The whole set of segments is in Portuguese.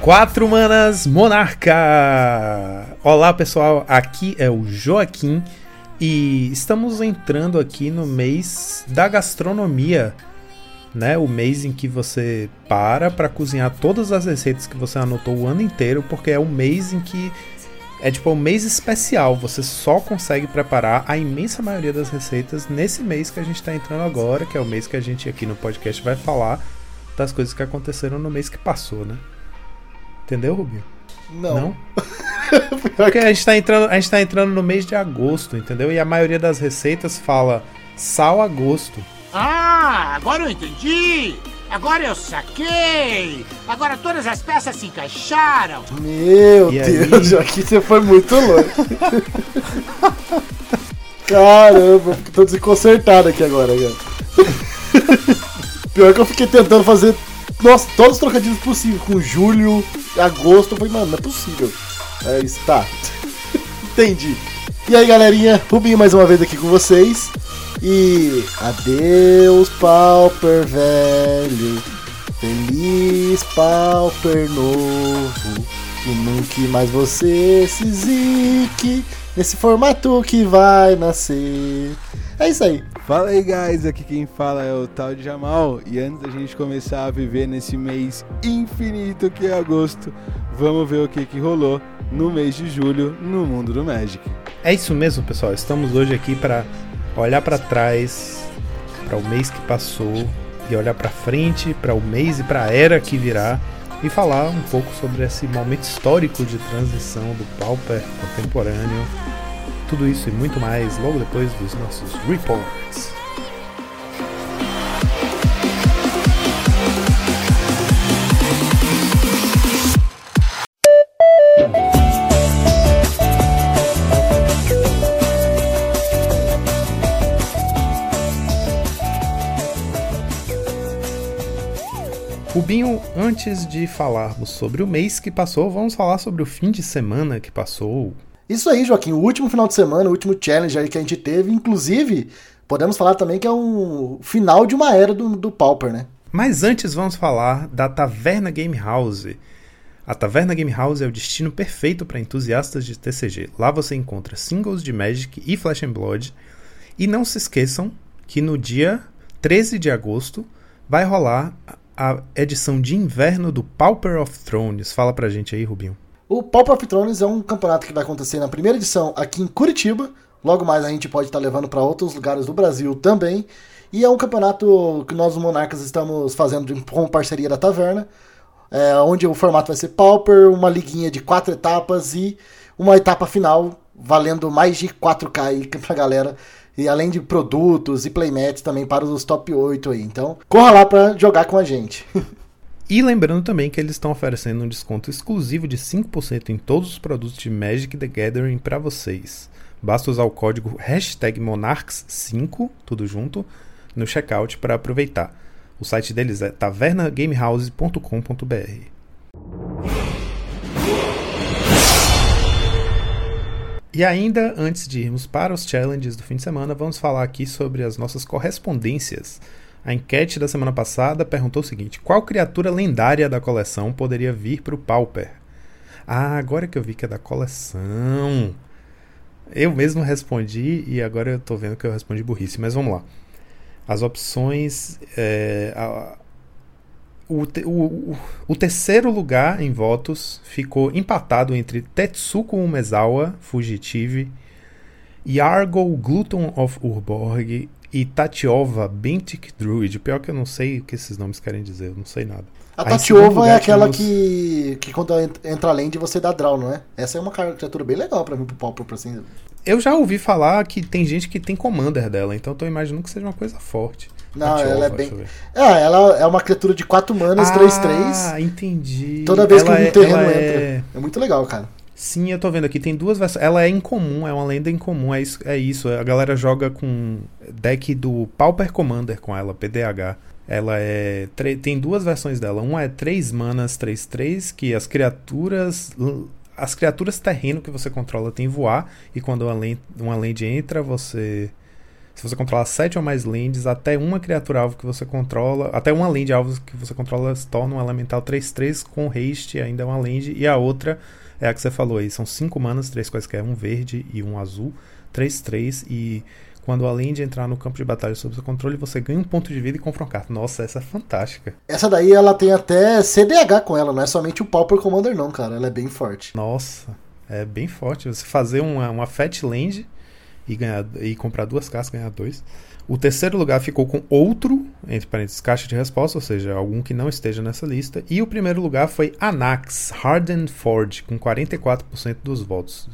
Quatro manas monarca! Olá pessoal, aqui é o Joaquim e estamos entrando aqui no mês da gastronomia, né? O mês em que você para para cozinhar todas as receitas que você anotou o ano inteiro, porque é o mês em que é tipo um mês especial. Você só consegue preparar a imensa maioria das receitas nesse mês que a gente está entrando agora, que é o mês que a gente aqui no podcast vai falar das coisas que aconteceram no mês que passou, né? Entendeu, Rubinho? Não. Não? Porque a gente, tá entrando, a gente tá entrando no mês de agosto, entendeu? E a maioria das receitas fala sal a gosto. Ah, agora eu entendi! Agora eu saquei! Agora todas as peças se encaixaram! Meu E aí? Deus, aqui você foi muito longe. Caramba, tô desconcertado aqui agora, cara. Pior que eu fiquei tentando fazer nossa, todos os trocadilhos possíveis, com julho, agosto, eu falei, mano, não é possível. É isso, tá. Entendi. E aí, galerinha, Rubinho mais uma vez aqui com vocês. E adeus, Pauper velho. Feliz Pauper novo. Que nunca mais você se zique nesse formato que vai nascer. É isso aí. Fala aí, guys, aqui quem fala é o tal de Jamal. E antes da gente começar a viver nesse mês infinito que é agosto, vamos ver o que, que rolou no mês de julho no mundo do Magic. É isso mesmo, pessoal. Estamos hoje aqui para olhar para trás, para o mês que passou e olhar para frente, para o mês e para a era que virá e falar um pouco sobre esse momento histórico de transição do Pauper contemporâneo. Tudo isso e muito mais logo depois dos nossos reports. Rubinho, antes de falarmos sobre o mês que passou, vamos falar sobre o fim de semana que passou. Isso aí, Joaquim. O último final de semana, o último challenge aí que a gente teve. Inclusive, podemos falar também que é um final de uma era do, do Pauper, né? Mas antes vamos falar da Taverna Game House. A Taverna Game House é o destino perfeito para entusiastas de TCG. Lá você encontra singles de Magic e Flash and Blood. E não se esqueçam que no dia 13 de agosto vai rolar a edição de inverno do Pauper of Thrones. Fala pra gente aí, Rubinho. O Pauper of Thrones é um campeonato que vai acontecer na primeira edição aqui em Curitiba. Logo mais a gente pode estar levando para outros lugares do Brasil também. E é um campeonato que nós, os Monarcas, estamos fazendo com parceria da Taverna. é, onde o formato vai ser Pauper, uma liguinha de quatro etapas e uma etapa final valendo mais de 4K aí pra galera. E além de produtos e playmats também para os top 8 aí. Então, corra lá para jogar com a gente. E lembrando também que eles estão oferecendo um desconto exclusivo de 5% em todos os produtos de Magic the Gathering para vocês. Basta usar o código hashtag Monarchs5, tudo junto, no checkout para aproveitar. O site deles é tavernagamehouse.com.br. E ainda antes de irmos para os challenges do fim de semana, vamos falar aqui sobre as nossas correspondências. A enquete da semana passada perguntou o seguinte: qual criatura lendária da coleção poderia vir para o Pauper? Ah, agora que eu vi que é da coleção. Eu mesmo respondi e agora eu tô vendo que eu respondi burrice, mas vamos lá. As opções. é, a- o- o- o terceiro lugar em votos ficou empatado entre Tetsuko Umezawa, Fugitive, Yargo Gluton of Urborg e Tatiova Bentic Druid. Pior que eu não sei o que esses nomes querem dizer, eu não sei nada. A Tatiova é aquela que, que quando ent- entra além de você dá draw, não é? Essa é uma criatura bem legal pra mim pro Pauper, assim. Eu já ouvi falar que tem gente que tem commander dela, então eu tô imaginando que seja uma coisa forte. Não, Tatiova, ela é bem. É, ela é uma criatura de 4 manas, 3-3. Ah, entendi. Toda vez Ela que um é- terreno entra. é- É... muito legal, cara. Sim, eu tô vendo aqui, tem duas versões. Ela é incomum, é uma lenda incomum, é isso. É isso. A galera joga com deck do Pauper Commander com ela, PDH. Ela é. Tem duas versões dela. Uma é 3 manas 3-3, que as criaturas. As criaturas terreno que você controla tem voar. E quando uma land, uma land entra, você Se você controlar 7 ou mais lands, até uma criatura alvo que você controla, até uma land alvo que você controla se torna um elemental 3-3 com haste, ainda é uma land, e a outra é a que você falou aí, são 5 manas, 3 quaisquer, um verde e um azul, 3-3 e quando além de entrar no campo de batalha sob seu controle, você ganha um ponto de vida e compra uma carta. Nossa, essa é fantástica. Essa daí ela tem até CDH com ela, não é somente o Pauper Commander não, cara. Ela é bem forte. Nossa, é bem forte. Você fazer uma, uma Fat Land e, ganhar, e comprar duas cartas, ganhar dois. O terceiro lugar ficou com outro, entre parênteses, caixa de resposta, ou seja, algum que não esteja nessa lista. E o primeiro lugar foi Anax Hardened Forge, com 44% dos votos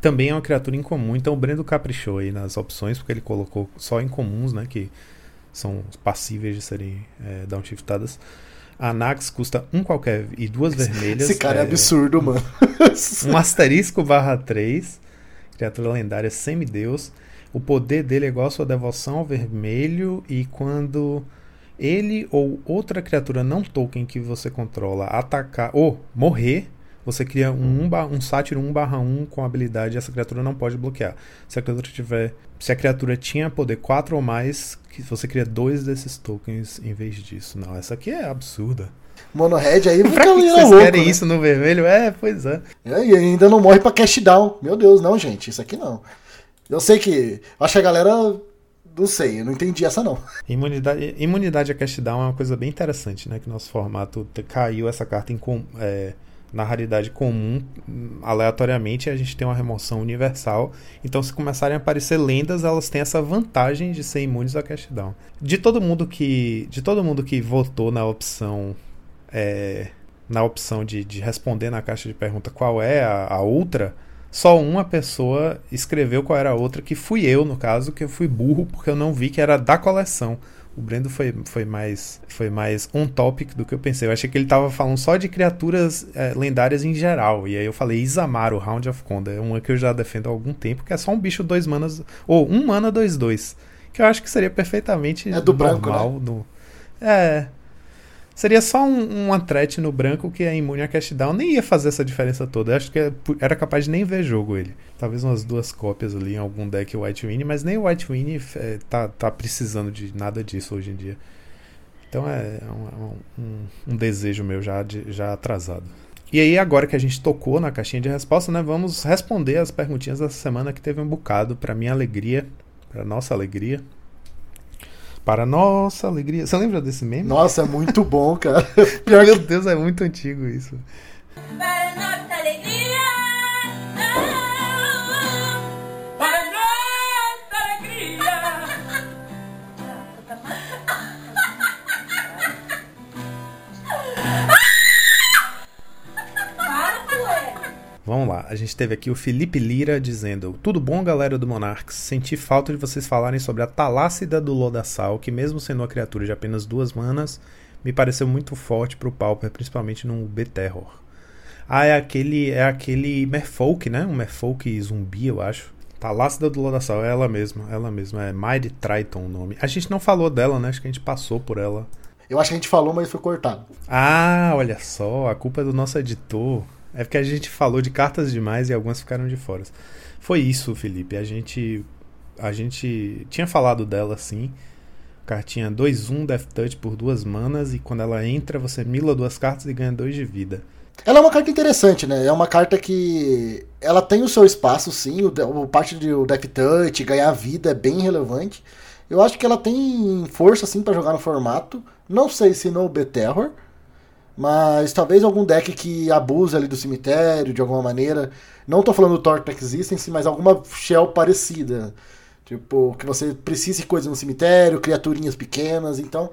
também é uma criatura incomum. Então o Brendo caprichou aí nas opções, porque ele colocou só incomuns, né? Que são passíveis de serem é, downshiftadas. A Nax custa um qualquer e duas vermelhas. Esse cara é, é absurdo, mano. um asterisco barra 3. Criatura lendária semideus. O poder dele é igual a sua devoção ao vermelho. E quando ele ou outra criatura não token que você controla atacar ou morrer, você cria um, um, um sátiro 1 barra 1 com habilidade essa criatura não pode bloquear. Se a criatura tiver. Se a criatura tinha poder 4 ou mais, que você cria dois desses tokens em vez disso. Não, essa aqui é absurda. Mono Red aí pra que vocês louco, querem né? isso no vermelho? É, pois é. é. E ainda não morre pra cash down. Meu Deus, não, gente. Isso aqui não. Eu sei que. Acho que a galera não sei, eu não entendi essa não. Imunidade, imunidade a cast down é uma coisa bem interessante, né? Que nosso formato caiu essa carta em. É, na raridade comum, aleatoriamente, a gente tem uma remoção universal. Então, se começarem a aparecer lendas, elas têm essa vantagem de ser imunes a cashdown. De todo mundo que, de todo mundo que votou na opção é, na opção de, de responder na caixa de pergunta qual é a, a outra, só uma pessoa escreveu qual era a outra, que fui eu, no caso, que eu fui burro porque eu não vi que era da coleção. O Brendo foi, foi mais foi mais on topic do que eu pensei. Eu achei que ele tava falando só de criaturas é, lendárias em geral. E aí eu falei Isamaru, Round of Conda. É uma que eu já defendo há algum tempo, que é só um bicho dois manas. Ou um mana, dois, dois. Que eu acho que seria perfeitamente é do normal. Branco, né? no... É, Seria só um, um threat no branco que é imune a cashdown. Nem ia fazer essa diferença toda. Eu acho que é era capaz de nem ver jogo ele. Talvez umas duas cópias ali em algum deck White Winnie, mas nem o White Winnie é, tá, tá precisando de nada disso hoje em dia. Então é um, um, um desejo meu já, de, já atrasado. E aí, agora que a gente tocou na caixinha de resposta, né, vamos responder as perguntinhas dessa semana que teve um bocado, para minha alegria, para nossa alegria. Para nossa alegria. Você lembra desse meme? Nossa, é muito bom, cara. Pior Meu Deus, é muito antigo isso. Vamos lá, a gente teve aqui o Felipe Lira dizendo: Tudo bom, galera do Monarchs? Senti falta de vocês falarem sobre a Talácida do Lodaçal, que, mesmo sendo uma criatura de apenas duas manas, me pareceu muito forte pro Pauper, principalmente no B-Terror. Ah, é aquele, é aquele Merfolk, né? Um Merfolk zumbi, eu acho. Talácida do Lodaçal, é ela mesma, ela mesma, é Mighty Triton o nome. A gente não falou dela, né? Acho que a gente passou por ela. Eu acho que a gente falou, mas foi cortado. Ah, olha só, a culpa é do nosso editor. É porque a gente falou de cartas demais e algumas ficaram de fora. Foi isso, Felipe. A gente a gente tinha falado dela assim. Cartinha 2-1 Death Touch por duas manas e quando ela entra você mila duas cartas e ganha dois de vida. Ela é uma carta interessante, né? É uma carta que ela tem o seu espaço, sim. O, o parte do Death Touch, ganhar vida é bem relevante. Eu acho que ela tem força, sim, para jogar no formato. Não sei se no B-Terror. Mas talvez algum deck que abuse ali do cemitério de alguma maneira. Não tô falando do Torque Existence, mas alguma shell parecida. Tipo, que você precise de coisas no cemitério, criaturinhas pequenas. Então,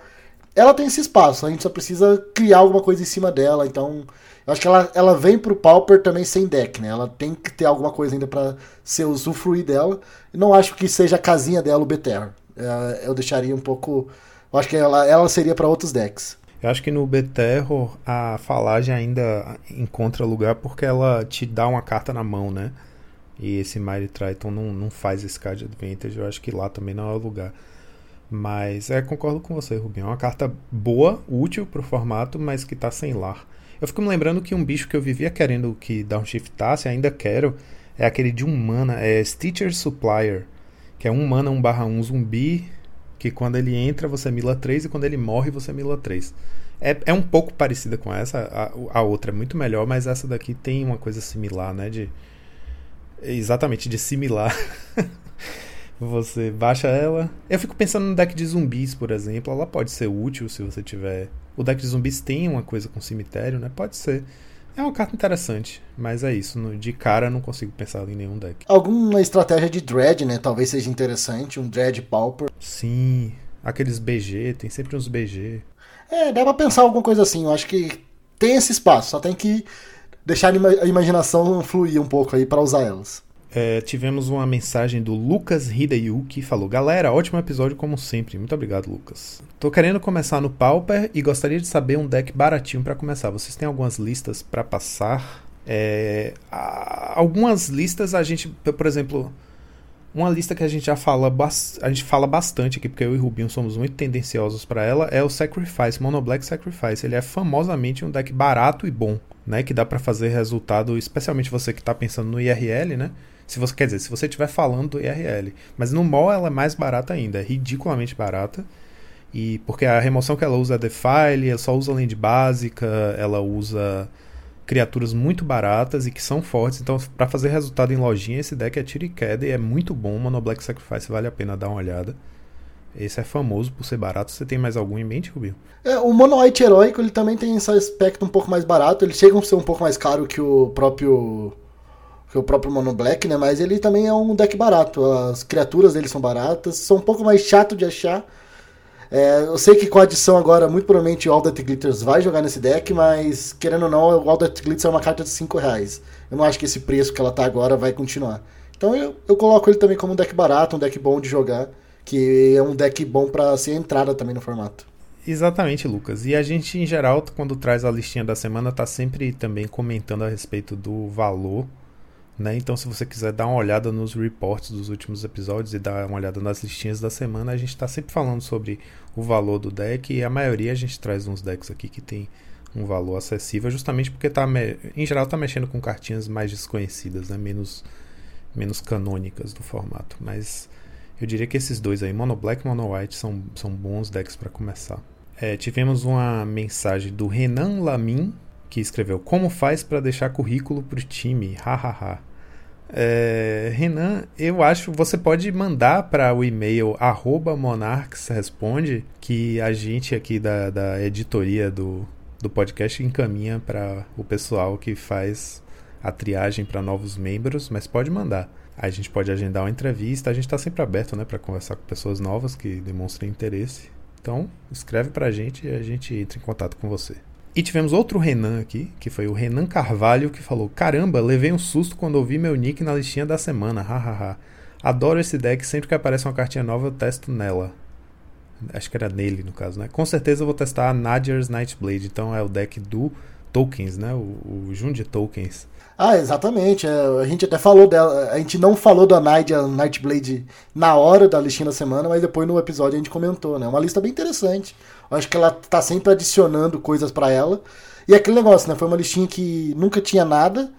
ela tem esse espaço. A gente só precisa criar alguma coisa em cima dela. Então, eu acho que ela, ela vem pro Pauper também sem deck, né? Ela tem que ter alguma coisa ainda para ser usufruir dela. Não acho que seja a casinha dela o Beter. É, eu deixaria um pouco. Eu acho que ela, ela seria para outros decks. Eu acho que no B-Terror a falagem ainda encontra lugar porque ela te dá uma carta na mão, né? E esse Mighty Triton não, não faz esse card advantage, eu acho que lá também não é o lugar. Mas é, concordo com você, Rubinho. É uma carta boa, útil pro formato, mas que tá sem lar. Eu fico me lembrando que um bicho que eu vivia querendo que downshiftasse, ainda quero, é aquele de um mana, é Stitcher Supplier que é 1 mana 1 barra 1 zumbi, que quando ele entra você mila 3 e quando ele morre você mila 3. É, é um pouco parecida com essa, a, a outra é muito melhor, mas essa daqui tem uma coisa similar, né? De, exatamente, de similar. você baixa ela. Eu fico pensando no deck de zumbis, por exemplo. Ela pode ser útil se você tiver. O deck de zumbis tem uma coisa com cemitério, né? Pode ser. É uma carta interessante, mas é isso. De cara não consigo pensar em nenhum deck. Alguma estratégia de dread, né? Talvez seja interessante. Um dread pauper. Sim. Aqueles BG, tem sempre uns BG. É, dá pra pensar alguma coisa assim. Eu acho que tem esse espaço, só tem que deixar a imaginação fluir um pouco aí para usar elas. É, tivemos uma mensagem do Lucas Hideyu que falou: Galera, ótimo episódio como sempre. Muito obrigado, Lucas. Tô querendo começar no Pauper e gostaria de saber um deck baratinho para começar. Vocês têm algumas listas para passar? É, algumas listas a gente, por exemplo, uma lista que a gente já fala, a gente fala bastante aqui, porque eu e Rubinho somos muito tendenciosos para ela, é o Sacrifice, Mono Black Sacrifice. Ele é famosamente um deck barato e bom, né? Que dá para fazer resultado, especialmente você que tá pensando no IRL, né? Se você quer dizer, se você estiver falando do IRL. Mas no MOL ela é mais barata ainda, é ridiculamente barata. E porque a remoção que ela usa é Defile, ela só usa land básica, ela usa criaturas muito baratas e que são fortes. Então, para fazer resultado em lojinha, esse deck é tiro e queda e é muito bom. Mono Black Sacrifice vale a pena dar uma olhada. Esse é famoso por ser barato. Você tem mais algum em mente, Rubinho? É, o Mono White Heróico ele também tem esse aspecto um pouco mais barato. Ele chega a ser um pouco mais caro que o próprio que o próprio Mono Black, né? Mas ele também é um deck barato. As criaturas dele são baratas, são um pouco mais chato de achar, é, eu sei que com a adição agora, muito provavelmente o All That Glitters vai jogar nesse deck, mas querendo ou não, o All That Glitters é uma carta de 5 reais. Eu não acho que esse preço que ela tá agora vai continuar. Então eu, eu coloco ele também como um deck barato, um deck bom de jogar, que é um deck bom para ser entrada também no formato. Exatamente, Lucas. E a gente, em geral, quando traz a listinha da semana, tá sempre também comentando a respeito do valor né? Então, se você quiser dar uma olhada nos reports dos últimos episódios e dar uma olhada nas listinhas da semana, a gente está sempre falando sobre o valor do deck e a maioria a gente traz uns decks aqui que tem um valor acessível, justamente porque tá, em geral está mexendo com cartinhas mais desconhecidas, né? menos, menos canônicas do formato. Mas eu diria que esses dois aí, Mono Black e Mono White, são, são bons decks para começar. É, tivemos uma mensagem do Renan Lamin, que escreveu Como faz para deixar currículo pro time? Hahaha. É, Renan, eu acho você pode mandar para o e-mail monarchsresponde que a gente aqui da, da editoria do, do podcast encaminha para o pessoal que faz a triagem para novos membros, mas pode mandar. A gente pode agendar uma entrevista, a gente está sempre aberto né, para conversar com pessoas novas que demonstrem interesse. Então, escreve para a gente e a gente entra em contato com você. E tivemos outro Renan aqui, que foi o Renan Carvalho, que falou: Caramba, levei um susto quando ouvi meu nick na listinha da semana, hahaha. Adoro esse deck, sempre que aparece uma cartinha nova eu testo nela. Acho que era nele, no caso, né? Com certeza eu vou testar a Nadia's Nightblade, então é o deck do Tokens, né? O, o Jun de Tokens. Ah, exatamente. É, a gente até falou dela. A gente não falou da Nadia Nightblade na hora da listinha da semana, mas depois no episódio a gente comentou, né? Uma lista bem interessante. Eu acho que ela tá sempre adicionando coisas para ela. E aquele negócio, né? Foi uma listinha que nunca tinha nada.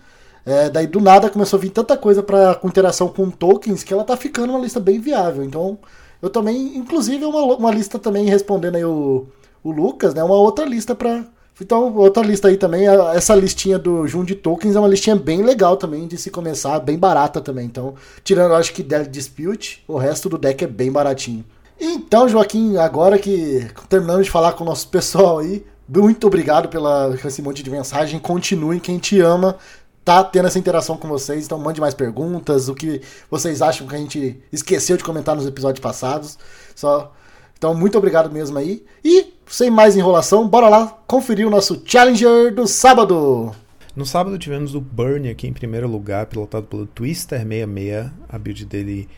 É, daí do nada começou a vir tanta coisa para com interação com tokens que ela tá ficando uma lista bem viável. Então, eu também, inclusive, uma, uma lista também respondendo aí o, o Lucas, né? Uma outra lista para então, outra lista aí também, essa listinha do Jun de Tokens é uma listinha bem legal também de se começar, bem barata também. Então, tirando, acho que Dead Dispute, o resto do deck é bem baratinho. Então, Joaquim, agora que terminamos de falar com o nosso pessoal aí, muito obrigado pela esse monte de mensagem. Continuem, quem te ama tá tendo essa interação com vocês. Então, mande mais perguntas, o que vocês acham que a gente esqueceu de comentar nos episódios passados. Só então, muito obrigado mesmo aí. E, sem mais enrolação, bora lá conferir o nosso Challenger do sábado. No sábado tivemos o Burn aqui em primeiro lugar, pilotado pelo Twister66. A build dele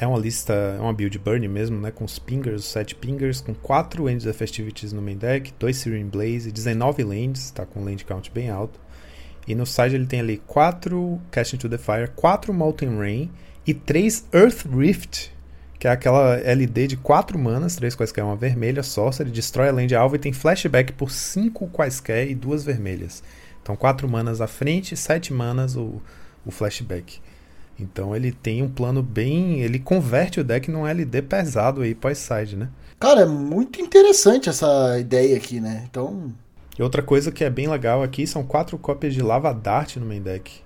é uma lista, é uma build Burn mesmo, né? Com os pingers, os 7 pingers, com 4 Ends of Festivities no main deck, 2 Searing Blaze, 19 lands, tá com land count bem alto. E no side ele tem ali 4 Cast into the Fire, 4 Molten Rain e 3 Earth Rift que é aquela LD de 4 manas, 3 quaisquer, uma vermelha, sorcery, destrói a land alvo e tem flashback por 5 quaisquer e duas vermelhas. Então 4 manas à frente, 7 manas o, o flashback. Então ele tem um plano bem. Ele converte o deck num LD pesado aí pós-side, né? Cara, é muito interessante essa ideia aqui, né? Então. E outra coisa que é bem legal aqui são quatro cópias de Lava Dart no main deck.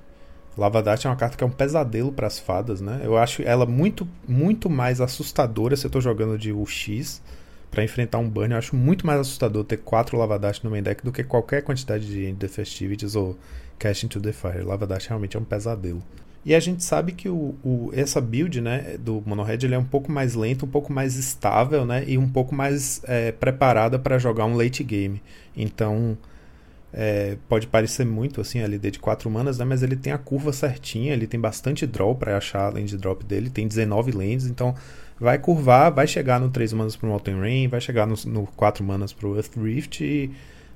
Lava Dart é uma carta que é um pesadelo para as fadas, né? Eu acho ela muito, muito mais assustadora se eu tô jogando de UX para enfrentar um burn. Eu acho muito mais assustador ter quatro Lava Dart no main deck do que qualquer quantidade de the Festivities ou Cash into the Fire. Lava Dart realmente é um pesadelo. E a gente sabe que o, o, essa build né, do Monohead ele é um pouco mais lento, um pouco mais estável né, e um pouco mais é, preparada para jogar um late game. Então, é, pode parecer muito assim, a LD de 4 manas, né, mas ele tem a curva certinha, ele tem bastante draw para achar a land drop dele, tem 19 lands, então vai curvar, vai chegar no 3 manas pro Mountain Rain, vai chegar no, no 4 manas pro Earth Rift e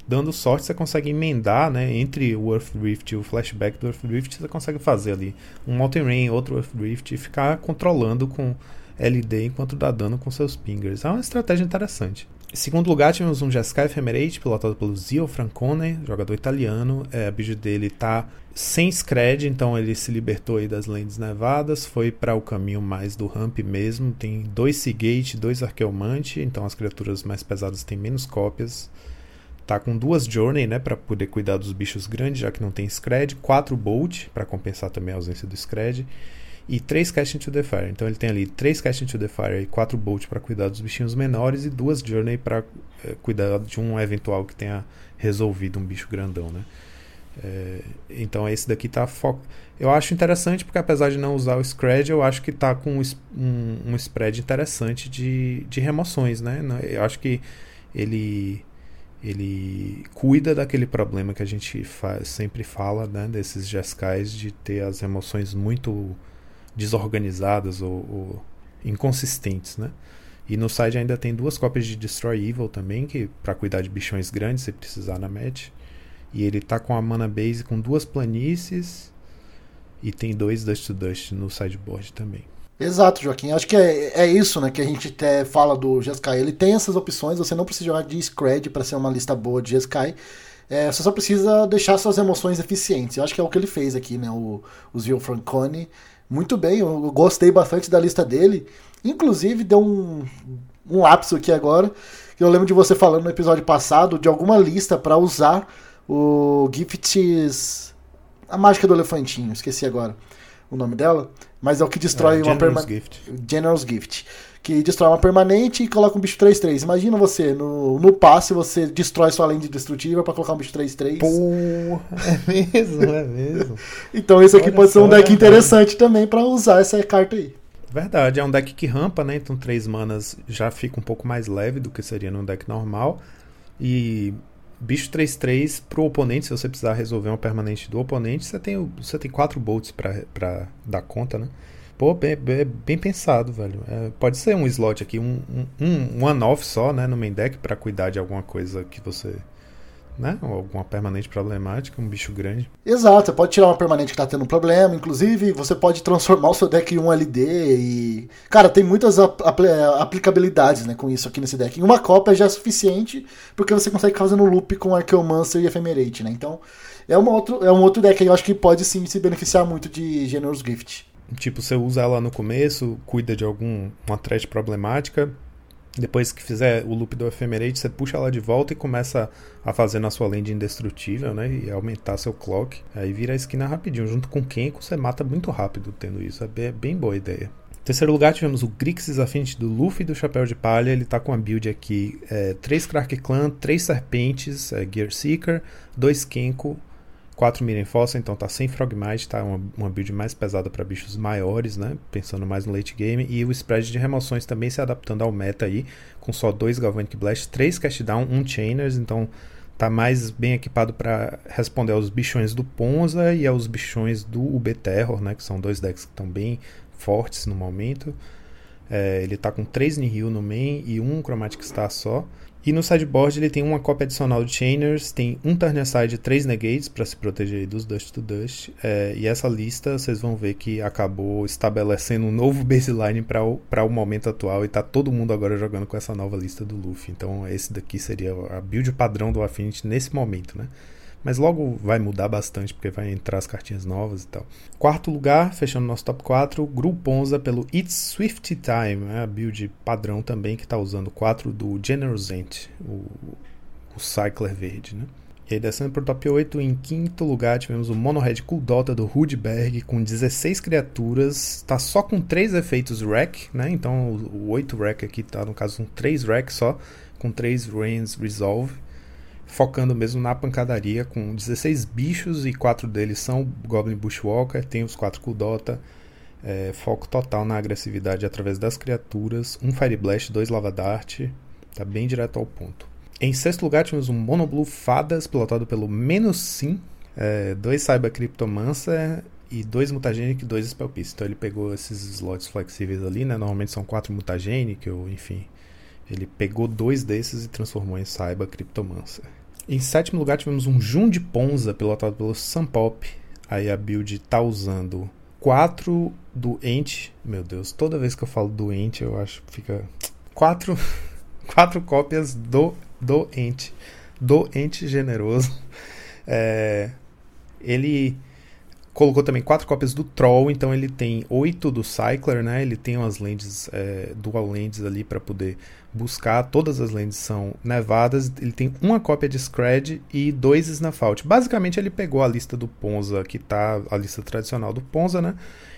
dando sorte, você consegue emendar, né? Entre o Earth Rift e o flashback do Earth Rift, você consegue fazer ali um Mountain Rain, outro Earth Rift e ficar controlando com LD enquanto dá dano com seus pingers. É uma estratégia interessante. Em segundo lugar, tivemos um Jeskai Ephemerate, pilotado pelo Zio Francone, jogador italiano. É, a build dele tá sem scred, então ele se libertou aí das lands nevadas, foi para o caminho mais do ramp mesmo. Tem dois Seagate, dois Arqueomante, então as criaturas mais pesadas têm menos cópias. Tá com duas Journey, né, para poder cuidar dos bichos grandes, já que não tem Scred, quatro Bolt para compensar também a ausência do Scred e três Cast into the Fire. Então ele tem ali três Cast into the Fire e quatro Bolt para cuidar dos bichinhos menores e duas Journey para é, cuidar de um eventual que tenha resolvido um bicho grandão, né? É, então esse daqui tá fo... Eu acho interessante porque apesar de não usar o Scred, eu acho que tá com um, um spread interessante de, de remoções, né? Eu acho que ele ele cuida daquele problema que a gente faz, sempre fala, né, desses Jeskais de ter as emoções muito desorganizadas ou, ou, inconsistentes, né? E no site ainda tem duas cópias de Destroy Evil também, que para cuidar de bichões grandes se precisar na match. E ele tá com a mana base com duas planícies e tem dois Dust to Dust no sideboard também. Exato, Joaquim. Acho que é, é isso, né, que a gente até fala do GSK. Ele tem essas opções, você não precisa jogar de Scred para ser uma lista boa de GSK. É, você só precisa deixar suas emoções eficientes. Eu acho que é o que ele fez aqui, né, o, o Zio Francone. Muito bem, eu gostei bastante da lista dele. Inclusive, deu um, um lapso aqui agora. Eu lembro de você falando no episódio passado de alguma lista para usar o Gifts. A mágica do elefantinho, esqueci agora o nome dela, mas é o que destrói é, uma permanente. General's Gift. Que destrói uma permanente e coloca um bicho 3-3. Imagina você, no, no passe, você destrói sua lente destrutiva para colocar um bicho 3-3. Porra, é mesmo, é mesmo. então esse aqui Olha pode ser um deck interessante também para usar essa carta aí. Verdade, é um deck que rampa, né? Então 3 manas já fica um pouco mais leve do que seria num deck normal. E bicho 3-3 pro oponente, se você precisar resolver uma permanente do oponente, você tem, você tem 4 bolts pra, pra dar conta, né? Pô, bem, bem, bem pensado, velho. É, pode ser um slot aqui, um, um, um one-off só, né, no main deck para cuidar de alguma coisa que você né? Ou alguma permanente problemática, um bicho grande. Exato, você pode tirar uma permanente que tá tendo problema, inclusive você pode transformar o seu deck em um LD e. Cara, tem muitas apl aplicabilidades né, com isso aqui nesse deck. Em uma cópia já é suficiente, porque você consegue fazer no loop com Archeomancer e Ephemerate, né? Então, é, uma outro, é um outro deck que eu acho que pode sim se beneficiar muito de Generous Gift. Tipo, você usa ela no começo, cuida de alguma threat problemática, depois que fizer o loop do Ephemerate, você puxa ela de volta e começa a fazer na sua lente indestrutível, né? E aumentar seu clock. Aí vira a esquina rapidinho. Junto com Kenko, você mata muito rápido tendo isso. É bem, boa ideia. Em terceiro lugar, tivemos o Grixis Affinity do Luffy do Chapéu de Palha. Ele tá com a build aqui: 3 é, Crack Clan, 3 Serpentes, é, Gear Seeker, 2 Kenko, 4 Miren Fossa, então tá sem Frogmite, tá uma, uma build mais pesada para bichos maiores, né? Pensando mais no late game. E o spread de remoções também se adaptando ao meta aí, com só 2 Galvanic Blast, 3 Cast Down, 1 um Chainers, então tá mais bem equipado para responder aos bichões do Ponza e aos bichões do UB Terror, né? Que são dois decks que estão bem fortes no momento. É, ele tá com 3 Nihil no main e um Chromatic Star só. E no sideboard ele tem uma cópia adicional de Chainers, tem um turn aside e três negates para se proteger dos Dust to Dust. É, e essa lista vocês vão ver que acabou estabelecendo um novo baseline para o, o momento atual e tá todo mundo agora jogando com essa nova lista do Luffy. Então esse daqui seria a build padrão do Affinity nesse momento, né? Mas logo vai mudar bastante, porque vai entrar as cartinhas novas e tal. Quarto lugar, fechando nosso top 4, Gruponza pelo It's Swift Time, é a build padrão também que está usando 4 do Generous Ant, o, o Cycler verde, né? E aí descendo para o top 8, em quinto lugar tivemos o Monohead Cool Dota do Rudberg com 16 criaturas, tá só com 3 efeitos Rack, né? Então o, o 8 Rack aqui tá no caso com 3 Rack só, com 3 Rains Resolve, focando mesmo na pancadaria com 16 bichos e 4 deles são Goblin Bushwalker, tem os 4 Cool Dota, é, foco total na agressividade através das criaturas, um Fire Blast, 2 Lava Dart, tá bem direto ao ponto. Em sexto lugar, tínhamos um Monoblue Fadas, pilotado pelo Menos Sim, é, dois Cyber Cryptomancer e dois Mutagenic e dois Spellpiece. Então ele pegou esses slots flexíveis ali, né? Normalmente são quatro Mutagenic, ou enfim. Ele pegou dois desses e transformou em Cyber Cryptomancer. Em sétimo lugar, tivemos um Jun de Ponza, pilotado pelo Sunpop. Aí a build tá usando quatro do Ent. Meu Deus, toda vez que eu falo do Ent, eu acho que fica. Quatro, quatro cópias do doente, doente generoso. É, ele colocou também quatro cópias do Troll, então ele tem oito do Cycler, né? Ele tem umas lentes, é, dual lentes ali para poder buscar. Todas as lentes são nevadas. Ele tem uma cópia de Scred e dois Snafault. Basicamente ele pegou a lista do Ponza, que tá a lista tradicional do Ponza, né?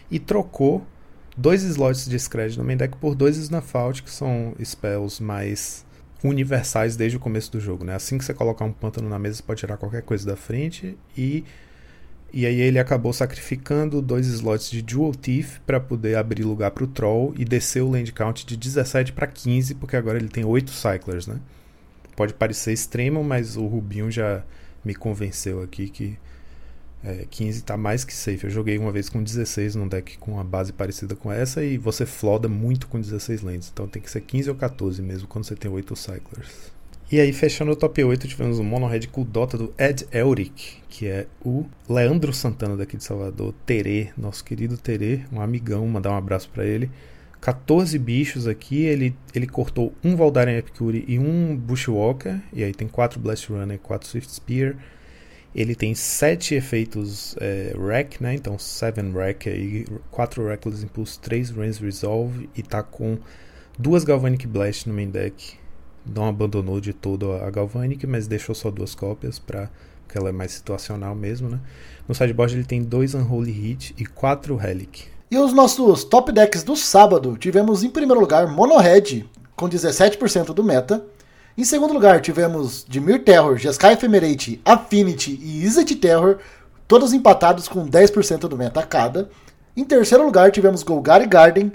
E trocou dois slots de Scred no main deck por dois Snafault, que são spells mais universais desde o começo do jogo, né? Assim que você colocar um pântano na mesa, você pode tirar qualquer coisa da frente e e aí ele acabou sacrificando dois slots de Dual Thief para poder abrir lugar para o Troll e descer o land count de 17 para 15, porque agora ele tem 8 Cyclers, né? Pode parecer extremo, mas o Rubinho já me convenceu aqui que é, 15 tá mais que safe. Eu joguei uma vez com 16 num deck com uma base parecida com essa e você floda muito com 16 lentes. Então tem que ser 15 ou 14 mesmo quando você tem 8 Cyclers. E aí, fechando o top 8, tivemos o Mono Red Cool Dota do Ed Elric, que é o Leandro Santana daqui de Salvador, Terê, nosso querido Terê, um amigão, mandar um abraço para ele. 14 bichos aqui, ele, ele cortou um Valdarian Epicure e um Bushwalker, e aí tem 4 Blast Runner e 4 Swift Spear. Ele tem sete efeitos é, Rack, né? Então 7 Rack aí, 4 Reckless Impulse, 3 Rains Resolve e tá com duas Galvanic Blast no main deck. Não abandonou de todo a Galvanic, mas deixou só duas cópias para porque ela é mais situacional mesmo, né? No sideboard ele tem dois Unholy Hit e quatro Relic. E os nossos top decks do sábado, tivemos em primeiro lugar Mono Red com 17% do meta, em segundo lugar, tivemos Dimir Terror, Jeskai Ephemerate, Affinity e Izzet Terror, todos empatados com 10% do meta cada. Em terceiro lugar, tivemos Golgari Garden,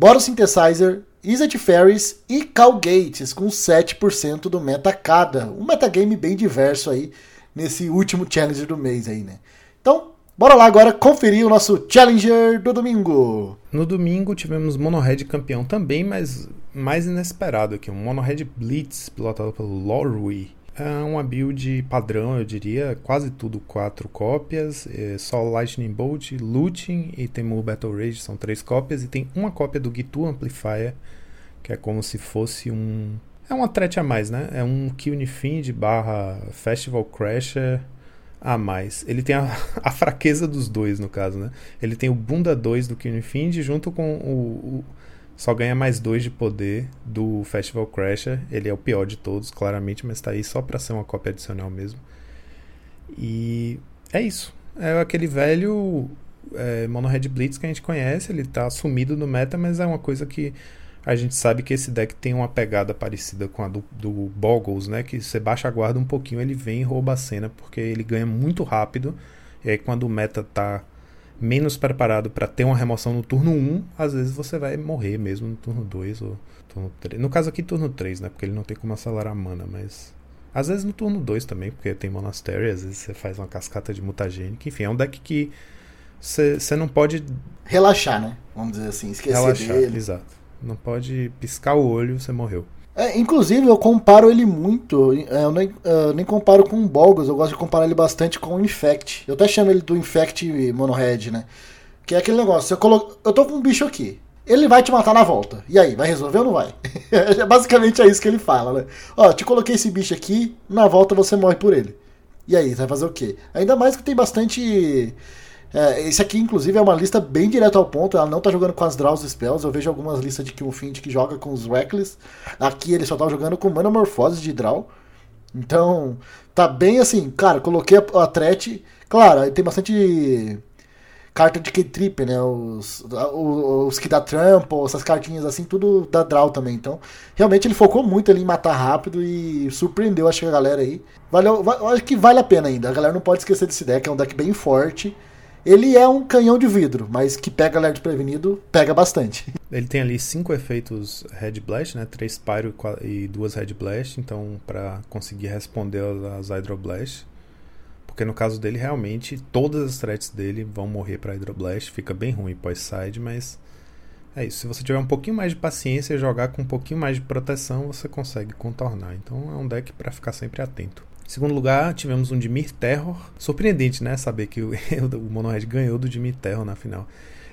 Boros Synthesizer, Izzet Fairies e Calgates com 7% do meta cada. Um metagame bem diverso aí nesse último Challenger do mês aí, né? Então, Bora lá agora conferir o nosso Challenger do domingo. No domingo tivemos Monohead campeão também, mas mais inesperado aqui. Um Monohead Blitz pilotado pelo Lorui. É uma build padrão, eu diria. Quase tudo quatro cópias. É só Lightning Bolt, Looting e tem o Battle Rage, são três cópias. E tem uma cópia do Gitu Amplifier, que é como se fosse um... É uma threat a mais, né? É um Kill barra Festival Crasher a mais. Ele tem a, a, fraqueza dos dois, no caso, né? Ele tem o bunda 2 do Find junto com o, o, Só ganha mais 2 de poder do Festival Crasher. Ele é o pior de todos, claramente, mas tá aí só pra ser uma cópia adicional mesmo. E é isso. É aquele velho é, Mono Red Blitz que a gente conhece. Ele tá sumido no meta, mas é uma coisa que a gente sabe que esse deck tem uma pegada parecida com a do, do Boggles, né? Que você baixa a guarda um pouquinho, ele vem e rouba a cena, porque ele ganha muito rápido. E aí quando o meta tá menos preparado para ter uma remoção no turno 1, às vezes você vai morrer mesmo no turno 2 ou turno 3. No caso aqui, turno 3, né? Porque ele não tem como acelerar a mana, mas. Às vezes no turno 2 também, porque tem Monastery, às vezes você faz uma cascata de mutagênica. Enfim, é um deck que você não pode. Relaxar, né? Vamos dizer assim, esquecer Relaxar, dele. Exato. Não pode piscar o olho, você morreu. É, inclusive, eu comparo ele muito. É, eu nem, eu nem comparo com o Bolgos, eu gosto de comparar ele bastante com o Infect. Eu até chamo ele do Infect Monohead, né? Que é aquele negócio, eu, colo... eu tô com um bicho aqui. Ele vai te matar na volta. E aí, vai resolver ou não vai? Basicamente é isso que ele fala, né? Ó, te coloquei esse bicho aqui, na volta você morre por ele. E aí, vai fazer o quê? Ainda mais que tem bastante. É, esse aqui, inclusive, é uma lista bem direto ao ponto. Ela não tá jogando com as Draws Spells. Eu vejo algumas listas de Killfind que joga com os Reckless. Aqui ele só tá jogando com Manamorphose de Draw. Então, tá bem assim. Cara, coloquei a, a threat. Claro, tem bastante carta de K-Trip, né? Os, os, os, que dá trampo, essas cartinhas assim, tudo da draw também. Então, realmente ele focou muito ali em matar rápido e surpreendeu, acho que a galera aí. Valeu, acho que vale a pena ainda. A galera não pode esquecer desse deck, é um deck bem forte. Ele é um canhão de vidro, mas que pega alert prevenido, pega bastante. Ele tem ali cinco efeitos Red Blast, né? Três Pyro e duas Red Blast, então para conseguir responder às Hydroblast. Porque no caso dele, realmente, todas as threats dele vão morrer para Hydroblast. Fica bem ruim pós-side, mas é isso. Se você tiver um pouquinho mais de paciência e jogar com um pouquinho mais de proteção, você consegue contornar. Então é um deck para ficar sempre atento. Em segundo lugar, tivemos um Dimir Terror. Surpreendente, né? Saber que o, o Monohead ganhou do Dimir Terror na final.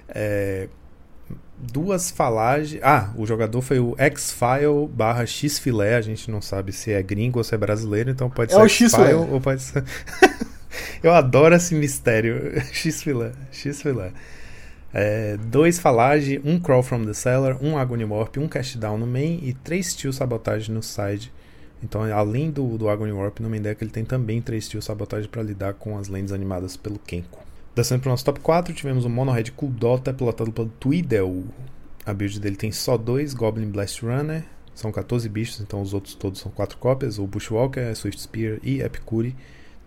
É, duas falagens. Ah, o jogador foi o X-File barra X-Filé. A gente não sabe se é gringo ou se é brasileiro, então pode é ser X-File ou pode ser. Eu adoro esse mistério. X-Filé. X-Filé. É, dois Falage, um Crawl from the Cellar, um Agony Warp, um Cast Down no main e três Steel Sabotage no side. Então, além do, do Agony Warp no main deck, ele tem também três Steel Sabotage para lidar com as lands animadas pelo Kenko. Descendo para o nosso top 4, tivemos o Mono Red Cool Dota pilotado pelo Tweedle. A build dele tem só dois Goblin Blast Runner, são 14 bichos, então os outros todos são 4 cópias: o Bushwalker, Swift Spear e Epicure.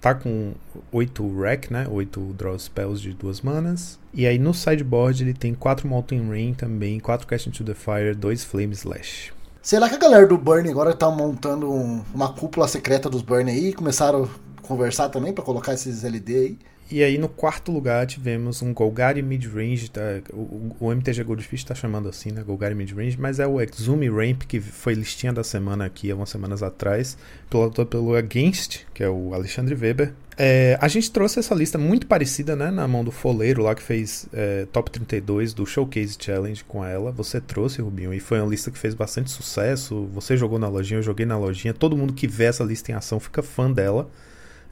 Tá com 8 Rack, né? 8 Draw Spells de duas manas. E aí no sideboard ele tem 4 Molten Rain também, 4 Cast into the Fire, 2 Flame Slash. Será que a galera do Burn agora tá montando um, uma cúpula secreta dos Burn aí? Começaram a conversar também para colocar esses LD aí? E aí no quarto lugar tivemos um Golgari Midrange, tá, o, o, MTG Goldfish está chamando assim, né, Golgari Midrange, mas é o Exume Ramp que foi listinha da semana aqui, há umas semanas atrás, pilotado pelo Against, que é o Alexandre Weber. É, a gente trouxe essa lista muito parecida, né, na mão do Foleiro lá que fez é, Top 32 do Showcase Challenge com ela. Você trouxe, Rubinho, e foi uma lista que fez bastante sucesso. Você jogou na lojinha, eu joguei na lojinha. Todo mundo que vê essa lista em ação fica fã dela.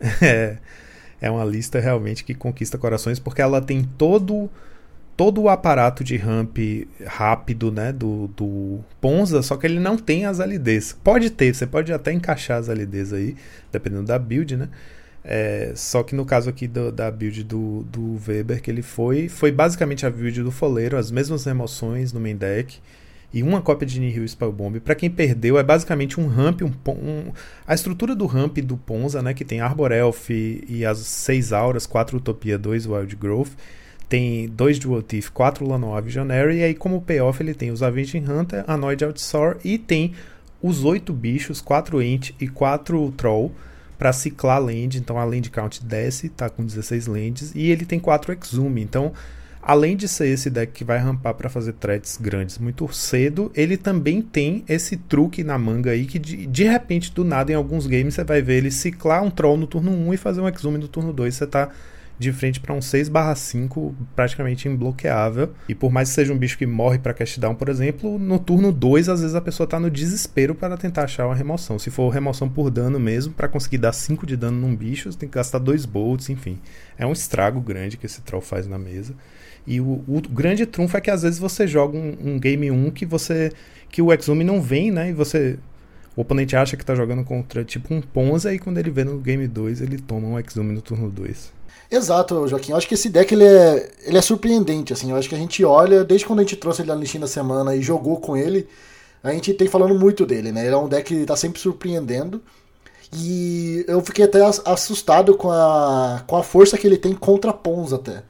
É é uma lista realmente que conquista corações porque ela tem todo todo o aparato de ramp rápido, né, do, do Ponza, só que ele não tem as LDs. Pode ter, você pode até encaixar as LDs aí, dependendo da build, né? É, só que no caso aqui do, da build do, do Weber que ele foi, foi basicamente a build do Foleiro, as mesmas remoções no main deck e uma cópia de Nihil Spellbomb. Para quem perdeu, é basicamente um ramp, um, um, a estrutura do ramp do Ponza, né, que tem Arbor Elf e as seis auras, quatro Utopia, dois Wild Growth, tem dois Dual Thief, quatro Lanoa Visionary, e aí como payoff ele tem os Avenging Hunter, Anoid Outsoar e tem os oito bichos, quatro Ent e quatro Troll para ciclar land, então a land count desce, tá com 16 lands, e ele tem quatro Exume, então além de ser esse deck que vai rampar para fazer threats grandes muito cedo, ele também tem esse truque na manga aí que de, de repente, do nada, em alguns games, você vai ver ele ciclar um troll no turno 1 e fazer um exume no turno 2. Você tá de frente para um 6/5 praticamente imbloqueável. E por mais que seja um bicho que morre para cast down, por exemplo, no turno 2 às vezes a pessoa tá no desespero para tentar achar uma remoção. Se for remoção por dano mesmo, para conseguir dar 5 de dano num bicho, você tem que gastar 2 bolts, enfim. É um estrago grande que esse troll faz na mesa. E o, o, grande trunfo é que às vezes você joga um, um, game 1 que você. que o Exume não vem, né? E você. O oponente acha que tá jogando contra tipo um Ponza e quando ele vê no game 2 ele toma um Exume no turno 2. Exato, Joaquim. Eu acho que esse deck ele é, ele é surpreendente, assim. Eu acho que a gente olha, desde quando a gente trouxe ele na listinha da semana e jogou com ele, a gente tem falando muito dele, né? Ele é um deck que tá sempre surpreendendo. E eu fiquei até assustado com a, com a força que ele tem contra Pons até.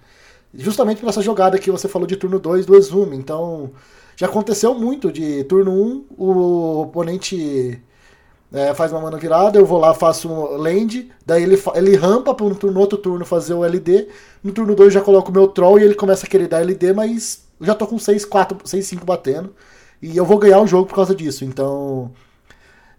Justamente por essa jogada que você falou de turno 2 do Exume. Então, já aconteceu muito de turno 1, um, o oponente é, faz uma mana virada, eu vou lá, faço um land, daí ele, ele rampa para no outro turno fazer o LD. No turno 2 já coloco o meu troll e ele começa a querer dar LD, mas já tô com 6, 4, 6, 5 batendo. E eu vou ganhar o jogo por causa disso. Então.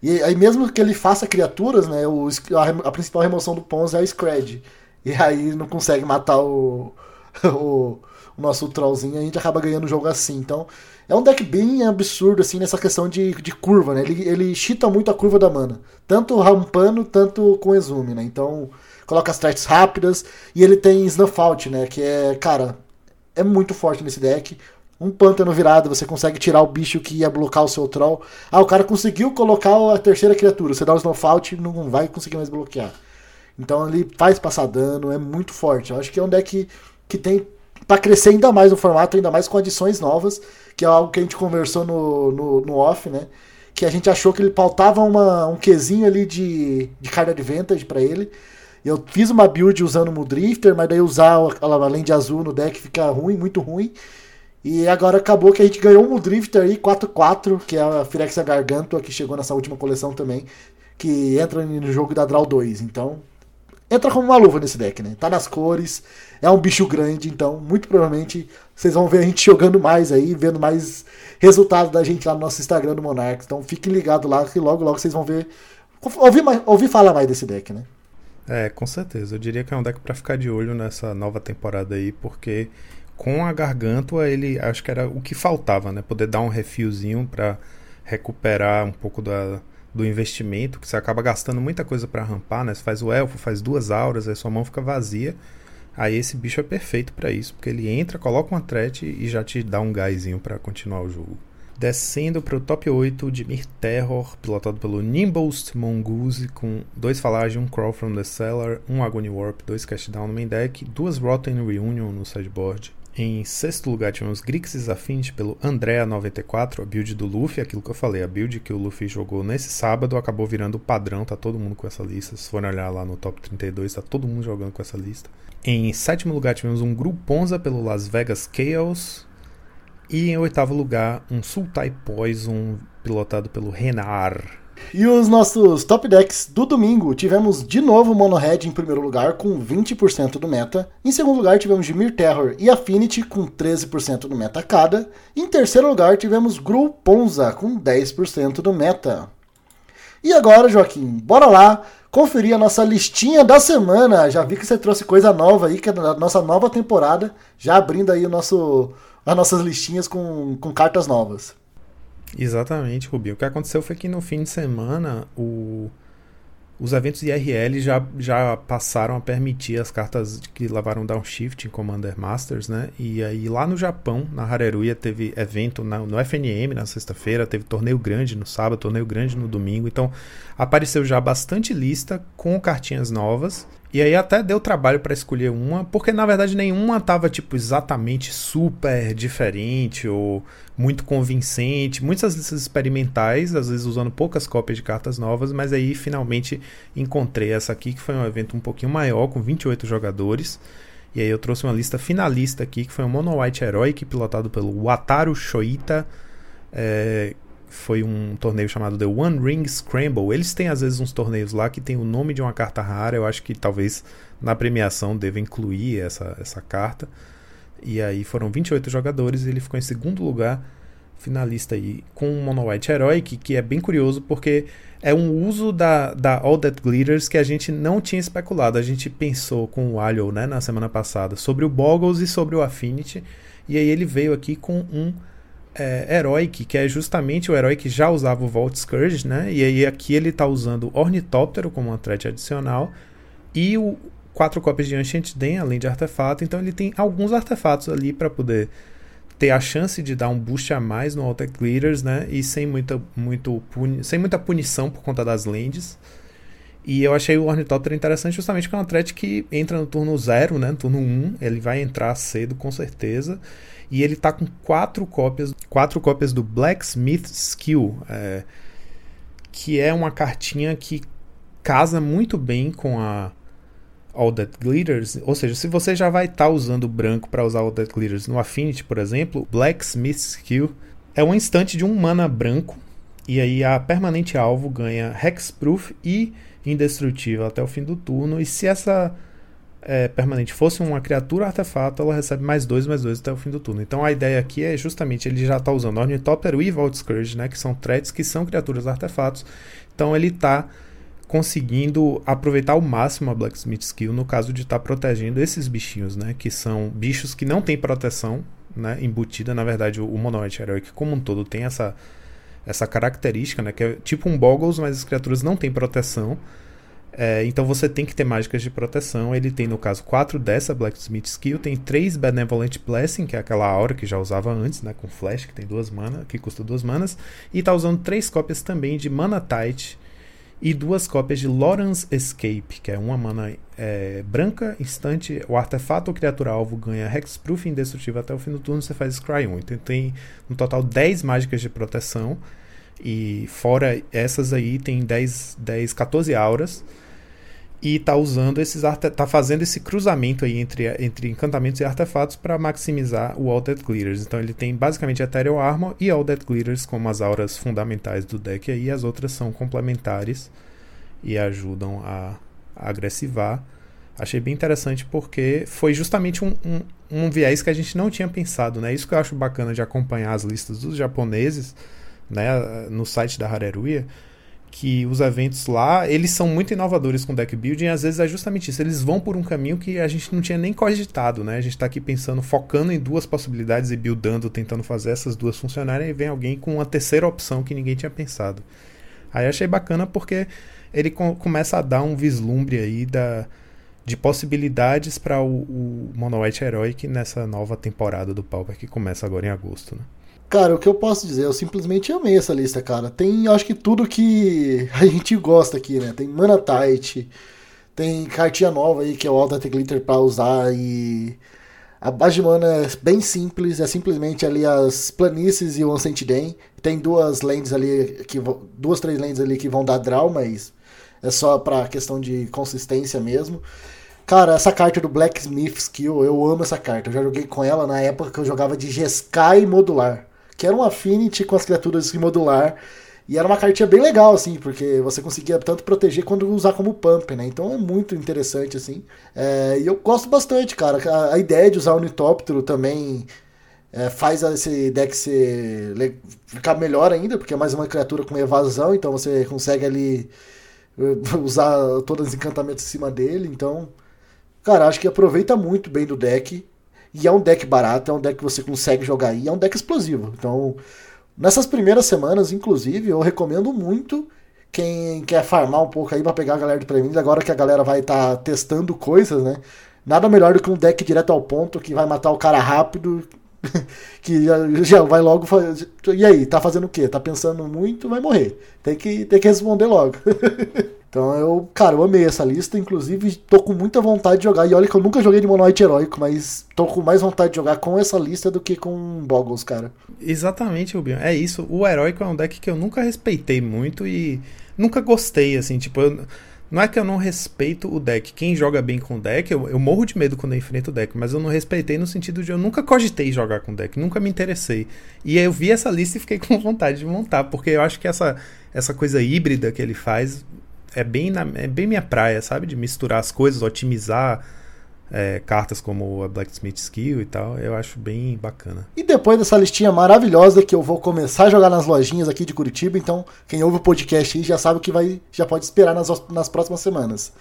E aí, mesmo que ele faça criaturas, né? O, a, a principal remoção do Pons é a Scred. E aí não consegue matar o, o, o nosso trollzinho, a gente acaba ganhando o jogo assim. Então, É um deck bem absurdo, assim, nessa questão de, de curva, né? Ele, ele chita muito a curva da mana. Tanto rampando, tanto com exume, né? Então, coloca as threats rápidas. E ele tem Snuff Out, né? Que é, cara, é muito forte nesse deck. Um pântano virado, você consegue tirar o bicho que ia blocar o seu troll. Ah, o cara conseguiu colocar a terceira criatura. Você dá o Snuff Out e não vai conseguir mais bloquear. Então ele faz passar dano, é muito forte. Eu acho que é um deck que tem para crescer ainda mais no formato, ainda mais com adições novas, que é algo que a gente conversou no, no, no off, né? Que a gente achou que ele pautava uma, um quesinho ali de, de card advantage para ele. Eu fiz uma build usando o Mudrifter, mas daí usar além de azul no deck fica ruim, muito ruim. E agora acabou que a gente ganhou um Mudrifter aí, 4-4, que é a Firexa Gargantua, que chegou nessa última coleção também, que entra no jogo da Draw 2. Então, entra como uma luva nesse deck, né? Tá nas cores, é um bicho grande, então muito provavelmente vocês vão ver a gente jogando mais aí, vendo mais resultado da gente lá no nosso Instagram do Monarchs. Então fiquem ligados lá que logo logo vocês vão ver ouvir, falar mais desse deck, né? É, com certeza. Eu diria que é um deck para ficar de olho nessa nova temporada aí, porque com a Gargantua ele acho que era o que faltava, né? Poder dar um refiozinho para recuperar um pouco da do investimento, que você acaba gastando muita coisa para rampar, né? Você faz o elfo, faz duas auras, aí sua mão fica vazia. Aí esse bicho é perfeito para isso, porque ele entra, coloca uma threat e já te dá um gásinho para continuar o jogo. Descendo para o top 8 de Mir Terror, pilotado pelo Nimblest Mongoose, com dois Falage, um Crawl from the Cellar, um Agony Warp, dois Cast Down no main deck, duas Rotten Reunion no sideboard, em sexto lugar tivemos Grixis Affinity pelo Andrea94, a build do Luffy, aquilo que eu falei, a build que o Luffy jogou nesse sábado acabou virando padrão, tá todo mundo com essa lista. Se forem olhar lá no top 32, tá todo mundo jogando com essa lista. Em sétimo lugar tivemos um Gruponza pelo Las Vegas Chaos. E em oitavo lugar, um Sultai Poison pilotado pelo Renar. E os nossos top decks do domingo, tivemos de novo Mono Red em primeiro lugar com 20% do meta. Em segundo lugar tivemos Dimir Terror e Affinity com 13% do meta cada. Em terceiro lugar tivemos Gru Ponza com 10% do meta. E agora, Joaquim, bora lá conferir a nossa listinha da semana. Já vi que você trouxe coisa nova aí, que é da nossa nova temporada, já abrindo aí o nosso, as nossas listinhas com, com cartas novas. Exatamente, Rubinho. O que aconteceu foi que no fim de semana o, os eventos IRL já, já passaram a permitir as cartas que levaram downshift em Commander Masters, né? E aí lá no Japão, na Hareruya, teve evento na, no FNM na sexta-feira, teve torneio grande no sábado, torneio grande no domingo. Então apareceu já bastante lista com cartinhas novas e aí até deu trabalho para escolher uma, porque na verdade nenhuma tava tipo exatamente super diferente ou muito convincente. Muitas listas experimentais, às vezes usando poucas cópias de cartas novas, mas aí finalmente encontrei essa aqui que foi um evento um pouquinho maior com 28 jogadores. E aí eu trouxe uma lista finalista aqui que foi um Mono White Heroic pilotado pelo Wataru Shoita. É, foi um torneio chamado The One Ring Scramble. Eles têm às vezes uns torneios lá que tem o nome de uma carta rara. Eu acho que talvez na premiação deva incluir essa, essa carta. E aí foram 28 jogadores e ele ficou em segundo lugar, finalista aí, com o Mono White Heroic, que é bem curioso porque é um uso da, da All That Glitters que a gente não tinha especulado. A gente pensou com o Alio né, na semana passada sobre o Boggles e sobre o Affinity. E aí ele veio aqui com um é, Heroic, que é justamente o herói que já usava o Vault Scourge, né? E aí aqui ele está usando Ornitóptero como uma threat adicional e o quatro cópias de Ancient Den, além de artefato. Então ele tem alguns artefatos ali para poder ter a chance de dar um boost a mais no Altec Leaders, né? E sem muita, muito sem muita punição por conta das lands. E eu achei o Ornitóptero interessante justamente porque é uma threat que entra no turno 0, né? No turno 1, um, ele vai entrar cedo com certeza. E ele tá com quatro cópias, quatro cópias do Blacksmith Skill, é, que é uma cartinha que casa muito bem com a All That Glitters. Ou seja, se você já vai estar tá usando branco para usar All That Glitters no Affinity, por exemplo, Blacksmith Skill é um instante de um mana branco. E aí a permanente alvo ganha Hexproof e indestrutível até o fim do turno. E se essa é, permanente fosse uma criatura artefato, ela recebe mais dois, mais dois até o fim do turno. Então a ideia aqui é justamente ele já está usando Ornitóptero e Vault Scourge, né, que são threats que são criaturas artefatos. Então ele está conseguindo aproveitar ao máximo a Blacksmith Skill no caso de estar tá protegendo esses bichinhos, né, que são bichos que não têm proteção né, embutida. Na verdade, o, o Mono White Heroic como um todo tem essa, essa característica, né, que é tipo um Boggles, mas as criaturas não têm proteção. É, então você tem que ter mágicas de proteção. Ele tem, no caso, quatro dessa Blacksmith Skill. Tem três Benevolent Blessing, que é aquela aura que já usava antes, né? Com Flash, que tem duas mana, que custa duas manas. E tá usando três cópias também de Mana Tide e duas cópias de Loran's Escape, que é uma mana é, branca, instante, o artefato ou criatura alvo ganha Hexproof indestrutível até o fim do turno, você faz Scry 1. Então tem no total 10 mágicas de proteção, e fora essas aí tem 10, 10 14 auras, e tá usando esses tá fazendo esse cruzamento aí entre, entre encantamentos e artefatos para maximizar o All Dead Glitters. Então ele tem basicamente Ethereal Armor e All Dead Glitters como as auras fundamentais do deck aí, as outras são complementares e ajudam a, a agressivar. Achei bem interessante porque foi justamente um, um, um, viés que a gente não tinha pensado, né? Isso que eu acho bacana de acompanhar as listas dos japoneses, né, no site da Hareruya que os eventos lá, eles são muito inovadores com deck building, e às vezes é justamente isso, eles vão por um caminho que a gente não tinha nem cogitado, né? A gente está aqui pensando, focando em duas possibilidades e buildando, tentando fazer essas duas funcionarem, e vem alguém com uma terceira opção que ninguém tinha pensado. Aí achei bacana porque ele com, começa a dar um vislumbre aí da, de possibilidades para o, o Mono White Heroic nessa nova temporada do Pauper que começa agora em agosto, né? Cara, o que eu posso dizer, eu simplesmente amei essa lista, cara. Tem, acho que tudo que a gente gosta aqui, né? Tem Mana Tight, tem cartinha nova aí que é o Alta Glitter pra usar e a base de mana é bem simples, é simplesmente ali as planícies e o Ancient Den. Tem duas lands ali que duas três lands ali que vão dar draw, mas é só pra questão de consistência mesmo. Cara, essa carta do Blacksmith Skill, eu amo essa carta. Eu já joguei com ela na época que eu jogava de Jeskai modular que era um Affinity com as criaturas modular. E era uma cartinha bem legal, assim, porque você conseguia tanto proteger quanto usar como pump, né? Então é muito interessante, assim. É, e eu gosto bastante, cara. A, a ideia de usar o Unitóptero também é, faz esse deck ser, ficar melhor ainda, porque é mais uma criatura com evasão, então você consegue ali uh, usar todos os encantamentos em cima dele. Então, cara, acho que aproveita muito bem do deck. E é um deck barato, é um deck que você consegue jogar e é um deck explosivo. Então, nessas primeiras semanas, inclusive, eu recomendo muito quem quer farmar um pouco aí para pegar a galera do Premium, agora que a galera vai estar tá testando coisas, né? Nada melhor do que um deck direto ao ponto que vai matar o cara rápido, que já, já vai logo fazer. E aí, tá fazendo o quê? Tá pensando muito, vai morrer. Tem que, tem que responder logo. Então eu, cara, eu amei essa lista, inclusive tô com muita vontade de jogar. E olha que eu nunca joguei de Monoite Heróico, mas tô com mais vontade de jogar com essa lista do que com Boggles, cara. Exatamente, Rubinho. É isso. O Heróico é um deck que eu nunca respeitei muito e nunca gostei, assim, tipo, eu, não é que eu não respeito o deck. Quem joga bem com o deck, eu, eu morro de medo quando eu enfrento o deck, mas eu não respeitei no sentido de eu nunca cogitei jogar com o deck, nunca me interessei. E eu vi essa lista e fiquei com vontade de montar, porque eu acho que essa, essa coisa híbrida que ele faz é bem, na, é bem minha praia, sabe? De misturar as coisas, otimizar é, cartas como a Blacksmith Skill e tal, eu acho bem bacana. E depois dessa listinha maravilhosa que eu vou começar a jogar nas lojinhas aqui de Curitiba, então quem ouve o podcast aí já sabe o que vai, já pode esperar nas, nas próximas semanas.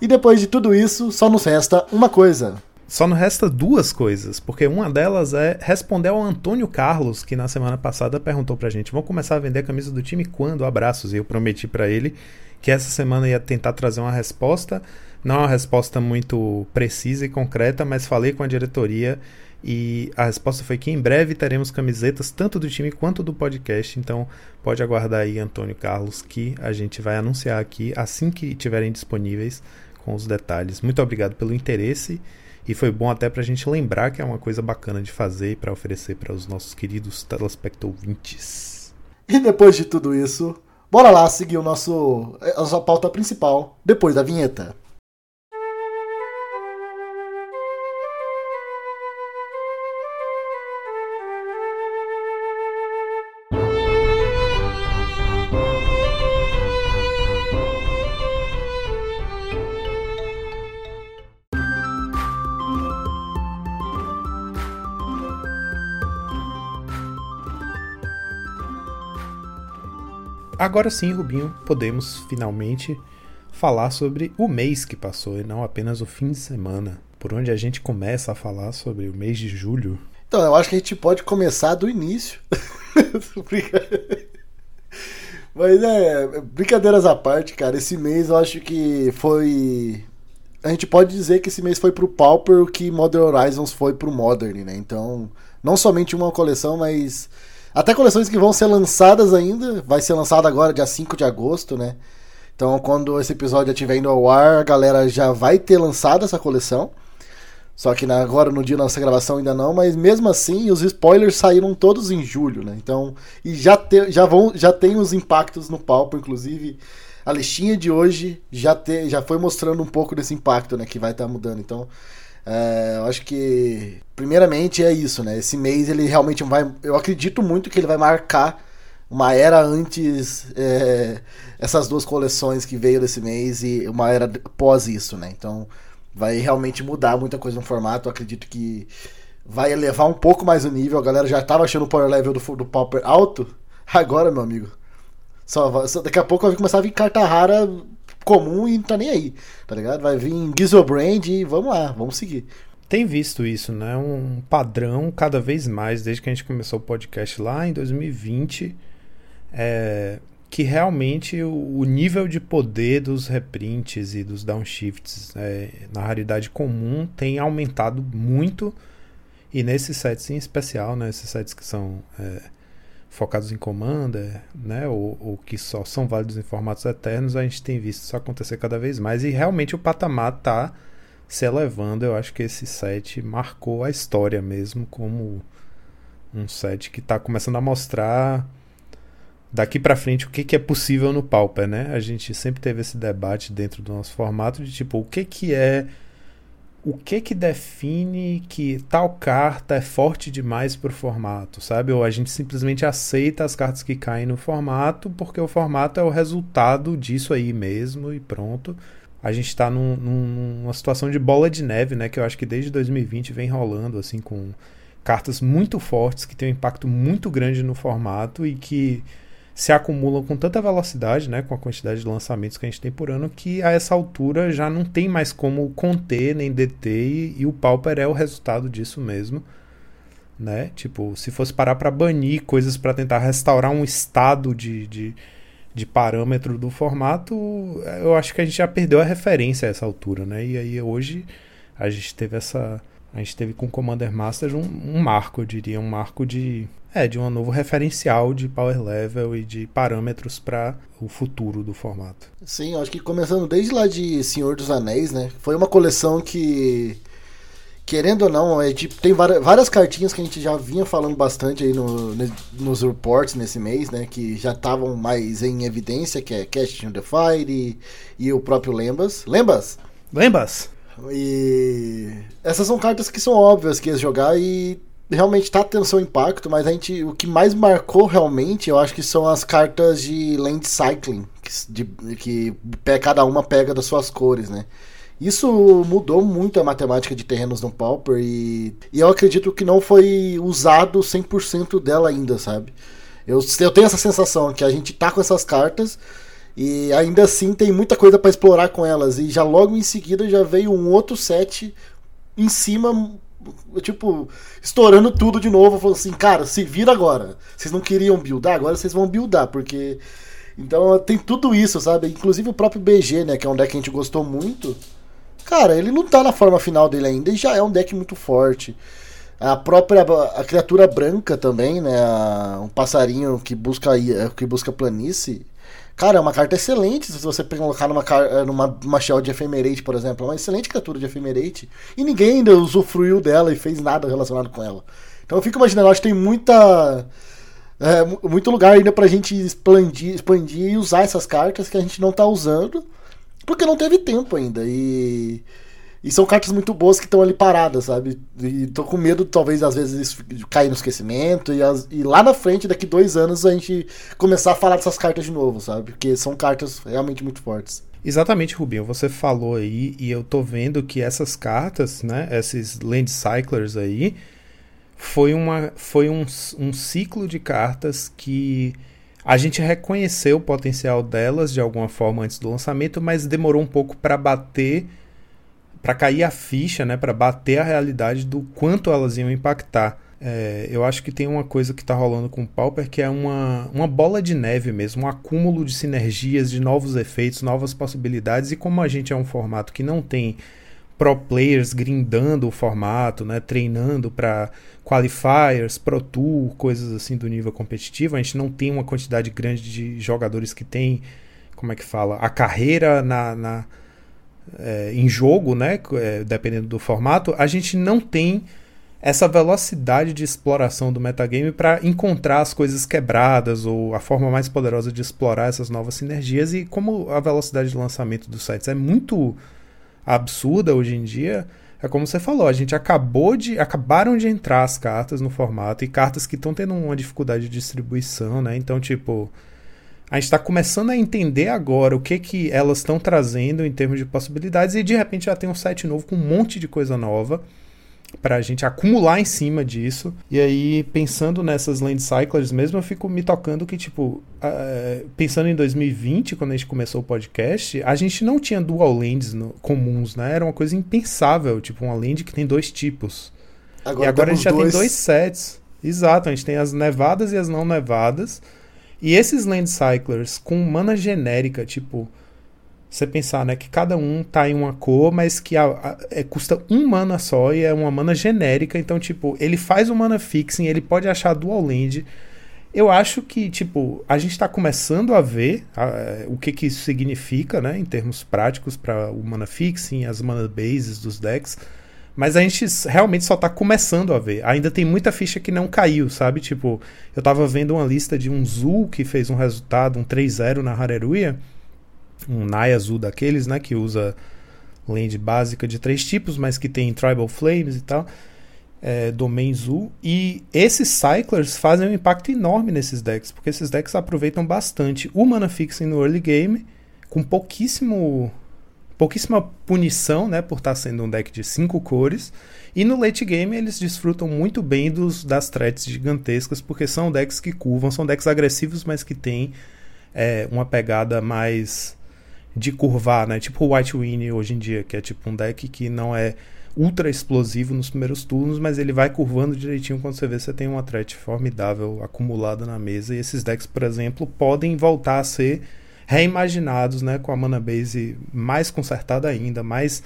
E depois de tudo isso, só nos resta uma coisa. Só nos resta duas coisas, porque uma delas é responder ao Antônio Carlos, que na semana passada perguntou pra gente: vamos começar a vender a camisa do time quando? Abraços. E eu prometi para ele que essa semana ia tentar trazer uma resposta, não é uma resposta muito precisa e concreta, mas falei com a diretoria e a resposta foi que em breve teremos camisetas tanto do time quanto do podcast, então pode aguardar aí, Antônio Carlos, que a gente vai anunciar aqui assim que estiverem disponíveis com os detalhes. Muito obrigado pelo interesse e foi bom até para a gente lembrar que é uma coisa bacana de fazer e para oferecer para os nossos queridos telespectouvintes. E depois de tudo isso, Bora lá seguir o nosso, a nossa pauta principal depois da vinheta. Agora sim, Rubinho, podemos finalmente falar sobre o mês que passou e não apenas o fim de semana. Por onde a gente começa a falar sobre o mês de julho. Então, eu acho que a gente pode começar do início. Mas é, brincadeiras à parte, cara, esse mês eu acho que foi. A gente pode dizer que esse mês foi pro Pauper o que Modern Horizons foi pro Modern, né? Então, não somente uma coleção, mas até coleções que vão ser lançadas ainda. Vai ser lançada agora, dia 5 de agosto, né? Então, quando esse episódio estiver indo ao ar, a galera já vai ter lançado essa coleção. Só que agora no dia da nossa gravação ainda não, mas mesmo assim os spoilers saíram todos em julho, né? Então, e já, te, já, vão, já tem os impactos no palco, inclusive a listinha de hoje já, te, já foi mostrando um pouco desse impacto, né? Que vai estar tá mudando. Então, é, eu acho que, primeiramente, é isso, né? Esse mês ele realmente vai. Eu acredito muito que ele vai marcar uma era antes é, essas duas coleções que veio desse mês e uma era pós isso, né? Então vai realmente mudar muita coisa no formato. Eu acredito que vai elevar um pouco mais o nível. A galera já tava achando o power level do, do Pauper alto. Agora, meu amigo, só, só, daqui a pouco vai começar a vir carta rara comum e não tá nem aí, tá ligado? Vai vir Gizobrand e vamos lá, vamos seguir. Tem visto isso, né? Um padrão cada vez mais, desde que a gente começou o podcast lá em 2020. É, que realmente o, nível de poder dos reprints e dos downshifts é, na raridade comum tem aumentado muito. E nesses sets em especial, né, esses sets que são é, focados em Commander, né, ou, ou, que só são válidos em formatos eternos, a gente tem visto isso acontecer cada vez mais. E realmente o patamar está se elevando. Eu acho que esse set marcou a história mesmo como um set que está começando a mostrar daqui para frente o que, que é possível no Pauper, né? A gente sempre teve esse debate dentro do nosso formato de tipo, o que que é o que que define que tal carta é forte demais para o formato, sabe? Ou a gente simplesmente aceita as cartas que caem no formato porque o formato é o resultado disso aí mesmo e pronto. A gente está num, numa situação de bola de neve, né? Que eu acho que desde 2020 vem rolando assim com cartas muito fortes que têm um impacto muito grande no formato e que se acumulam com tanta velocidade, né, com a quantidade de lançamentos que a gente tem por ano, que a essa altura já não tem mais como conter nem deter, e, e o Pauper é o resultado disso mesmo. Né? Tipo, se fosse parar para banir coisas para tentar restaurar um estado de, de, de, parâmetro do formato, eu acho que a gente já perdeu a referência a essa altura, né? E aí hoje a gente teve essa. A gente teve com o Commander Masters um, um marco, eu diria, um marco de, é, de um novo referencial de power level e de parâmetros para o futuro do formato. Sim, acho que começando desde lá de Senhor dos Anéis, né? Foi uma coleção que, querendo ou não, é, tipo, tem várias, várias, cartinhas que a gente já vinha falando bastante aí no, nos reports nesse mês, né? Que já estavam mais em evidência, que é Casting the Fire e, e o próprio Lembas. Lembas? Lembas! E essas são cartas que são óbvias que ia jogar e realmente tá tendo seu impacto, mas a gente, o que mais marcou realmente, eu acho que são as cartas de land cycling, que, de, que cada uma pega das suas cores, né? Isso mudou muito a matemática de terrenos no Pauper e, e eu acredito que não foi usado 100% dela ainda, sabe? Eu, eu tenho essa sensação que a gente tá com essas cartas e ainda assim tem muita coisa para explorar com elas e já logo em seguida já veio um outro set em cima tipo, estourando tudo de novo, falando assim, cara, se vira agora. Vocês não queriam buildar, agora vocês vão buildar, porque. Então tem tudo isso, sabe? Inclusive o próprio BG, né, que é um deck que a gente gostou muito. Cara, ele não tá na forma final dele ainda e já é um deck muito forte. A própria a criatura branca também, né? um passarinho que busca que busca planície. Cara, é uma carta excelente se você colocar numa, eh, numa uma shell de Ephemerate, por exemplo. É uma excelente criatura de Ephemerate. E ninguém ainda usufruiu dela e fez nada relacionado com ela. Então eu fico imaginando, acho que tem muita. É, muito lugar ainda pra gente expandir, expandir e usar essas cartas que a gente não tá usando. Porque não teve tempo ainda. E. E são cartas muito boas que estão ali paradas, sabe? E tô com medo, talvez, às vezes, cair no esquecimento. E, as, e, lá na frente, daqui dois anos, a gente começar a falar dessas cartas de novo, sabe? Porque são cartas realmente muito fortes. Exatamente, Rubinho. Você falou aí, e eu tô vendo que essas cartas, né? Esses Land Cyclers aí, foi, uma, foi um, um ciclo de cartas que a gente reconheceu o potencial delas de alguma forma antes do lançamento, mas demorou um pouco para bater para cair a ficha, né, para bater a realidade do quanto elas iam impactar. É, eu acho que tem uma coisa que tá rolando com o Pauper que é uma, uma bola de neve mesmo, um acúmulo de sinergias, de novos efeitos, novas possibilidades. E como a gente é um formato que não tem pro players grindando o formato, né, treinando para qualifiers, Pro Tour, coisas assim do nível competitivo, a gente não tem uma quantidade grande de jogadores que tem, como é que fala, a carreira na, na é, em jogo, né, é, dependendo do formato, a gente não tem essa velocidade de exploração do metagame para encontrar as coisas quebradas ou a forma mais poderosa de explorar essas novas sinergias e como a velocidade de lançamento dos sites é muito absurda hoje em dia, é como você falou, a gente acabou de acabaram de entrar as cartas no formato e cartas que estão tendo uma dificuldade de distribuição, né? Então, tipo, a gente está começando a entender agora o que que elas estão trazendo em termos de possibilidades e de repente já tem um site novo com um monte de coisa nova para a gente acumular em cima disso. E aí, pensando nessas land cyclers mesmo, eu fico me tocando que, tipo, uh, pensando em 2020, quando a gente começou o podcast, a gente não tinha dual lands no, comuns, né? Era uma coisa impensável, tipo, uma land que tem dois tipos. Agora e agora a gente já dois... tem dois sets. Exato, a gente tem as nevadas e as não nevadas. E esses land cyclers com mana genérica, tipo, você pensar, né, que cada um tá em uma cor, mas que a, a, é, custa um mana só e é uma mana genérica, então, tipo, ele faz o mana fixing, ele pode achar dual land. Eu acho que, tipo, a gente está começando a ver a, o que, que isso significa, né, em termos práticos para o mana fixing, as mana bases dos decks, mas a gente realmente só está começando a ver. Ainda tem muita ficha que não caiu, sabe? Tipo, eu tava vendo uma lista de um Zul que fez um resultado, um 3-0 na Hareruya, um Nai azul daqueles, né, que usa land básica de três tipos, mas que tem Tribal Flames e tal, é, Domain Zul. E esses Cyclers fazem um impacto enorme nesses decks, porque esses decks aproveitam bastante o mana fixing no early game, com pouquíssimo pouquíssima punição, né, por estar sendo um deck de cinco cores. E no late game eles desfrutam muito bem dos, das threats gigantescas, porque são decks que curvam, são decks agressivos, mas que têm é, uma pegada mais de curvar, né? Tipo o White Winnie hoje em dia, que é tipo um deck que não é ultra explosivo nos primeiros turnos, mas ele vai curvando direitinho quando você vê você tem uma threat formidável acumulada na mesa. E esses decks, por exemplo, podem voltar a ser reimaginados, né? Com a mana base mais consertada ainda, mais.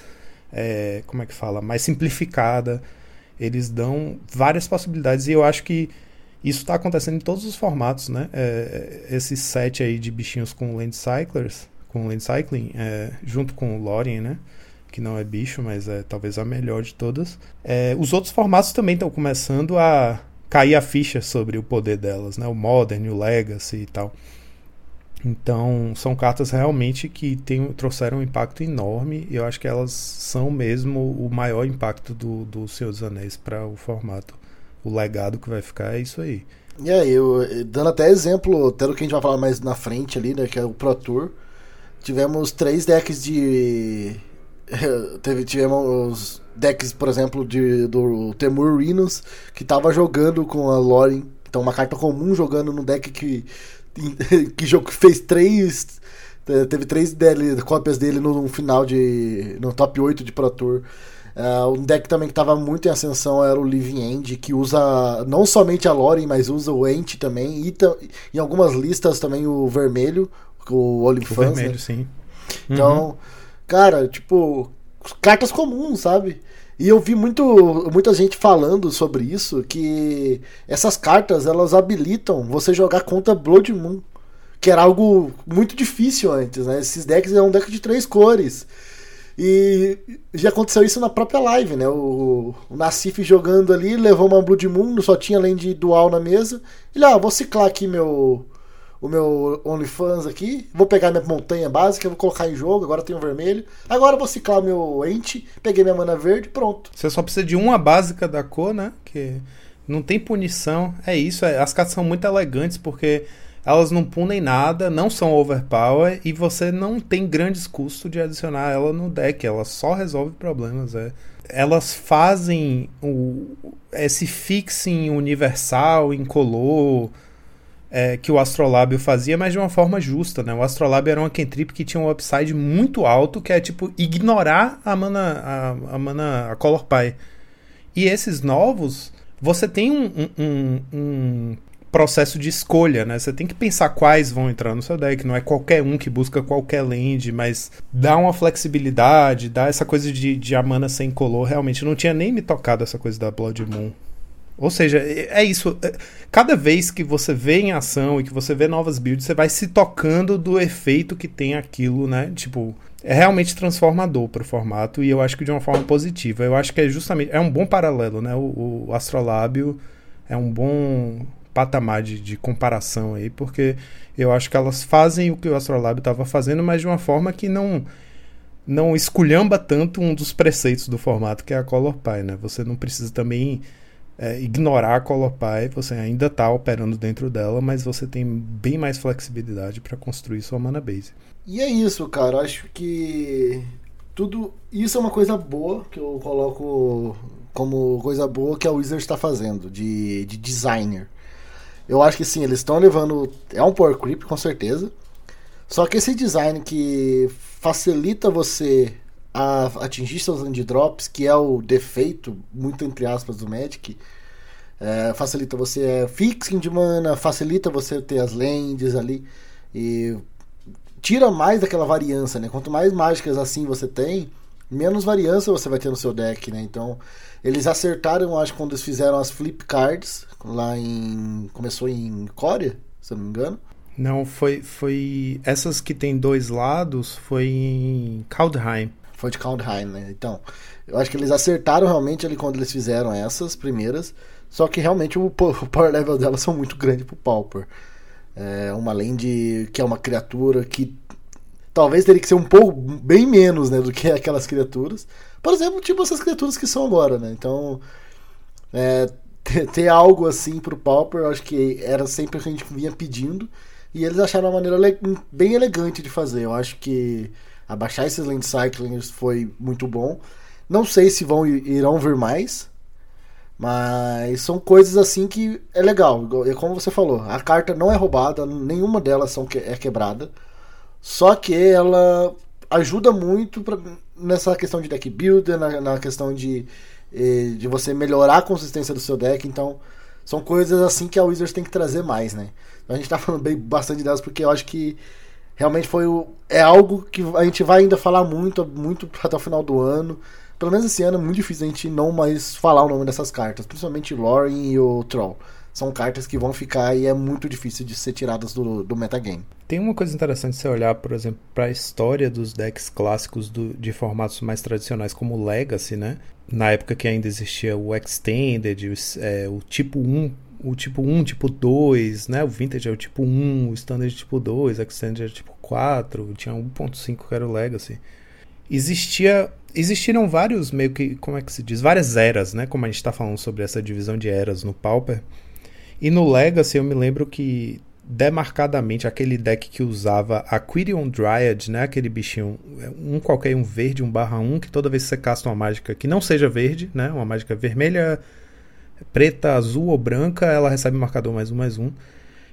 É, como é que fala? Mais simplificada. Eles dão várias possibilidades e eu acho que isso está acontecendo em todos os formatos, né? É, esse set aí de bichinhos com Land Cyclers com Land Cycling, é, junto com o Lorien, né? Que não é bicho, mas é talvez a melhor de todas. É, os outros formatos também estão começando a cair a ficha sobre o poder delas, né? O Modern, o Legacy e tal. Então, são cartas realmente que tem, trouxeram um impacto enorme. E eu acho que elas são mesmo o maior impacto do, do Senhor dos Anéis para o formato. O legado que vai ficar é isso aí. E aí, eu, dando até exemplo, até do que a gente vai falar mais na frente ali, né? Que é o Pro Tour. Tivemos três decks de. Teve, tivemos decks, por exemplo, de, do Temur Rhinos, que tava jogando com a Lorin. Então, uma carta comum jogando no deck que, que jogo fez três. Teve três dele, cópias dele no final de. no top 8 de Pro Tour. Uh, um deck também que estava muito em ascensão era o Living End, que usa não somente a Lorin, mas usa o Ent também, e em algumas listas também o vermelho, o OnlyFans. O vermelho, né? sim. Então, uhum. cara, tipo, cartas comuns, sabe? E eu vi muito, muita gente falando sobre isso, que essas cartas, elas habilitam você jogar contra Blood Moon, que era algo muito difícil antes, né? Esses decks é um deck de três cores. E já aconteceu isso na própria live, né? O, o Nassif jogando ali, levou uma Blood Moon, só tinha além de dual na mesa. Ele, ah, vou ciclar aqui meu o meu OnlyFans aqui, vou pegar minha montanha básica, vou colocar em jogo, agora um vermelho. Agora vou ciclar meu ente, peguei minha mana verde, pronto. Você só precisa de uma básica da cor, né? Que não tem punição. É isso, é, as cartas são muito elegantes porque elas não punem nada, não são overpower e você não tem grandes custos de adicionar ela no deck, ela só resolve problemas, é. Elas fazem o, esse fixing universal, incolor, é, que o Astrolábio fazia, mas de uma forma justa, né? O Astrolábio era uma cantrip que tinha um upside muito alto, que é tipo ignorar a mana, a, a mana, a Color Pie. E esses novos, você tem um, um, um, processo de escolha, né? Você tem que pensar quais vão entrar no seu deck. Não é qualquer um que busca qualquer land, mas dá uma flexibilidade, dá essa coisa de, de a mana sem color. Realmente, não tinha nem me tocado essa coisa da Blood Moon. Ou seja, é isso. É, cada vez que você vê em ação e que você vê novas builds, você vai se tocando do efeito que tem aquilo, né? Tipo, é realmente transformador para o formato e eu acho que de uma forma positiva. Eu acho que é justamente é um bom paralelo, né? O, o Astrolábio é um bom patamar de, de, comparação aí, porque eu acho que elas fazem o que o Astrolábio estava fazendo, mas de uma forma que não não esculhamba tanto um dos preceitos do formato, que é a Color Pie, né? Você não precisa também é, ignorar a Color Pie, você ainda está operando dentro dela, mas você tem bem mais flexibilidade para construir sua mana base. E é isso, cara. Acho que tudo isso é uma coisa boa que eu coloco como coisa boa que a Wizard está fazendo de, de designer. Eu acho que sim, eles estão levando. É um power creep, com certeza. Só que esse design que facilita você a atingir seus land drops, que é o defeito, muito entre aspas, do Magic, é, facilita você é, fixing de mana, facilita você ter as lands ali e tira mais daquela variância, né? Quanto mais mágicas assim você tem, menos variância você vai ter no seu deck, né? Então, eles acertaram, acho, quando eles fizeram as flip cards lá em começou em Coreia, se eu não me engano. Não, foi foi essas que tem dois lados foi em Kaldheim. Foi de Kaldheim, né? Então, eu acho que eles acertaram realmente ali quando eles fizeram essas primeiras. Só que realmente o, power level delas são muito grande pro Pauper. É uma land que é uma criatura que talvez teria que ser um pouco bem menos, né, do que aquelas criaturas. Por exemplo, tipo essas criaturas que são agora, né? Então, é, ter, ter, algo assim pro Pauper, eu acho que era sempre o que a gente vinha pedindo. E eles acharam uma maneira bem elegante de fazer. Eu acho que abaixar esses land cyclings foi muito bom. Não sei se vão irão vir mais, mas são coisas assim que é legal. É como você falou, a carta não é roubada, nenhuma delas são que, é quebrada. Só que ela ajuda muito pra, nessa questão de deck builder, na, na questão de, eh, de você melhorar a consistência do seu deck. Então, são coisas assim que a Wizards tem que trazer mais, né? A gente tá falando bem bastante delas porque eu acho que realmente foi o, é algo que a gente vai ainda falar muito, muito até o final do ano. Pelo menos esse ano é muito difícil a gente não mais falar o nome dessas cartas, principalmente Lauren e o Troll. São cartas que vão ficar e é muito difícil de ser tiradas do, do metagame. Tem uma coisa interessante se olhar, por exemplo, para a história dos decks clássicos do, de formatos mais tradicionais, como Legacy, né? Na época que ainda existia o Extended, o, é, o tipo 1 o tipo 1, tipo 2, né? O Vintage é o tipo 1, o Standard é tipo 2, o Extended é tipo 4, tinha 1.5 que era o Legacy. Existia, existiram vários, meio que, como é que se diz? Várias eras, né? Como a gente está falando sobre essa divisão de eras no Pauper. E no Legacy eu me lembro que demarcadamente aquele deck que usava a Quirion Dryad, né? Aquele bichinho, um qualquer, um verde, um barra 1, que toda vez que você casta uma mágica que não seja verde, né? Uma mágica vermelha, preta, azul ou branca, ela recebe marcador mais um, mais um.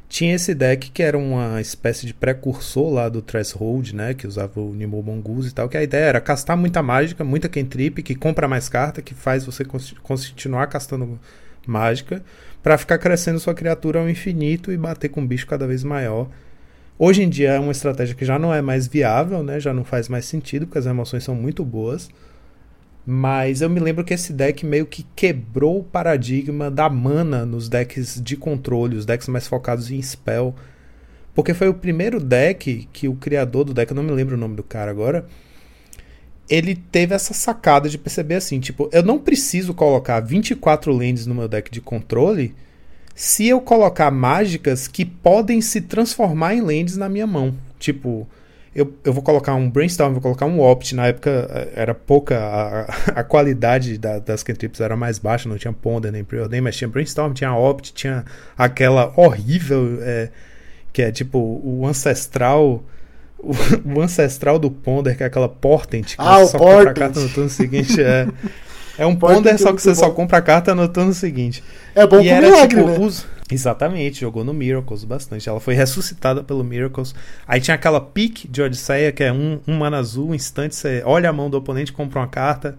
Tinha esse deck que era uma espécie de precursor lá do Threshold, né? Que usava o Nimble Mongoose e tal. Que a ideia era castar muita mágica, muita cantrip, que compra mais carta, que faz você continuar castando mágica, para ficar crescendo sua criatura ao infinito e bater com um bicho cada vez maior. Hoje em dia é uma estratégia que já não é mais viável, né? Já não faz mais sentido, porque as emoções são muito boas. Mas eu me lembro que esse deck meio que quebrou o paradigma da mana nos decks de controle, os decks mais focados em spell. Porque foi o primeiro deck que o criador do deck, eu não me lembro o nome do cara agora, ele teve essa sacada de perceber assim, tipo, eu não preciso colocar 24 lands no meu deck de controle se eu colocar mágicas que podem se transformar em lands na minha mão. Tipo, eu, eu vou colocar um brainstorm, vou colocar um opt. Na época eh, era pouca, a, a qualidade da, das cantrips era mais baixa, não tinha ponder nem preordain, mas tinha brainstorm, tinha opt, tinha aquela horrível é, que é tipo o ancestral. O, o, ancestral do Ponder, que é aquela Portent, que ah, você só portent. compra a carta no turno seguinte. É, é um Ponder, só que você bom. só compra a carta no turno seguinte. É bom e era, milagre, tipo, né? Os, Exatamente, jogou no Miracles bastante. Ela foi ressuscitada pelo Miracles. Aí tinha aquela pique de Odisseia, que é um, um mana azul, um instante, você olha a mão do oponente, compra uma carta.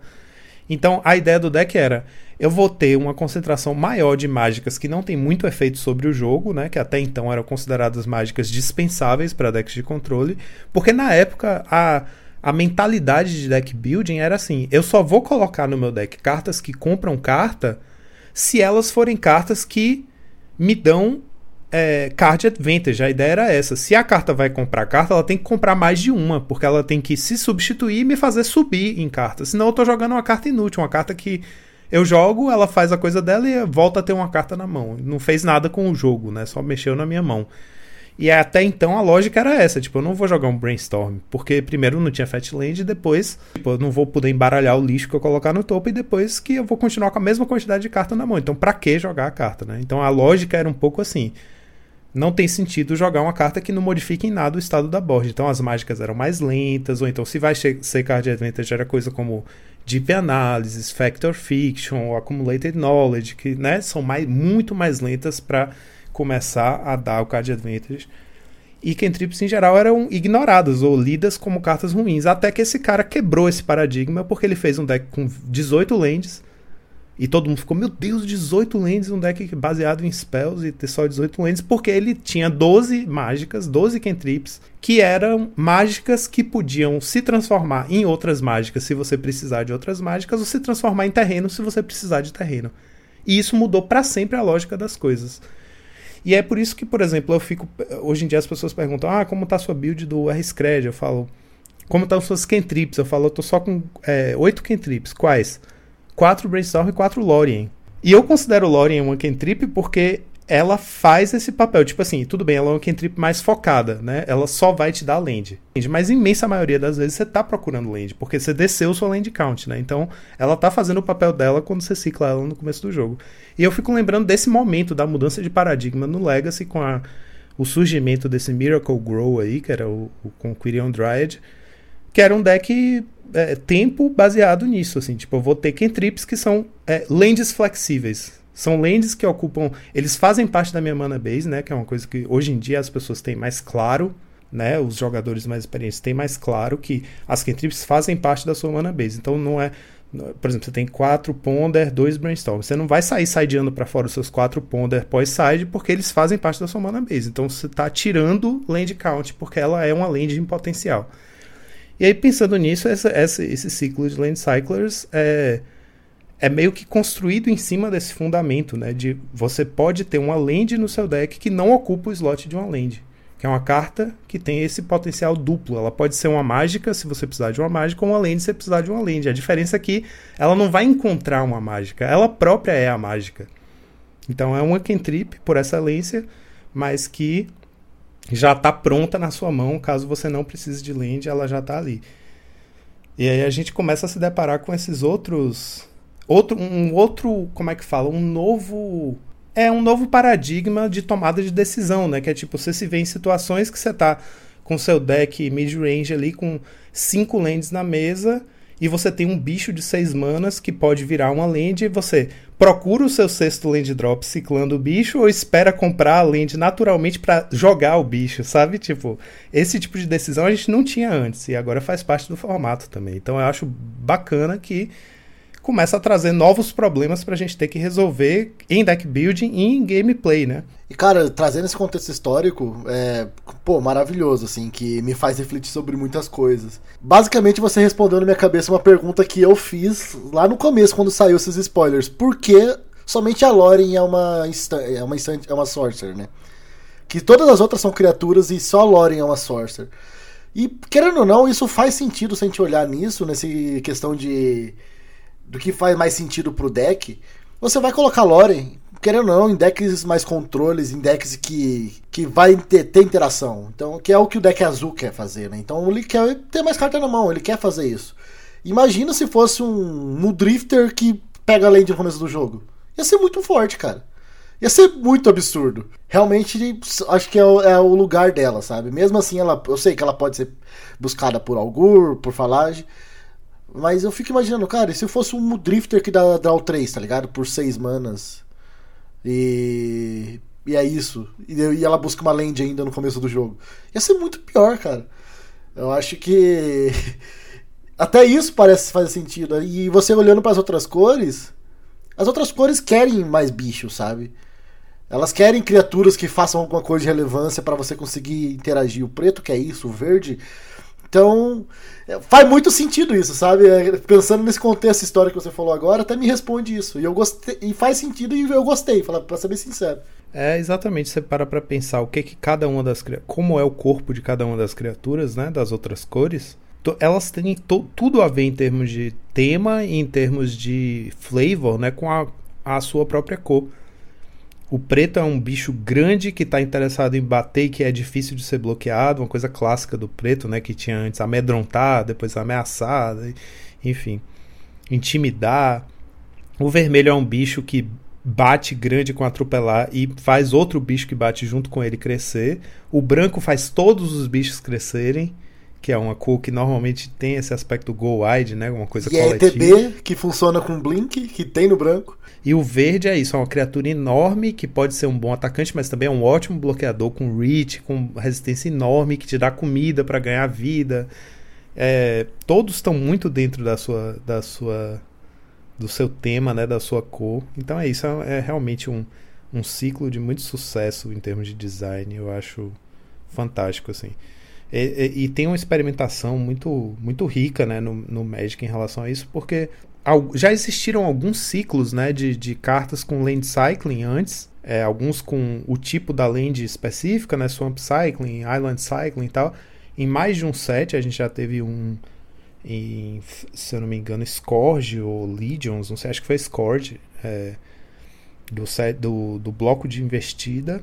Então a ideia do deck era: eu vou ter uma concentração maior de mágicas que não tem muito efeito sobre o jogo, né? Que até então eram consideradas mágicas dispensáveis para decks de controle, porque na época a a mentalidade de deck building era assim: eu só vou colocar no meu deck cartas que compram carta se elas forem cartas que me dão é, card advantage. A ideia era essa. Se a carta vai comprar carta, ela tem que comprar mais de uma, porque ela tem que se substituir e me fazer subir em carta. Senão eu tô jogando uma carta inútil, uma carta que eu jogo, ela faz a coisa dela e volta a ter uma carta na mão. Não fez nada com o jogo, né? Só mexeu na minha mão. E até então a lógica era essa, tipo, eu não vou jogar um brainstorm, porque primeiro não tinha Fatland e depois, tipo, eu não vou poder embaralhar o lixo que eu colocar no topo e depois que eu vou continuar com a mesma quantidade de carta na mão. Então, para que jogar a carta, né? Então a lógica era um pouco assim. Não tem sentido jogar uma carta que não modifique em nada o estado da board. Então as mágicas eram mais lentas, ou então se vai ser card advantage era coisa como Deep Analysis, Factor Fiction, Accumulated Knowledge, que né, são mais, muito mais lentas para começar a dar o card advantage. E cantrips em geral eram ignoradas ou lidas como cartas ruins. Até que esse cara quebrou esse paradigma porque ele fez um deck com 18 lands. E todo mundo ficou, meu Deus, 18 lands, um deck baseado em spells e ter só 18 lands, porque ele tinha 12 mágicas, 12 cantrips, que eram mágicas que podiam se transformar em outras mágicas se você precisar de outras mágicas, ou se transformar em terreno se você precisar de terreno. E isso mudou para sempre a lógica das coisas. E é por isso que, por exemplo, eu fico. Hoje em dia as pessoas perguntam: ah, como tá a sua build do R-Scred? Eu falo. Como estão suas cantrips? Eu falo, eu tô só com é, 8 cantrips. Quais? 4 Brainstorm e 4 Lorien. E eu considero Lorien uma cantrip porque ela faz esse papel. Tipo assim, tudo bem, ela é uma cantrip mais focada, né? Ela só vai te dar land. Mas imensa maioria das vezes você tá procurando land, porque você desceu sua land count, né? Então, ela tá fazendo o papel dela quando você cicla ela no começo do jogo. E eu fico lembrando desse momento da mudança de paradigma no Legacy com a, o surgimento desse Miracle Grow aí, que era o, o com Dryad, que era um deck é, tempo baseado nisso, assim, tipo, eu vou ter cantrips que são é, lands flexíveis. São lands que ocupam, eles fazem parte da minha mana base, né, que é uma coisa que hoje em dia as pessoas têm mais claro, né, os jogadores mais experientes têm mais claro que as cantrips fazem parte da sua mana base. Então não é por exemplo, você tem quatro Ponder, dois Brainstorm. Você não vai sair sideando para fora os seus quatro Ponder pós-side, porque eles fazem parte da sua mana base. Então você está tirando land count, porque ela é uma land em potencial. E aí, pensando nisso, essa, essa, esse ciclo de land cyclers é, é meio que construído em cima desse fundamento, né? De você pode ter uma land no seu deck que não ocupa o slot de uma land que é uma carta que tem esse potencial duplo. Ela pode ser uma mágica se você precisar de uma mágica, ou uma land se você precisar de uma land. A diferença é que ela não vai encontrar uma mágica, ela própria é a mágica. Então é uma cantrip por excelência, mas que já está pronta na sua mão, caso você não precise de land, ela já está ali. E aí a gente começa a se deparar com esses outros outro um outro, como é que fala, um novo é um novo paradigma de tomada de decisão, né? Que é tipo, você se vê em situações que você tá com seu deck mid-range ali com cinco lands na mesa e você tem um bicho de seis manas que pode virar uma land e você procura o seu sexto land drop ciclando o bicho ou espera comprar a land naturalmente para jogar o bicho, sabe? Tipo, esse tipo de decisão a gente não tinha antes e agora faz parte do formato também. Então eu acho bacana que começa a trazer novos problemas pra gente ter que resolver em deck building e em gameplay, né? E cara, trazendo esse contexto histórico, é, pô, maravilhoso, assim, que me faz refletir sobre muitas coisas. Basicamente, você respondeu na minha cabeça uma pergunta que eu fiz lá no começo, quando saiu esses spoilers. Por que somente a Loren é uma, é uma, é uma sorcerer, né? Que todas as outras são criaturas e só a Loren é uma sorcerer. E, querendo ou não, isso faz sentido se a gente olhar nisso, nessa questão de do que faz mais sentido pro deck, você vai colocar Loren, querendo ou não, em decks mais controles, em decks que, que vai ter, ter interação. Então, que é o que o deck azul quer fazer, né? Então ele quer ter mais carta na mão, ele quer fazer isso. Imagina se fosse um, um Drifter que pega a lane no começo do jogo. Ia ser muito forte, cara. Ia ser muito absurdo. Realmente, acho que é o, é o, lugar dela, sabe? Mesmo assim, ela, eu sei que ela pode ser buscada por Algur, por Falage, mas eu fico imaginando, cara, e se fosse um Drifter que dá draw 3, tá ligado? Por 6 manas. E. E é isso. E, e ela busca uma land ainda no começo do jogo. Ia ser muito pior, cara. Eu acho que. até isso parece fazer sentido. E você olhando para as outras cores, as outras cores querem mais bichos, sabe? Elas querem criaturas que façam alguma coisa de relevância para você conseguir interagir. O preto quer isso, o verde. Então, é, faz muito sentido isso, sabe? É, pensando nesse contexto histórico que você falou agora, até me responde isso. E eu gostei, e faz sentido e eu gostei, para ser bem sincero. É, exatamente, você para pra pensar o que que cada uma das como é o corpo de cada uma das criaturas, né, das outras cores. Elas têm tudo a ver em termos de tema e em termos de flavor, né, com a, a sua própria cor. O preto é um bicho grande que está interessado em bater e que é difícil de ser bloqueado, uma coisa clássica do preto, né? Que tinha antes amedrontar, depois ameaçar, enfim, intimidar. O vermelho é um bicho que bate grande com atropelar e faz outro bicho que bate junto com ele crescer. O branco faz todos os bichos crescerem, que é uma cor que normalmente tem esse aspecto go-wide, né? Uma coisa e é coletiva. E é ETB, que funciona com blink, que tem no branco. E o verde é isso, é uma criatura enorme que pode ser um bom atacante, mas também é um ótimo bloqueador com reach, com resistência enorme, que te dá comida para ganhar vida. É, todos estão muito dentro da sua, da sua, do seu tema, né, da sua cor. Então é isso, é, é realmente um, um ciclo de muito sucesso em termos de design. Eu acho fantástico assim. E, e, e, tem uma experimentação muito, muito rica né, no, no Magic em relação a isso, porque já existiram alguns ciclos né, de, de cartas com land cycling antes, é, alguns com o tipo da land específica, né, Swamp Cycling, Island Cycling e tal. Em mais de um set, a gente já teve um, em, se eu não me engano, Scourge ou Legions, não sei, acho que foi Scourge, é, do, set, do, do bloco de investida.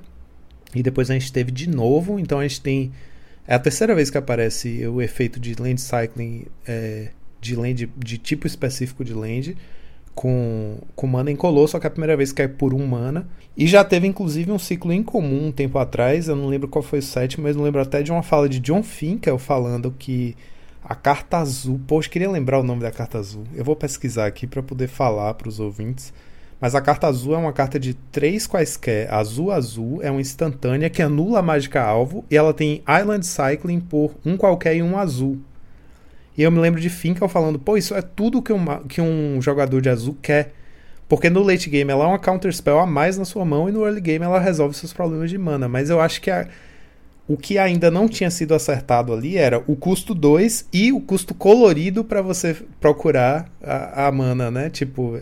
E depois a gente teve de novo, então a gente tem. É a terceira vez que aparece o efeito de land cycling é, de land de tipo específico de land com, com mana incolor, só que é a primeira vez que é por um mana. E já teve inclusive um ciclo incomum um tempo atrás, eu não lembro qual foi o set, mas não lembro até de uma fala de John Finkel falando que a carta azul, poxa, queria lembrar o nome da carta azul. Eu vou pesquisar aqui para poder falar para os ouvintes. Mas a carta azul é uma carta de três quaisquer. Azul azul é uma instantânea que anula a mágica alvo e ela tem Island Cycling por um qualquer e um azul. E eu me lembro de Finkel falando, pô, isso é tudo que um, que um jogador de azul quer. Porque no late game ela é uma counter spell a mais na sua mão e no early game ela resolve seus problemas de mana. Mas eu acho que a, o que ainda não tinha sido acertado ali era o custo 2 e o custo colorido para você procurar a, a, mana, né? Tipo,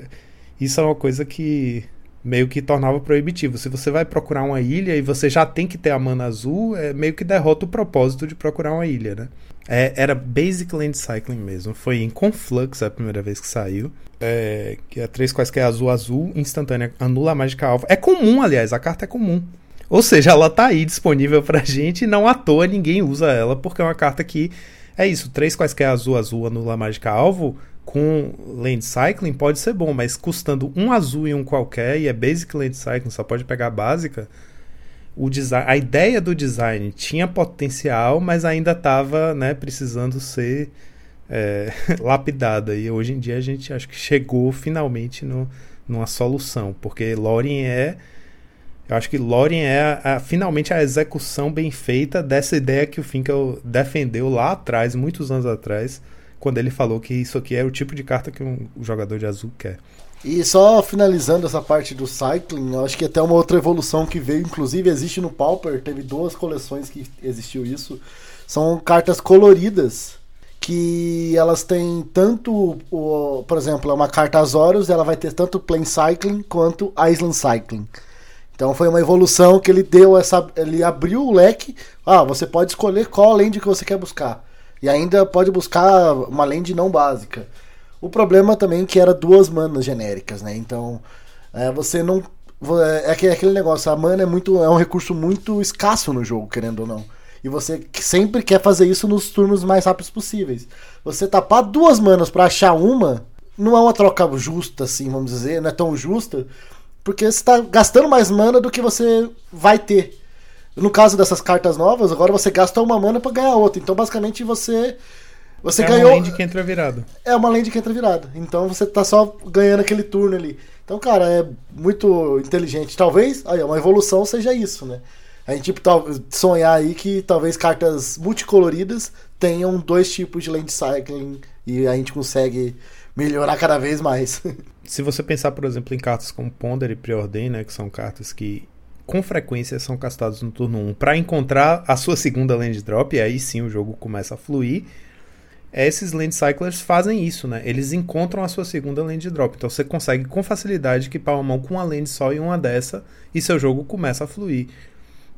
isso é uma coisa que meio que tornava proibitivo. Se você vai procurar uma ilha e você já tem que ter a mana azul, é meio que derrota o propósito de procurar uma ilha, né? É, era Basic Land Cycling mesmo. Foi em Conflux a primeira vez que saiu. É, que é três quaisquer azul azul, instantânea, anula a mágica alva. É comum, aliás, a carta é comum. Ou seja, ela tá aí disponível pra gente e não à toa ninguém usa ela, porque é uma carta que é isso, três quaisquer azul azul anula a mágica alvo com Land Cycling pode ser bom, mas custando um azul e um qualquer, e é Basic Land Cycling, só pode pegar a básica, o design, a ideia do design tinha potencial, mas ainda estava né, precisando ser é, lapidada. E hoje em dia a gente acho que chegou finalmente no, numa solução, porque Lorien é. Eu acho que Lorien é a, a, finalmente a execução bem feita dessa ideia que o Finkel defendeu lá atrás, muitos anos atrás, quando ele falou que isso aqui é o tipo de carta que um jogador de azul quer. E só finalizando essa parte do cycling, eu acho que até uma outra evolução que veio, inclusive existe no Pauper, teve duas coleções que existiu isso. São cartas coloridas que elas têm tanto, o, por exemplo, é uma carta Azorius, ela vai ter tanto Plane Cycling quanto Island Cycling. Então foi uma evolução que ele deu essa, ele abriu o leque. Ah, você pode escolher qual land que você quer buscar e ainda pode buscar uma land não básica. O problema também é que era duas manas genéricas, né? Então, é, você não. É, é aquele negócio, a mana é, muito, é um recurso muito escasso no jogo, querendo ou não. E você sempre quer fazer isso nos turnos mais rápidos possíveis. Você tapar duas manas para achar uma, não é uma troca justa, assim, vamos dizer, não é tão justa, porque você está gastando mais mana do que você vai ter. No caso dessas cartas novas, agora você gasta uma mana para ganhar outra. Então, basicamente, você você é ganhou. uma land que entra virado. É uma land que entra virado. Então você tá só ganhando aquele turno ali. Então, cara, é muito inteligente. Talvez, aí, uma evolução seja isso, né? A gente tipo, sonhar aí que talvez cartas multicoloridas tenham dois tipos de land cycling e a gente consegue melhorar cada vez mais. Se você pensar, por exemplo, em cartas como Ponder e Preordain, né, que são cartas que com frequência são castadas no turno 1 para encontrar a sua segunda land drop, e aí sim o jogo começa a fluir. Esses land cyclers fazem isso, né? Eles encontram a sua segunda land drop. Então você consegue com facilidade equipar uma mão com uma land só e uma dessa, e seu jogo começa a fluir.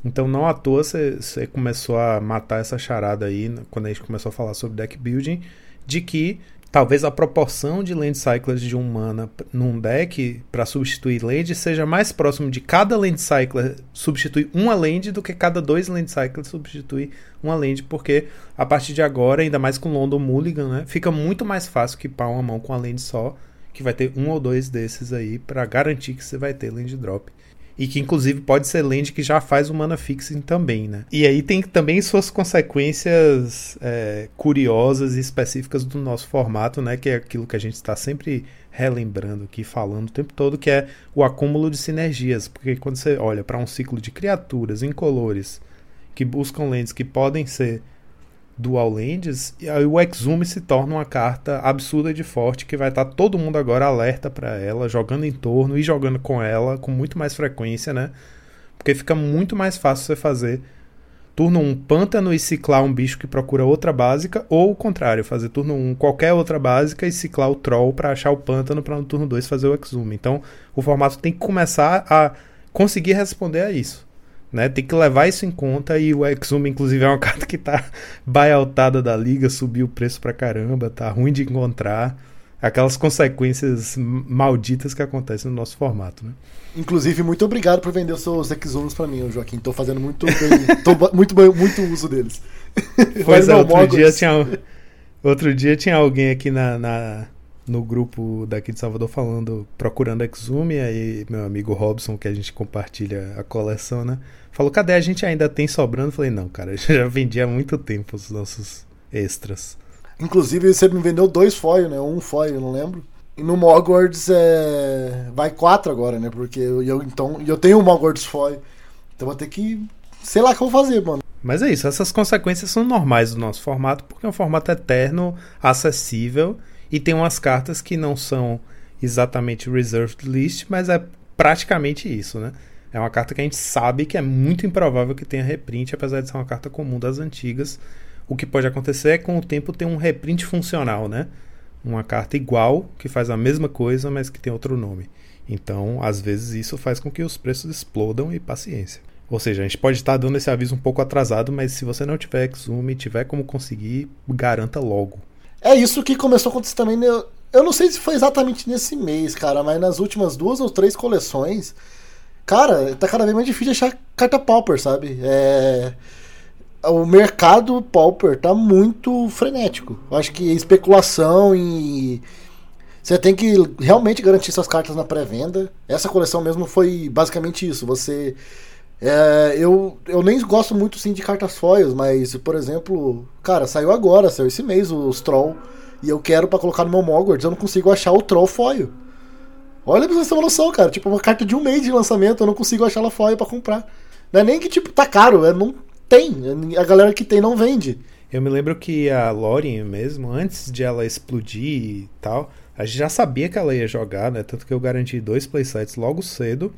Então não à toa você começou a matar essa charada aí, quando a gente começou a falar sobre deck building, de que talvez a proporção de land cyclers de um mana num deck para substituir land seja mais próximo de cada land cycler substituir uma land do que cada dois land cyclers substituir uma land, porque a partir de agora, ainda mais com London Mulligan, né, fica muito mais fácil equipar uma mão com a land só, que vai ter um ou dois desses aí para garantir que você vai ter land drop e que inclusive pode ser land que já faz o mana fixing também, né? E aí tem também suas consequências é, curiosas e específicas do nosso formato, né? Que é aquilo que a gente está sempre relembrando aqui, falando o tempo todo, que é o acúmulo de sinergias. Porque quando você olha para um ciclo de criaturas incolores que buscam lands que podem ser Dual Lands, e aí o Exume se torna uma carta absurda de forte que vai estar tá todo mundo agora alerta para ela, jogando em torno e jogando com ela com muito mais frequência, né? Porque fica muito mais fácil você fazer turno 1 um, pântano e ciclar um bicho que procura outra básica, ou o contrário, fazer turno 1 um, qualquer outra básica e ciclar o troll para achar o pântano para no turno 2 fazer o Exume. Então o formato tem que começar a conseguir responder a isso. Né? Tem que levar isso em conta e o Exuma, inclusive, é uma carta que tá baialtada da liga, subiu o preço pra caramba, tá ruim de encontrar. Aquelas consequências malditas que acontecem no nosso formato, né? Inclusive, muito obrigado por vender os seus Exunos para mim, Joaquim. Tô fazendo muito bem, tô muito, muito uso deles. Pois é, outro dia, tinha, outro dia tinha alguém aqui na, na no grupo daqui de Salvador falando, procurando Exume, aí meu amigo Robson, que a gente compartilha a coleção, né? Falou, cadê a gente ainda tem sobrando? Falei, não, cara, eu já vendi há muito tempo os nossos extras. Inclusive, você me vendeu dois foil, né? Um foil, não lembro. E no Mogwarts é... vai quatro agora, né? Porque eu, eu então eu tenho um Mogwarts foil. Então vou ter que. Sei lá o que eu vou fazer, mano. Mas é isso, essas consequências são normais do nosso formato, porque é um formato eterno, acessível e tem umas cartas que não são exatamente reserved list, mas é praticamente isso, né? É uma carta que a gente sabe que é muito improvável que tenha reprint, apesar de ser uma carta comum das antigas. O que pode acontecer é com o tempo ter um reprint funcional, né? Uma carta igual, que faz a mesma coisa, mas que tem outro nome. Então, às vezes, isso faz com que os preços explodam e paciência. Ou seja, a gente pode estar dando esse aviso um pouco atrasado, mas se você não tiver Exume, tiver como conseguir, garanta logo. É isso que começou a acontecer também. Né? Eu não sei se foi exatamente nesse mês, cara, mas nas últimas duas ou três coleções, cara, tá cada vez mais difícil achar carta Pauper, sabe? É... O mercado Pauper tá muito frenético. Eu acho que especulação e. Você tem que realmente garantir suas cartas na pré-venda. Essa coleção mesmo foi basicamente isso. Você é, eu, eu nem gosto muito sim de cartas foils, mas, por exemplo, cara, saiu agora, saiu esse mês os Troll. E eu quero para colocar no meu Mogwarts, eu não consigo achar o Troll foil. Olha pra vocês terem uma noção, cara. Tipo, uma carta de um mês de lançamento, eu não consigo achar ela foil para comprar. Não é nem que, tipo, tá caro, é, não tem. A galera que tem não vende. Eu me lembro que a Lorien mesmo, antes de ela explodir e tal, a gente já sabia que ela ia jogar, né? Tanto que eu garanti dois playsets logo cedo.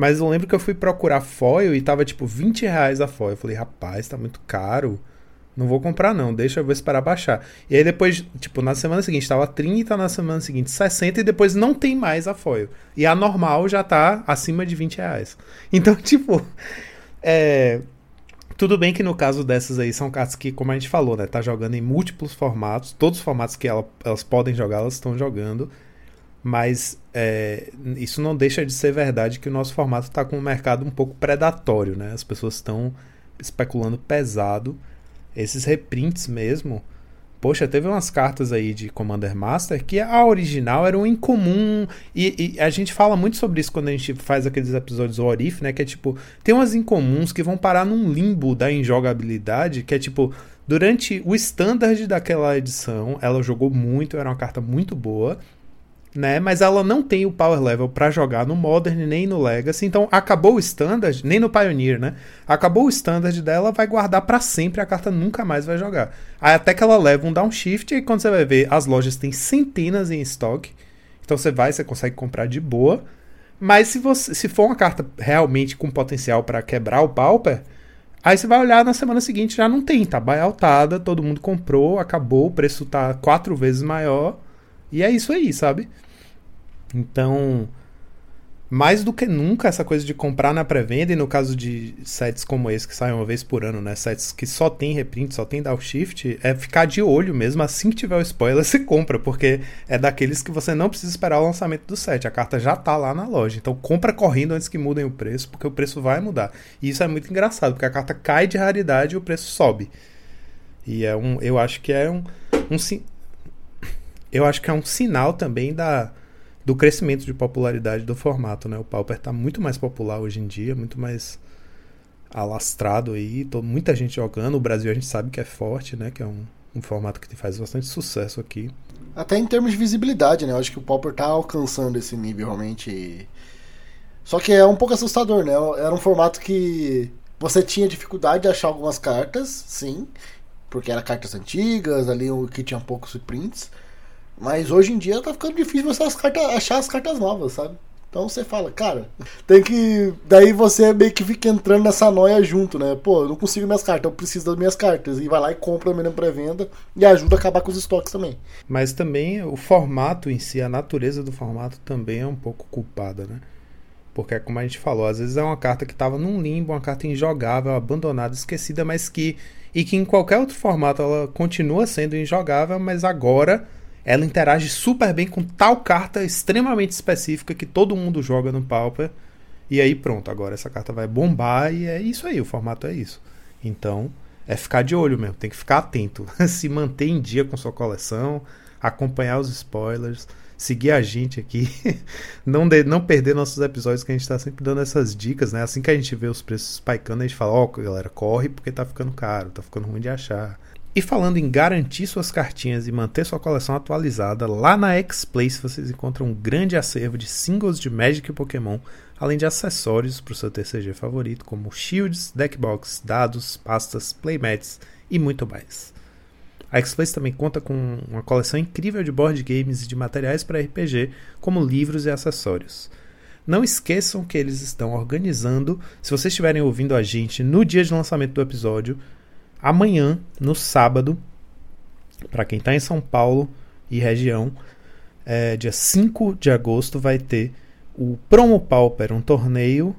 Mas eu lembro que eu fui procurar foil e tava tipo 20 reais a foil. Eu falei, rapaz, tá muito caro. Não vou comprar não, deixa eu vou esperar baixar. E aí depois, tipo, na semana seguinte tava 30, na semana seguinte 60 e depois não tem mais a foil. E a normal já tá acima de 20 reais. Então, tipo, é... Tudo bem que no caso dessas aí são cartas que, como a gente falou, né? Tá jogando em múltiplos formatos. Todos os formatos que ela, elas podem jogar, elas estão jogando. Mas é, isso não deixa de ser verdade que o nosso formato está com um mercado um pouco predatório, né? As pessoas estão especulando pesado. Esses reprints mesmo. Poxa, teve umas cartas aí de Commander Master que a original era um incomum. E, e, a gente fala muito sobre isso quando a gente faz aqueles episódios do Orif, né? Que é tipo, tem umas incomuns que vão parar num limbo da injogabilidade, que é tipo, durante o standard daquela edição, ela jogou muito, era uma carta muito boa. Né? Mas ela não tem o power level para jogar no Modern nem no Legacy. Então acabou o standard, nem no Pioneer, né? Acabou o standard dela, vai guardar para sempre, a carta nunca mais vai jogar. Aí até que ela leva um downshift e quando você vai ver, as lojas têm centenas em estoque. Então você vai, você consegue comprar de boa. Mas se você se for uma carta realmente com potencial para quebrar o Pauper, aí você vai olhar na semana seguinte já não tem, tá baialtada, todo mundo comprou, acabou, o preço tá quatro vezes maior. E é isso aí, sabe? Então, mais do que nunca essa coisa de comprar na pré-venda, e no caso de sets como esse, que saem uma vez por ano, né? Sets que só tem reprint, só tem downshift, é ficar de olho mesmo. Assim que tiver o spoiler, você compra, porque é daqueles que você não precisa esperar o lançamento do set. A carta já tá lá na loja. Então compra correndo antes que mudem o preço, porque o preço vai mudar. E isso é muito engraçado, porque a carta cai de raridade e o preço sobe. E é um. Eu acho que é um. um eu acho que é um sinal também da do crescimento de popularidade do formato, né? O Pauper está muito mais popular hoje em dia, muito mais alastrado aí, tô, muita gente jogando. O Brasil a gente sabe que é forte, né? Que é um, um formato que faz bastante sucesso aqui. Até em termos de visibilidade, né? Eu acho que o Pauper tá alcançando esse nível realmente. Só que é um pouco assustador, né? Era um formato que você tinha dificuldade de achar algumas cartas, sim, porque eram cartas antigas, ali que tinha poucos prints. Mas hoje em dia tá ficando difícil você as cartas, achar as cartas novas, sabe? Então você fala, cara, tem que. Daí você meio que fica entrando nessa noia junto, né? Pô, eu não consigo minhas cartas, eu preciso das minhas cartas. E vai lá e compra na pré-venda e ajuda a acabar com os estoques também. Mas também o formato em si, a natureza do formato também é um pouco culpada, né? Porque é como a gente falou, às vezes é uma carta que estava num limbo, uma carta injogável, abandonada, esquecida, mas que. E que em qualquer outro formato ela continua sendo injogável, mas agora ela interage super bem com tal carta extremamente específica que todo mundo joga no Pauper. E aí pronto, agora essa carta vai bombar e é isso aí, o formato é isso. Então, é ficar de olho mesmo, tem que ficar atento, se manter em dia com sua coleção, acompanhar os spoilers, seguir a gente aqui, não, de, não perder nossos episódios que a gente está sempre dando essas dicas, né? Assim que a gente vê os preços spikando, a gente fala, ó, oh, galera, corre porque tá ficando caro, tá ficando ruim de achar. E falando em garantir suas cartinhas e manter sua coleção atualizada, lá na X-Place vocês encontram um grande acervo de singles de Magic e Pokémon, além de acessórios para o seu TCG favorito, como shields, deckbox, dados, pastas, playmats e muito mais. A X-Place também conta com uma coleção incrível de board games e de materiais para RPG, como livros e acessórios. Não esqueçam que eles estão organizando, se vocês estiverem ouvindo a gente no dia de lançamento do episódio, Amanhã, no sábado, para quem está em São Paulo e região, é, dia 5 de agosto, vai ter o Promo Pauper, um torneio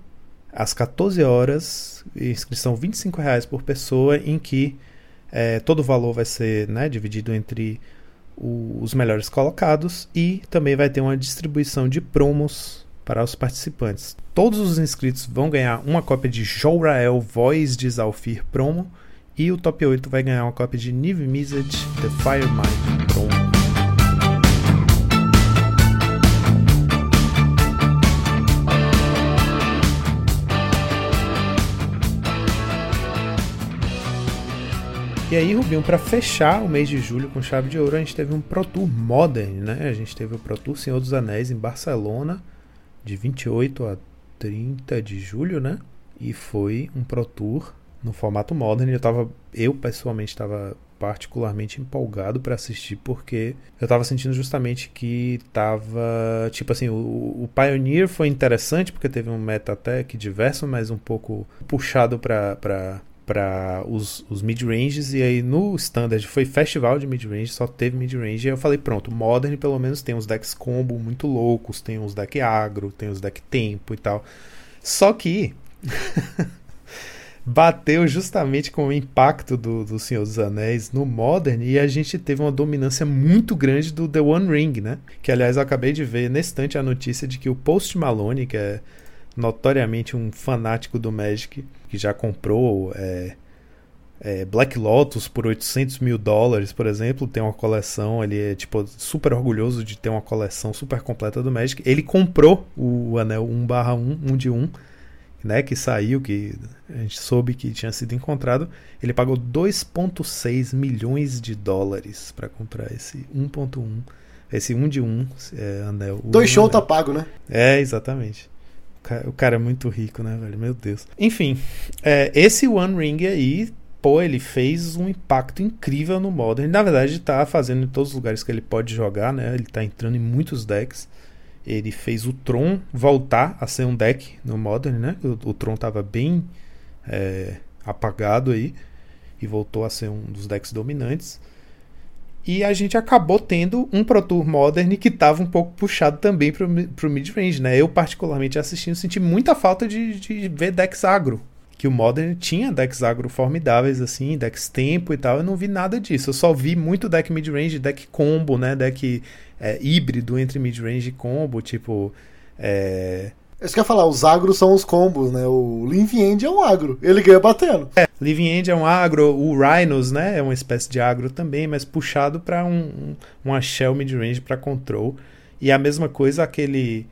às 14 horas, inscrição R$ reais por pessoa, em que é, todo o valor vai ser né, dividido entre o, os melhores colocados e também vai ter uma distribuição de promos para os participantes. Todos os inscritos vão ganhar uma cópia de Jorael Voz de Zalfir Promo e o top 8 vai ganhar uma cópia de Niv Mizzet The Fire Mind. E aí, Rubinho, para fechar o mês de julho com chave de ouro, a gente teve um Pro Tour Modern, né? A gente teve o Pro Tour Senhor dos Anéis em Barcelona, de 28 a 30 de julho, né? E foi um Pro Tour no formato modern. Eu tava, eu pessoalmente estava particularmente empolgado para assistir porque eu estava sentindo justamente que tava, tipo assim, o, o, Pioneer foi interessante porque teve um meta attack diverso, mas um pouco puxado para para os, os mid-ranges e aí no standard foi festival de mid-range, só teve mid-range e eu falei, pronto, Modern pelo menos tem uns decks combo muito loucos, tem uns deck agro, tem uns deck tempo e tal. Só que bateu justamente com o impacto do, do Senhor dos Anéis no Modern e a gente teve uma dominância muito grande do The One Ring, né? Que aliás eu acabei de ver nesse instante a notícia de que o Post Malone, que é notoriamente um fanático do Magic, que já comprou é, é, Black Lotus por 800 mil dólares, por exemplo, tem uma coleção, ele é tipo super orgulhoso de ter uma coleção super completa do Magic. Ele comprou o anel 1/1, 1 de 1 né, que saiu, que a gente soube que tinha sido encontrado, ele pagou 2,6 milhões de dólares para comprar esse 1,1. Esse 1 um de 1 um, é, anel. Dois shows tá pago, né? É, exatamente. O cara, o cara é muito rico, né, velho? Meu Deus. Enfim, é, esse One Ring aí, pô, ele fez um impacto incrível no Modern. Na verdade, tá fazendo em todos os lugares que ele pode jogar, né? Ele tá entrando em muitos decks. Ele fez o Tron voltar a ser um deck no Modern, né? O, o Tron tava bem é, apagado aí e voltou a ser um dos decks dominantes. E a gente acabou tendo um Pro Tour Modern que estava um pouco puxado também pro, pro mid-range, né? Eu, particularmente assistindo, senti muita falta de, de ver decks agro. Que o Modern tinha decks agro formidáveis, assim, decks tempo e tal. Eu não vi nada disso. Eu só vi muito deck mid-range, deck combo, né? Deck é, híbrido entre mid-range e combo, tipo. É, Isso que eu ia falar, os agros são os combos, né? O Living End é um agro, ele ganha batendo. É, Living End é um agro, o Rhinos, né, é uma espécie de agro também, mas puxado para um, um, uma shell mid-range para control. E a mesma coisa aquele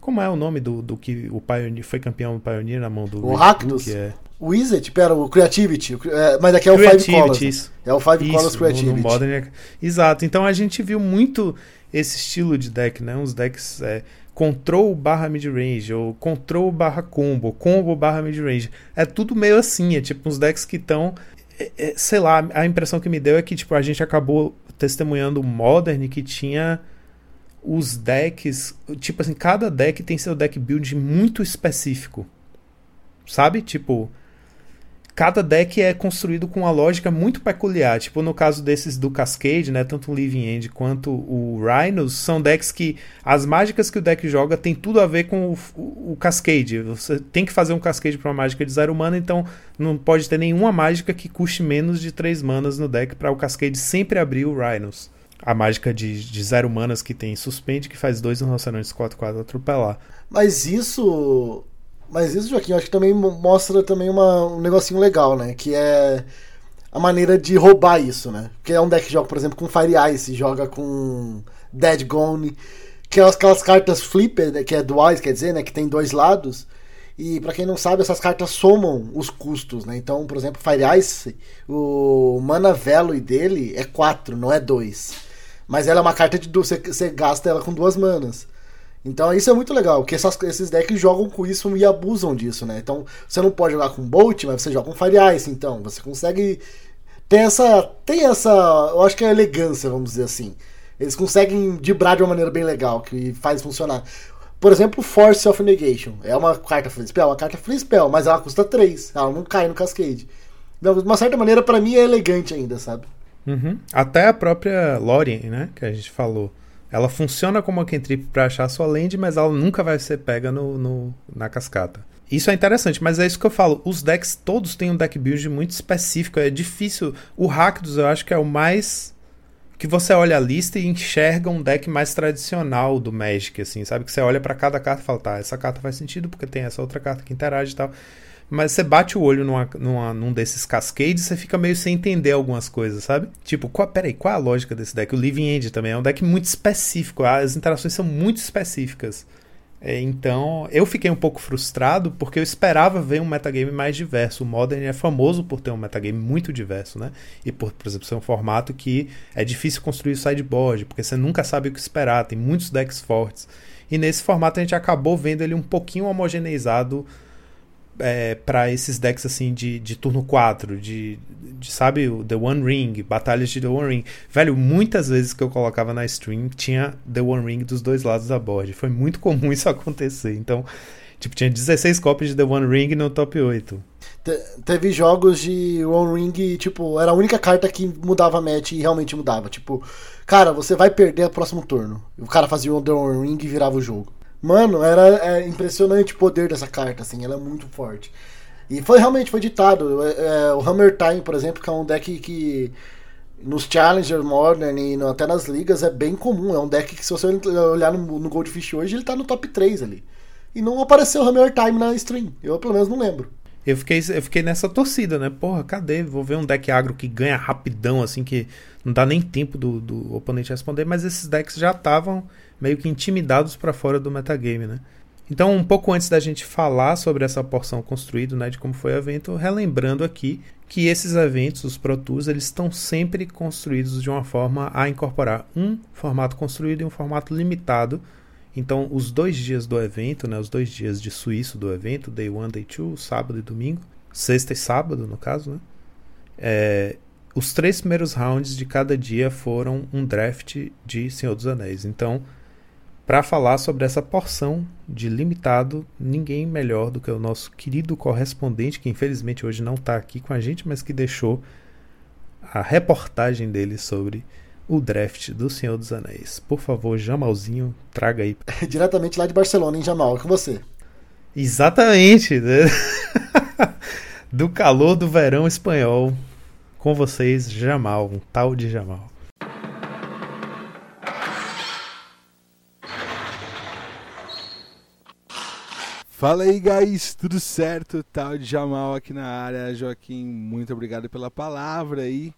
como é o nome do, do que o Pioneer foi campeão do Pioneer na mão do O Rakdos. é O Wizard, pera, o Creativity, é, mas aqui é o Creativity, Five Colors. né? isso. É o Five Isso, Colors no- Creativity. no Modern é- Exato. Então a gente viu muito esse estilo de deck, né? Uns decks é, control barra mid-range, ou control barra combo, combo barra mid-range. É tudo meio assim, é tipo uns decks que estão. sei lá, a impressão que me deu é que tipo, a gente acabou testemunhando o Modern que tinha os decks. Tipo assim, cada deck tem seu deck build muito específico. Sabe? Tipo, cada deck é construído com uma lógica muito peculiar. Tipo, no caso desses do Cascade, né? Tanto o Living End quanto o Rhinos são decks que as mágicas que o deck joga tem tudo a ver com o, o, o Cascade. Você tem que fazer um Cascade para uma mágica de zero mana, então não pode ter nenhuma mágica que custe menos de 3 manas no deck para o Cascade sempre abrir o Rhinos. A mágica de, de zero manas que tem suspende, que faz dois rinocerontes 4-4 atropelar. Mas isso. Mas isso, Joaquim, acho que também mo- mostra também uma, um negocinho legal, né? Que é a maneira de roubar isso, né? Porque é um deck que joga, por exemplo, com Fire Ice, joga com Dead Gone, que é aquelas cartas flipper, né? que é duais, quer dizer, né? Que tem dois lados. E pra quem não sabe, essas cartas somam os custos, né? Então, por exemplo, Fire Ice, o mana value dele é 4, não é 2. Mas ela é uma carta de você, você gasta ela com duas manas. Então isso é muito legal, porque essas- esses decks jogam com isso e abusam disso, né? Então você não pode jogar com Bolt, mas você joga com Fire Ice, então você consegue ter essa, tem essa, eu acho que é elegância, vamos dizer assim. Eles conseguem dibrar de uma maneira bem legal, que faz funcionar. Por exemplo, Force of Negation. É uma carta free spell, uma carta free spell, mas ela custa 3. Ela não cai no Cascade. Então, de uma certa maneira, pra mim é elegante ainda, sabe? Uhum. Até a própria Lorien, né? Que a gente falou. Ela funciona como uma cantrip pra achar sua land, mas ela nunca vai ser pega no, no- na cascata. Isso é interessante, mas é isso que eu falo. Os decks todos têm um deck build muito específico. É difícil. O Rakdos eu acho que é o mais. Que você olha a lista e enxerga um deck mais tradicional do Magic, assim, sabe? Que você olha pra cada carta e fala, tá, essa carta faz sentido porque tem essa outra carta que interage e tal. Mas você bate o olho numa, numa- num desses cascades, você fica meio sem entender algumas coisas, sabe? Tipo, qual, peraí, qual é a lógica desse deck? O Living End também é um deck muito específico, as interações são muito específicas. É, então, eu fiquei um pouco frustrado porque eu esperava ver um metagame mais diverso. O Modern é famoso por ter um metagame muito diverso, né? E por, por exemplo, ser um formato que é difícil construir o sideboard, porque você nunca sabe o que esperar, tem muitos decks fortes. E nesse formato a gente acabou vendo ele um pouquinho homogeneizado é, para esses decks assim de, de turno 4, de, de, sabe, o The One Ring, batalhas de The One Ring. Velho, muitas vezes que eu colocava na stream tinha The One Ring dos dois lados da board. Foi muito comum isso acontecer. Então, tipo, tinha 16 cópias de The One Ring no top 8. Te- teve jogos de One Ring, tipo, era a única carta que mudava a match e realmente mudava. Tipo, cara, você vai perder o próximo turno. O cara fazia o The One Ring e virava o jogo. Mano, era é, impressionante o poder dessa carta, assim, ela é muito forte. E foi realmente, foi ditado. É, é, o Hammer Time, por exemplo, que é um deck que nos Challenger Modern e no- até nas ligas é bem comum. É um deck que se você olhar no, no Goldfish hoje, ele tá no top 3 ali. E não apareceu o Hammer Time na stream. Eu pelo menos não lembro. Eu fiquei, eu fiquei nessa torcida, né? Porra, cadê? Vou ver um deck agro que ganha rapidão, assim, que não dá nem tempo do, do oponente responder, mas esses decks já estavam meio que intimidados pra fora do metagame, né? Então, um pouco antes da gente falar sobre essa porção construída, né, de como foi o evento, relembrando aqui que esses eventos, os Pro Tours, eles estão sempre construídos de uma forma a incorporar um formato construído e um formato limitado. Então, os dois dias do evento, né, os dois dias de suíço do evento, Day 1, Day 2, sábado e domingo, sexta e sábado, no caso, né, é, os três primeiros rounds de cada dia foram um draft de Senhor dos Anéis. Então, para falar sobre essa porção de limitado, ninguém melhor do que o nosso querido correspondente, que infelizmente hoje não está aqui com a gente, mas que deixou a reportagem dele sobre o draft do Senhor dos Anéis. Por favor, Jamalzinho, traga aí. Diretamente lá de Barcelona, em Jamal, é com você. Exatamente! Né? do calor do verão espanhol. Com vocês, Jamal, um tal de Jamal. Fala aí, guys, tudo certo? Tal de Jamal aqui na área. Joaquim, muito obrigado pela palavra aí.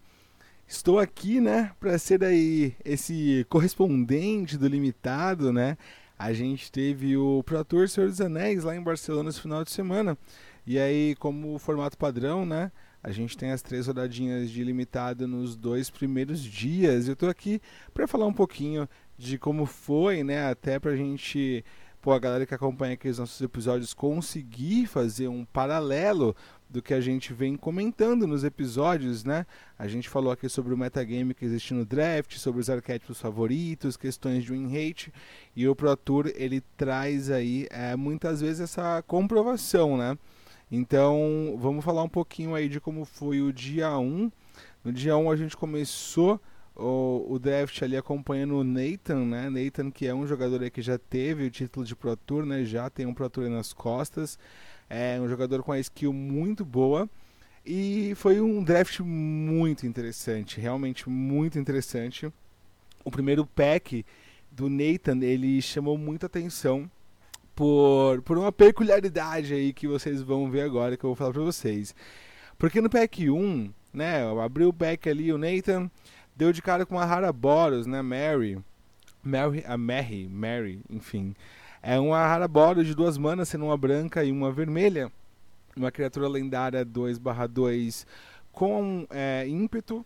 Estou aqui, né, para ser aí esse correspondente do limitado, né? A gente teve o Pro Tour Senhor dos Anéis lá em Barcelona esse final de semana. E aí, como formato padrão, né? A gente tem as três rodadinhas de limitado nos dois primeiros dias. Eu estou aqui para falar um pouquinho de como foi, né? Até para a gente pô, a galera que acompanha aqui os nossos episódios conseguir fazer um paralelo do que a gente vem comentando nos episódios, né? A gente falou aqui sobre o metagame que existe no draft, sobre os arquétipos favoritos, questões de win rate, e o Pro Tour ele traz aí é, muitas vezes essa comprovação, né? Então, vamos falar um pouquinho aí de como foi o dia 1. No dia 1 a gente começou o, o draft ali acompanhando o Nathan, né? Nathan que é um jogador aí que já teve o título de Pro Tour, né? Já tem um Pro Tour nas costas. É um jogador com a skill muito boa. E foi um draft muito interessante, realmente muito interessante. O primeiro pack do Nathan, ele chamou muita atenção por, por uma peculiaridade aí que vocês vão ver agora que eu vou falar pra vocês. Porque no pack 1, né, abriu o pack ali, o Nathan deu de cara com uma Boros, né? Mary. Mary, a Mary, Mary, enfim. É uma Boros de duas manas, sendo uma branca e uma vermelha. Uma criatura lendária 2/2 com é, ímpeto.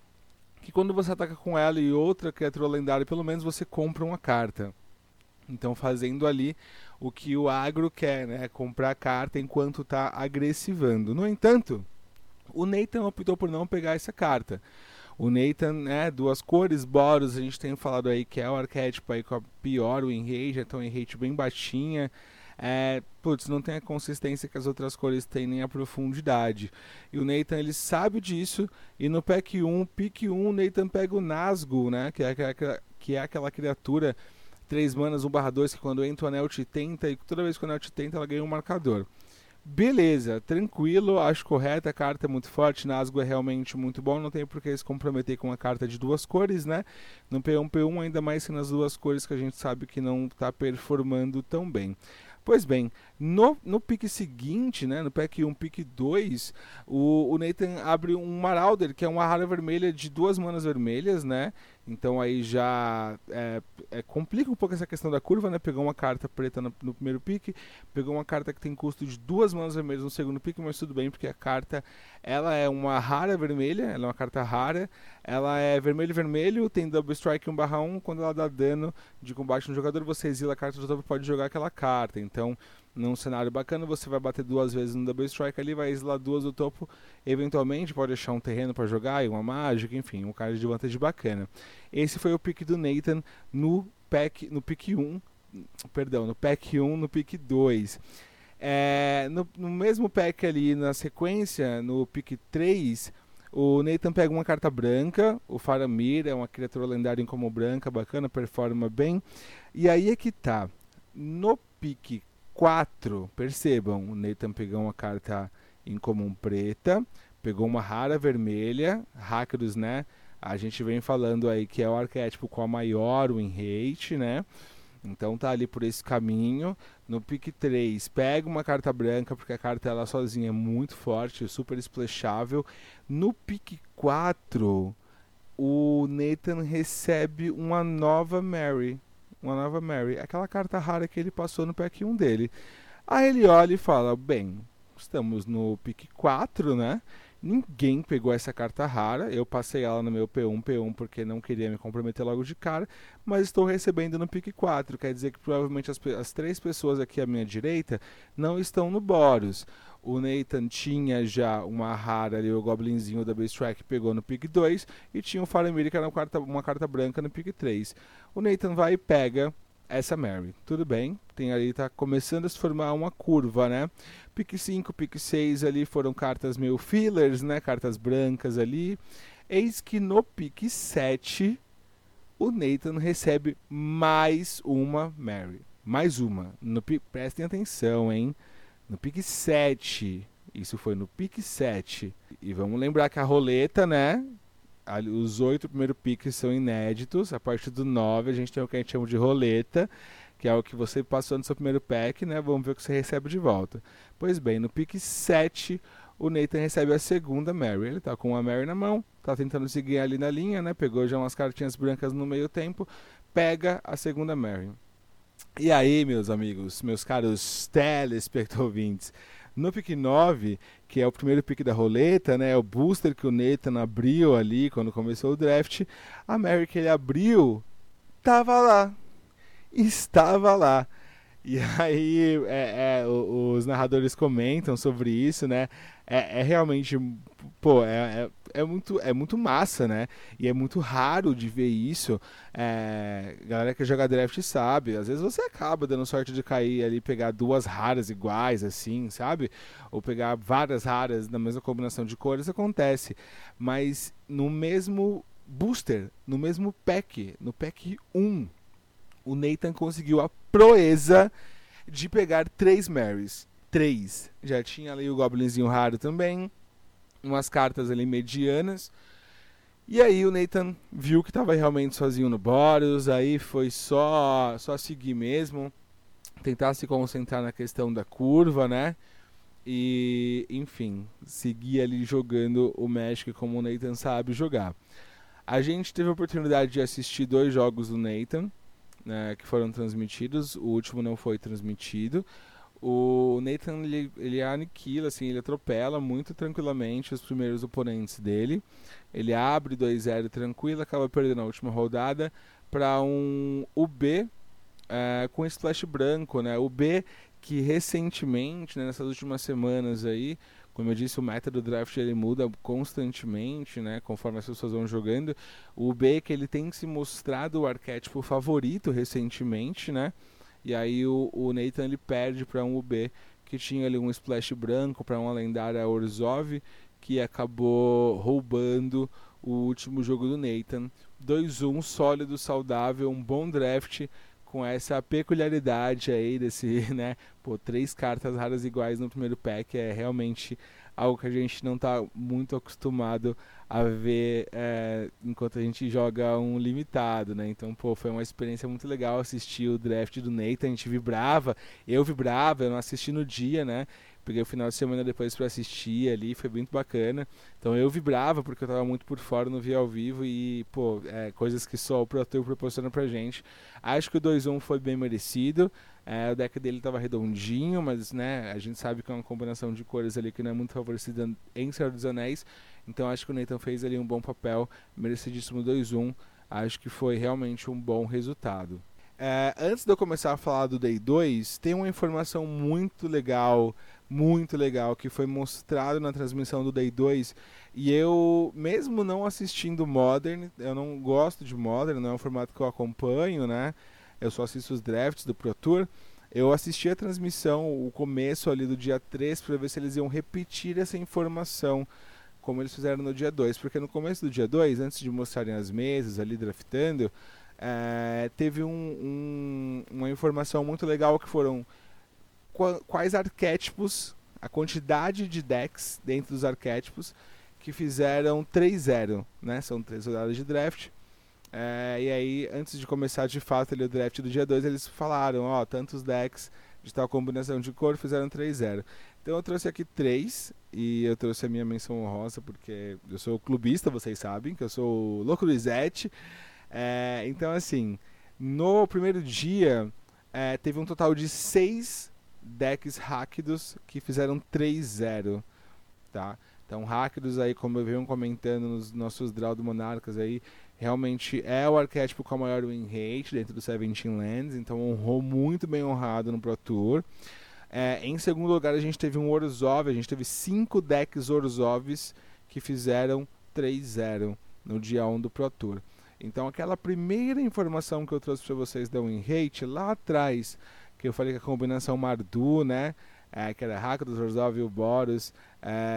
Que quando você ataca com ela e outra criatura lendária, pelo menos você compra uma carta. Então fazendo ali o que o agro quer, né? Comprar carta enquanto está agressivando. No entanto, o Nathan optou por não pegar essa carta. O Nathan, né, duas cores, Boros, a gente tem falado aí que é o arquétipo aí com a pior win rate, então win rate bem baixinha. É, putz, não tem a consistência que as outras cores têm, nem a profundidade. E o Nathan, ele sabe disso, e no pack 1, pick 1, o Nathan pega o Nazgûl, né, que é, que é aquela criatura 3 manas 1 barra 2, que quando entra o anel te tenta, e toda vez que o anel te tenta, ela ganha um marcador. Beleza, tranquilo, acho correta, a carta é muito forte, Nazgûl é realmente muito bom, não tem por que se comprometer com uma carta de duas cores, né? No P1, P1, ainda mais que nas duas cores que a gente sabe que não está performando tão bem. Pois bem, no, no pique seguinte, né, no pack 1, pique 2, o, o Nathan abre um Marauder, que é uma rara vermelha de duas manas vermelhas, né? Então aí já é, é, complica um pouco essa questão da curva, né? Pegou uma carta preta no, no, primeiro pique, pegou uma carta que tem custo de duas manas vermelhas no segundo pique, mas tudo bem, porque a carta ela é uma rara vermelha, ela é uma carta rara, ela é vermelho vermelho, tem double strike 1/1, quando ela dá dano de combate no jogador, você exila a carta do topo pode jogar aquela carta. Então num cenário bacana, você vai bater duas vezes no Double Strike ali, vai exilar duas do topo, eventualmente pode deixar um terreno para jogar e uma mágica, enfim, um card de vantagem bacana. Esse foi o pick do Nathan no pack, no pick 1, perdão, no pack 1, no pick 2. É, no, no mesmo pack ali, na sequência, no pick 3, o Nathan pega uma carta branca, o Faramir é uma criatura lendária em como branca, bacana, performa bem. E aí é que tá. No pick 4, percebam, o Nathan pegou uma carta em comum preta, pegou uma rara vermelha, Hackers, né? A gente vem falando aí que é o arquétipo com a maior win rate, né? Então tá ali por esse caminho. No pick 3, pega uma carta branca, porque a carta ela sozinha é muito forte, super splashável. No pick 4, o Nathan recebe uma nova Mary. Uma nova Mary, aquela carta rara que ele passou no pack 1 dele. Aí ele olha e fala: Bem, estamos no pick 4, né? Ninguém pegou essa carta rara. Eu passei ela no meu P1, P1 porque não queria me comprometer logo de cara, mas estou recebendo no pick 4. Quer dizer que provavelmente as, as três pessoas aqui à minha direita não estão no Boros. O Nathan tinha já uma rara ali, o Goblinzinho da Base Track pegou no pick 2 e tinha o Faramir que era uma carta, uma carta branca no pick 3. O Nathan vai e pega essa Mary. Tudo bem, tem ali, tá começando a se formar uma curva, né? Pick 5, pick 6 ali foram cartas meio fillers, né? Cartas brancas ali. Eis que no pick 7 o Nathan recebe mais uma Mary. Mais uma. No, prestem atenção, hein? No pick 7. Isso foi no pick 7. E vamos lembrar que a roleta, né? os oito primeiros piques são inéditos. A partir do 9 a gente tem o que a gente chama de roleta, que é o que você passou no seu primeiro pack, né? Vamos ver o que você recebe de volta. Pois bem, no pique 7, o Nathan recebe a segunda Mary. Ele tá com uma Mary na mão, tá tentando seguir ali na linha, né? Pegou já umas cartinhas brancas no meio tempo, pega a segunda Mary. E aí, meus amigos, meus caros telespectadores, no pick 9, que é o primeiro pick da roleta, né? O booster que o Nathan abriu ali quando começou o draft. A Mary que ele abriu, tava lá. Estava lá. E aí é, é, os narradores comentam sobre isso, né? É, é realmente pô, é, é, é, muito, é muito massa, né? E é muito raro de ver isso. É, galera que joga draft sabe. Às vezes você acaba dando sorte de cair ali, pegar duas raras iguais, assim, sabe? Ou pegar várias raras na mesma combinação de cores, acontece. Mas no mesmo booster, no mesmo pack, no pack 1, o Nathan conseguiu a proeza de pegar três Marys. Três. Já tinha ali o Goblinzinho raro também umas cartas ali medianas. E aí o Nathan viu que estava realmente sozinho no Boros, aí foi só só seguir mesmo, tentar se concentrar na questão da curva, né? E, enfim, seguir ali jogando o Magic como o Nathan sabe jogar. A gente teve a oportunidade de assistir dois jogos do Nathan, né, que foram transmitidos. O último não foi transmitido. O Nathan ele, ele aniquila, assim, ele atropela muito tranquilamente os primeiros oponentes dele. Ele abre 2-0 tranquilo, acaba perdendo a última rodada para um UB é, com splash branco, né? O B que recentemente, né, nessas últimas semanas aí, como eu disse, o meta do draft ele muda constantemente, né, conforme as pessoas vão jogando. O B que ele tem se mostrado o arquétipo favorito recentemente, né? E aí o, o Nathan ele perde para um UB que tinha ali um splash branco para uma lendária Orzhov que acabou roubando o último jogo do Nathan. 2-1 sólido, saudável, um bom draft com essa peculiaridade aí desse, né, pô, três cartas raras iguais no primeiro pack é realmente algo que a gente não está muito acostumado a ver é, enquanto a gente joga um limitado, né? Então, pô, foi uma experiência muito legal assistir o draft do Nathan, a gente vibrava, eu vibrava, eu não assisti no dia, né? Peguei o final de semana depois para assistir ali, foi muito bacana. Então eu vibrava porque eu estava muito por fora, no via ao vivo e, pô, é, coisas que só o Pro proporciona pra gente. Acho que o 2-1 foi bem merecido. É, o deck dele estava redondinho, mas né, a gente sabe que é uma combinação de cores ali que não é muito favorecida em Senhor dos Anéis. Então acho que o Nathan fez ali um bom papel, merecidíssimo 2-1. Acho que foi realmente um bom resultado. É, antes de eu começar a falar do Day 2, tem uma informação muito legal, muito legal, que foi mostrado na transmissão do Day 2. E eu, mesmo não assistindo Modern, eu não gosto de Modern, não é um formato que eu acompanho, né? Eu só assisto os drafts do Pro Tour. Eu assisti a transmissão, o começo ali do dia 3, para ver se eles iam repetir essa informação como eles fizeram no dia 2. Porque no começo do dia 2, antes de mostrarem as mesas ali draftando, é, teve um, um, uma informação muito legal que foram quais arquétipos, a quantidade de decks dentro dos arquétipos que fizeram 3-0, né? São três rodadas de draft. É, e aí, antes de começar de fato ali, o draft do dia 2, eles falaram, ó, tantos decks de tal combinação de cor fizeram 3-0. Então eu trouxe aqui três e eu trouxe a minha menção honrosa porque eu sou clubista, vocês sabem, que eu sou louco do Zete. É, então, assim, No primeiro dia, é, teve um total de seis decks rápidos que fizeram 3-0, tá? Então, Rakdos aí, como eu venho comentando nos nossos Draw do Monarcas aí, realmente é o arquétipo com a maior win rate dentro do 17 Lands, então honrou muito bem honrado no Pro Tour. É, em segundo lugar, a gente teve um Orzhov, a gente teve cinco decks Orzhovs que fizeram 3-0 no dia 1 do Pro Tour. Então, aquela primeira informação que eu trouxe para vocês da win rate lá atrás, que eu falei que a combinação Mardu, né? é, que era Rakdos, Orzhov e o Boros,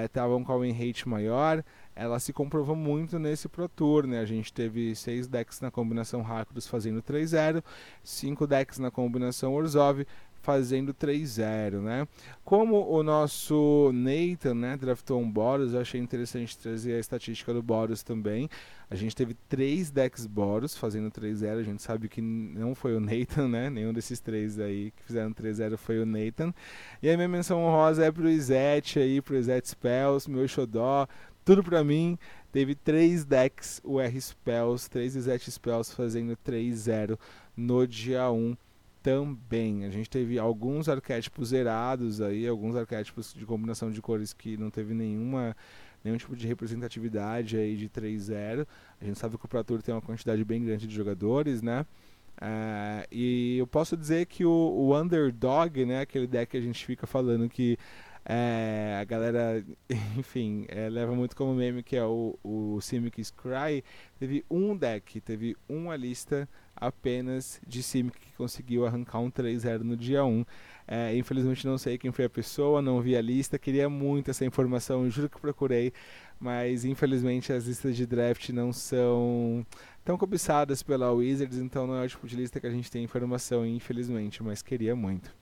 estavam é, com a win rate maior, ela se comprovou muito nesse Pro Tour, né? A gente teve seis decks na combinação Rakdos fazendo 3-0, cinco decks na combinação Orzhov fazendo 3-0, né? Como o nosso Nathan, né, draftou um Boros, eu achei interessante trazer a estatística do Boros também. A gente teve três decks Boros fazendo 3-0, a gente sabe que não foi o Nathan, né? Nenhum desses três aí que fizeram 3-0 foi o Nathan. E a minha menção honrosa é pro Izete aí, pro Izete Spells, meu xodó, tudo pra mim. Teve três decks UR Spells, três Izete Spells fazendo 3-0 no dia 1 também. A gente teve alguns arquétipos zerados aí, alguns arquétipos de combinação de cores que não teve nenhuma nenhum tipo de representatividade aí de 3-0. A gente sabe que o Pro tem uma quantidade bem grande de jogadores, né? Uh, e eu posso dizer que o, o, Underdog, né, aquele deck que a gente fica falando que é, a galera, enfim, é, leva muito como meme, que é o, o Simic Scry, teve um deck, teve uma lista apenas de Simic que conseguiu arrancar um 3-0 no dia 1. É, infelizmente não sei quem foi a pessoa, não vi a lista, queria muito essa informação, juro que procurei, mas infelizmente as listas de draft não são tão cobiçadas pela Wizards, então não é o tipo de lista que a gente tem informação, infelizmente, mas queria muito.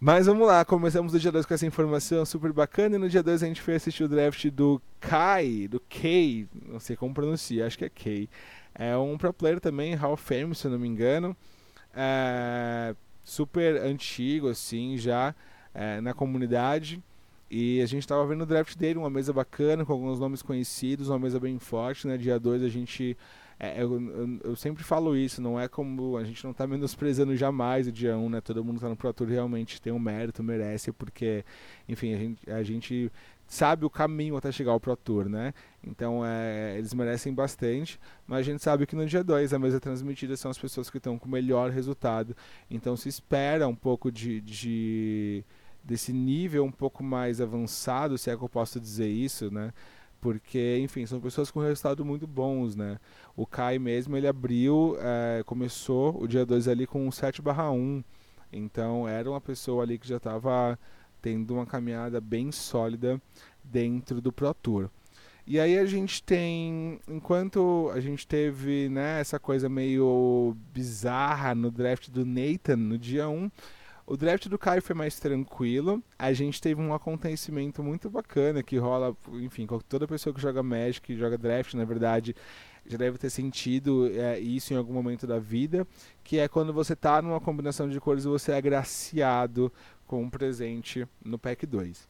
Mas vamos lá, começamos o dia 2 com essa informação super bacana. E no dia 2 a gente foi assistir o draft do Kai, do Kay, não sei como pronunciar, acho que é Kay. É um pro player também, Hall Fame, se eu não me engano. É, super antigo, assim, já é, na comunidade. E a gente estava vendo o draft dele, uma mesa bacana, com alguns nomes conhecidos, uma mesa bem forte, né? Dia 2 a gente é, eu, eu, eu, sempre falo isso, não é como. A gente não está menosprezando jamais o dia 1, né? Todo mundo está no Pro Tour realmente tem um mérito, merece, porque, enfim, a gente, a gente sabe o caminho até chegar ao Pro Tour, né? Então é, eles merecem bastante, mas a gente sabe que no dia 2 a mesa transmitida são as pessoas que estão com o melhor resultado. Então se espera um pouco de, de desse nível um pouco mais avançado, se é que eu posso dizer isso, né? Porque enfim são pessoas com resultados muito bons né? O Kai mesmo ele abriu é, começou o dia 2 ali com um 7 barra 1 então era uma pessoa ali que já estava tendo uma caminhada bem sólida dentro do Pro Tour. E aí a gente tem enquanto a gente teve né essa coisa meio bizarra no draft do Nathan no dia 1 o draft do Caio foi mais tranquilo. A gente teve um acontecimento muito bacana que rola, enfim, toda pessoa que joga Magic, joga draft, na verdade, já deve ter sentido é, isso em algum momento da vida, que é quando você está numa combinação de cores e você é agraciado com um presente no pack 2.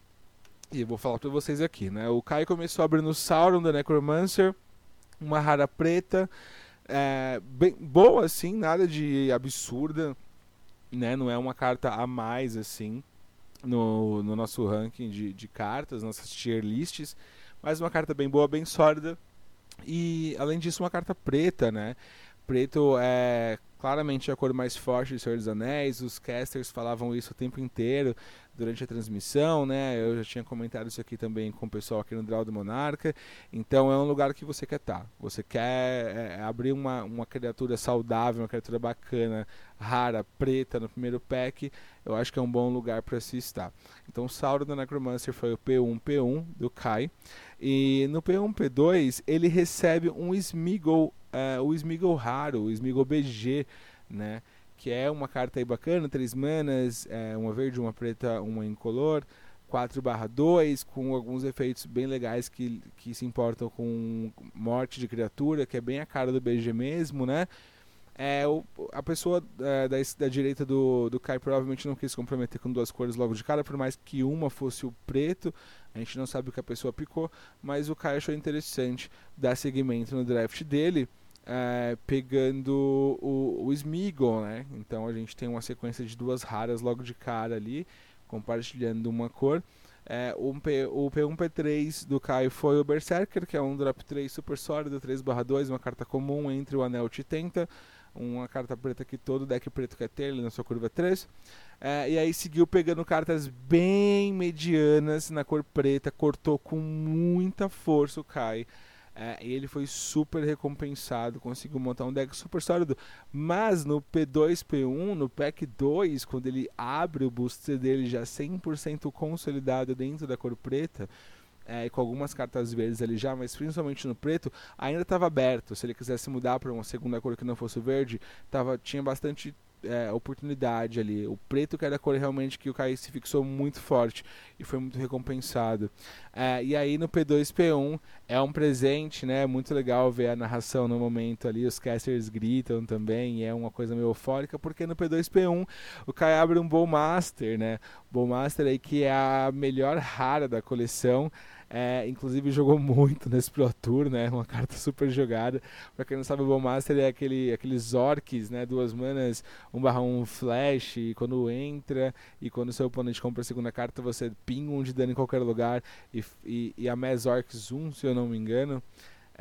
E eu vou falar para vocês aqui, né? O Kai começou abrindo o Sauron da Necromancer, uma rara preta, é, bem boa assim, nada de absurda né? Não é uma carta a mais assim no, no nosso ranking de, de cartas, nossas tier lists, mas uma carta bem boa, bem sólida. E além disso, uma carta preta, né? Preto é claramente a cor mais forte de Senhor dos Anéis. Os casters falavam isso o tempo inteiro durante a transmissão, né? Eu já tinha comentado isso aqui também com o pessoal aqui no Draw do Monarca. Então é um lugar que você quer estar. Tá. Você quer é, abrir uma, uma criatura saudável, uma criatura bacana, rara, preta no primeiro pack. Eu acho que é um bom lugar para se estar. Então o Sauro da Necromancer foi o P1P1 do Kai. E no P1, P2, ele recebe um Smeagol, uh, o Smeagol raro, o Smeagol BG, né? Que é uma carta aí bacana, três manas, é, uma verde, uma preta, uma incolor. 4 2 com alguns efeitos bem legais que, que se importam com morte de criatura, que é bem a cara do BG mesmo, né? É, o, a pessoa é, da, da direita do, do Kai provavelmente não quis comprometer com duas cores logo de cara, por mais que uma fosse o preto, a gente não sabe o que a pessoa picou, mas o Kai achou interessante dar seguimento no draft dele é, pegando o, o Smeagol, né? Então a gente tem uma sequência de duas raras logo de cara ali, compartilhando uma cor. É, o, P, o P1P3 do Caio foi o Berserker, que é um drop 3 super sólido, 3/2, uma carta comum entre o Anel Titenta, uma carta preta que todo deck preto quer ter, na sua curva 3. É, e aí seguiu pegando cartas bem medianas na cor preta, cortou com muita força o Kai. É, ele foi super recompensado, conseguiu montar um deck super sólido. Mas no P2, P1, no Pack 2, quando ele abre o booster dele já 100% consolidado dentro da cor preta, é, e com algumas cartas verdes ali já, mas principalmente no preto, ainda estava aberto. Se ele quisesse mudar para uma segunda cor que não fosse o verde, tava, tinha bastante é, oportunidade ali. O preto que era a cor realmente que o Kai se fixou muito forte e foi muito recompensado. É, e aí no P2 P1 é um presente, né? Muito legal ver a narração no momento ali. Os casters gritam também, é uma coisa meio eufórica, porque no P2 P1 o Kai abre um Bowmaster, né? Bowmaster aí que é a melhor rara da coleção. É, inclusive jogou muito nesse Pro Tour, né? Uma carta super jogada. Pra quem não sabe, o Bowmaster é aquele, aqueles orcs, né? Duas manas, 1 barra 1 flash, e quando entra e quando seu oponente compra a segunda carta, você pinga um de dano em qualquer lugar. E, e, e a Mass Orcs 1, se eu não me engano.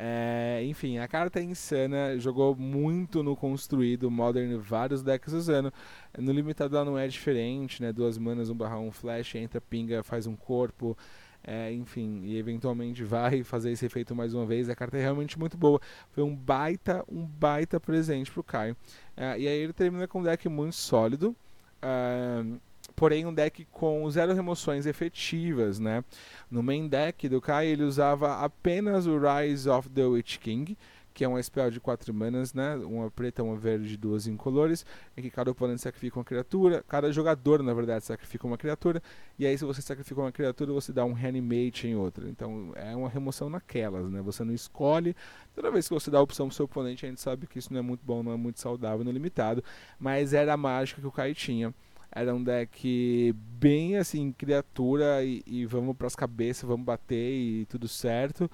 É, enfim, a carta é insana, jogou muito no construído, Modern, vários decks usando. No limitado ela não é diferente, né? Duas manas, 1 barra 1 flash, entra, pinga, faz um corpo. É, enfim, e eventualmente vai fazer esse efeito mais uma vez. A carta é realmente muito boa. Foi um baita, um baita presente pro Caio. É, e aí ele termina com um deck muito sólido. Uh, porém um deck com zero remoções efetivas, né? No main deck do Caio ele usava apenas o Rise of the Witch King, que é um spell de 4 manas, né? Uma preta, uma verde, duas incolores, em que cada oponente sacrifica uma criatura, cada jogador, na verdade, sacrifica uma criatura, e aí se você sacrifica uma criatura, você dá um reanimate em outra. Então é uma remoção naquelas, né? Você não escolhe. Toda vez que você dá a opção pro seu oponente, a gente sabe que isso não é muito bom, não é muito saudável no limitado, mas era a mágica que o Kai tinha. Era um deck bem assim, criatura e, e vamos pras cabeças, vamos bater e tudo certo.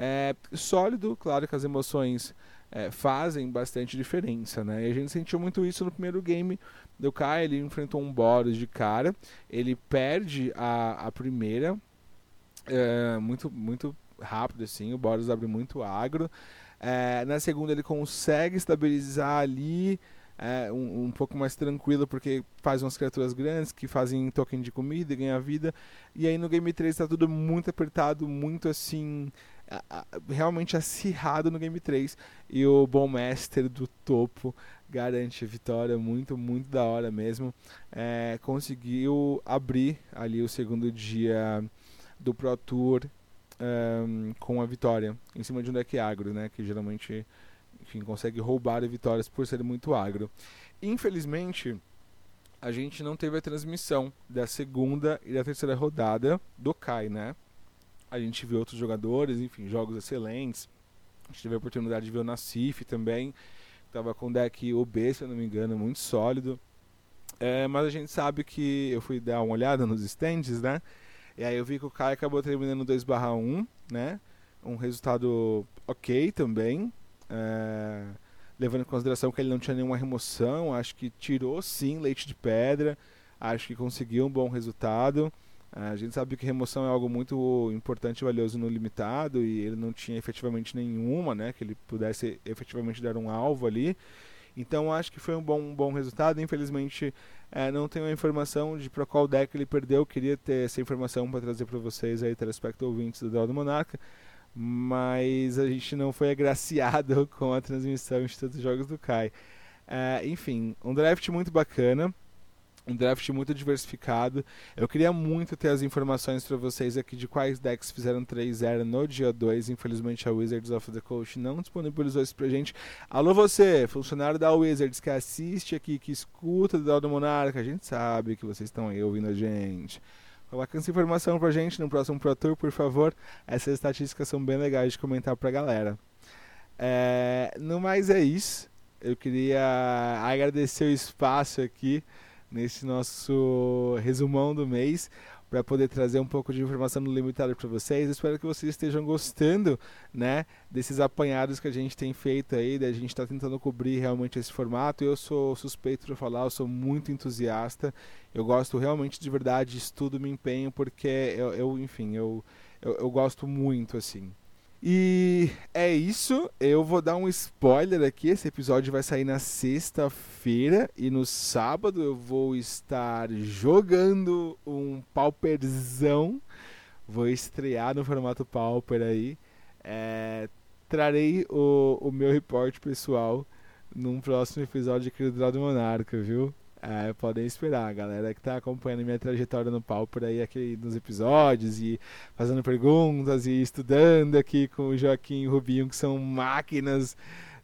É, sólido, claro que as emoções é, fazem bastante diferença, né? E a gente sentiu muito isso no primeiro game do Kai, ele enfrentou um Boros de cara, ele perde a, a primeira, é, muito, muito rápido assim, o Boros abre muito agro. É, na segunda ele consegue estabilizar ali, é, um, um, pouco mais tranquilo, porque faz umas criaturas grandes que fazem token de comida e ganha vida. E aí no Game 3 está tudo muito apertado, muito assim. Realmente acirrado no Game 3. E o Bom Master do topo garante vitória, muito, muito da hora mesmo. É, conseguiu abrir ali o segundo dia do Pro Tour um, com a vitória em cima de um deck agro, né? Que geralmente enfim, consegue roubar vitórias por ser muito agro. Infelizmente, a gente não teve a transmissão da segunda e da terceira rodada do Kai, né? A gente viu outros jogadores, enfim, jogos excelentes. A gente teve a oportunidade de ver o Nassif também, estava com deck OB, se eu não me engano, muito sólido. É, mas a gente sabe que eu fui dar uma olhada nos stands, né? E aí eu vi que o Kai acabou terminando 2/1, né? Um resultado ok também. É, levando em consideração que ele não tinha nenhuma remoção, acho que tirou sim leite de pedra, acho que conseguiu um bom resultado. É, a gente sabe que remoção é algo muito importante e valioso no limitado e ele não tinha efetivamente nenhuma, né, que ele pudesse efetivamente dar um alvo ali. Então acho que foi um bom, um bom resultado. Infelizmente é, não tenho a informação de para qual deck ele perdeu. Queria ter essa informação para trazer para vocês aí, telespectadores ouvintes do Del do Monarca mas a gente não foi agraciado com a transmissão de jogos do Kai. Uh, enfim, um draft muito bacana, um draft muito diversificado. Eu queria muito ter as informações para vocês aqui de quais decks fizeram 3-0 no dia 2. Infelizmente a Wizards of the Coast não disponibilizou isso pra gente. Alô você, funcionário da Wizards que assiste aqui, que escuta do do Monarca, a gente sabe que vocês estão aí ouvindo a gente. Coloca essa informação pra gente no próximo Pro Tour, por favor. Essas estatísticas são bem legais de comentar pra galera. É, no mais é isso. Eu queria agradecer o espaço aqui nesse nosso resumão do mês. para poder trazer um pouco de informação no limitado para vocês. Espero que vocês estejam gostando, né, desses apanhados que a gente tem feito aí, da gente está tentando cobrir realmente esse formato. Eu sou suspeito para falar, eu sou muito entusiasta. Eu gosto realmente de verdade, estudo, me empenho porque eu, eu enfim, eu, eu, eu gosto muito assim. E é isso. Eu vou dar um spoiler aqui. Esse episódio vai sair na sexta-feira e no sábado eu vou estar jogando um pauperzão. Vou estrear no formato pauper aí. É, trarei o, o meu reporte pessoal num próximo episódio aqui do Lado Monarca, viu? É, podem esperar, a galera que está acompanhando minha trajetória no pau por aí aqui nos episódios e fazendo perguntas e estudando aqui com o Joaquim e o Rubinho, que são máquinas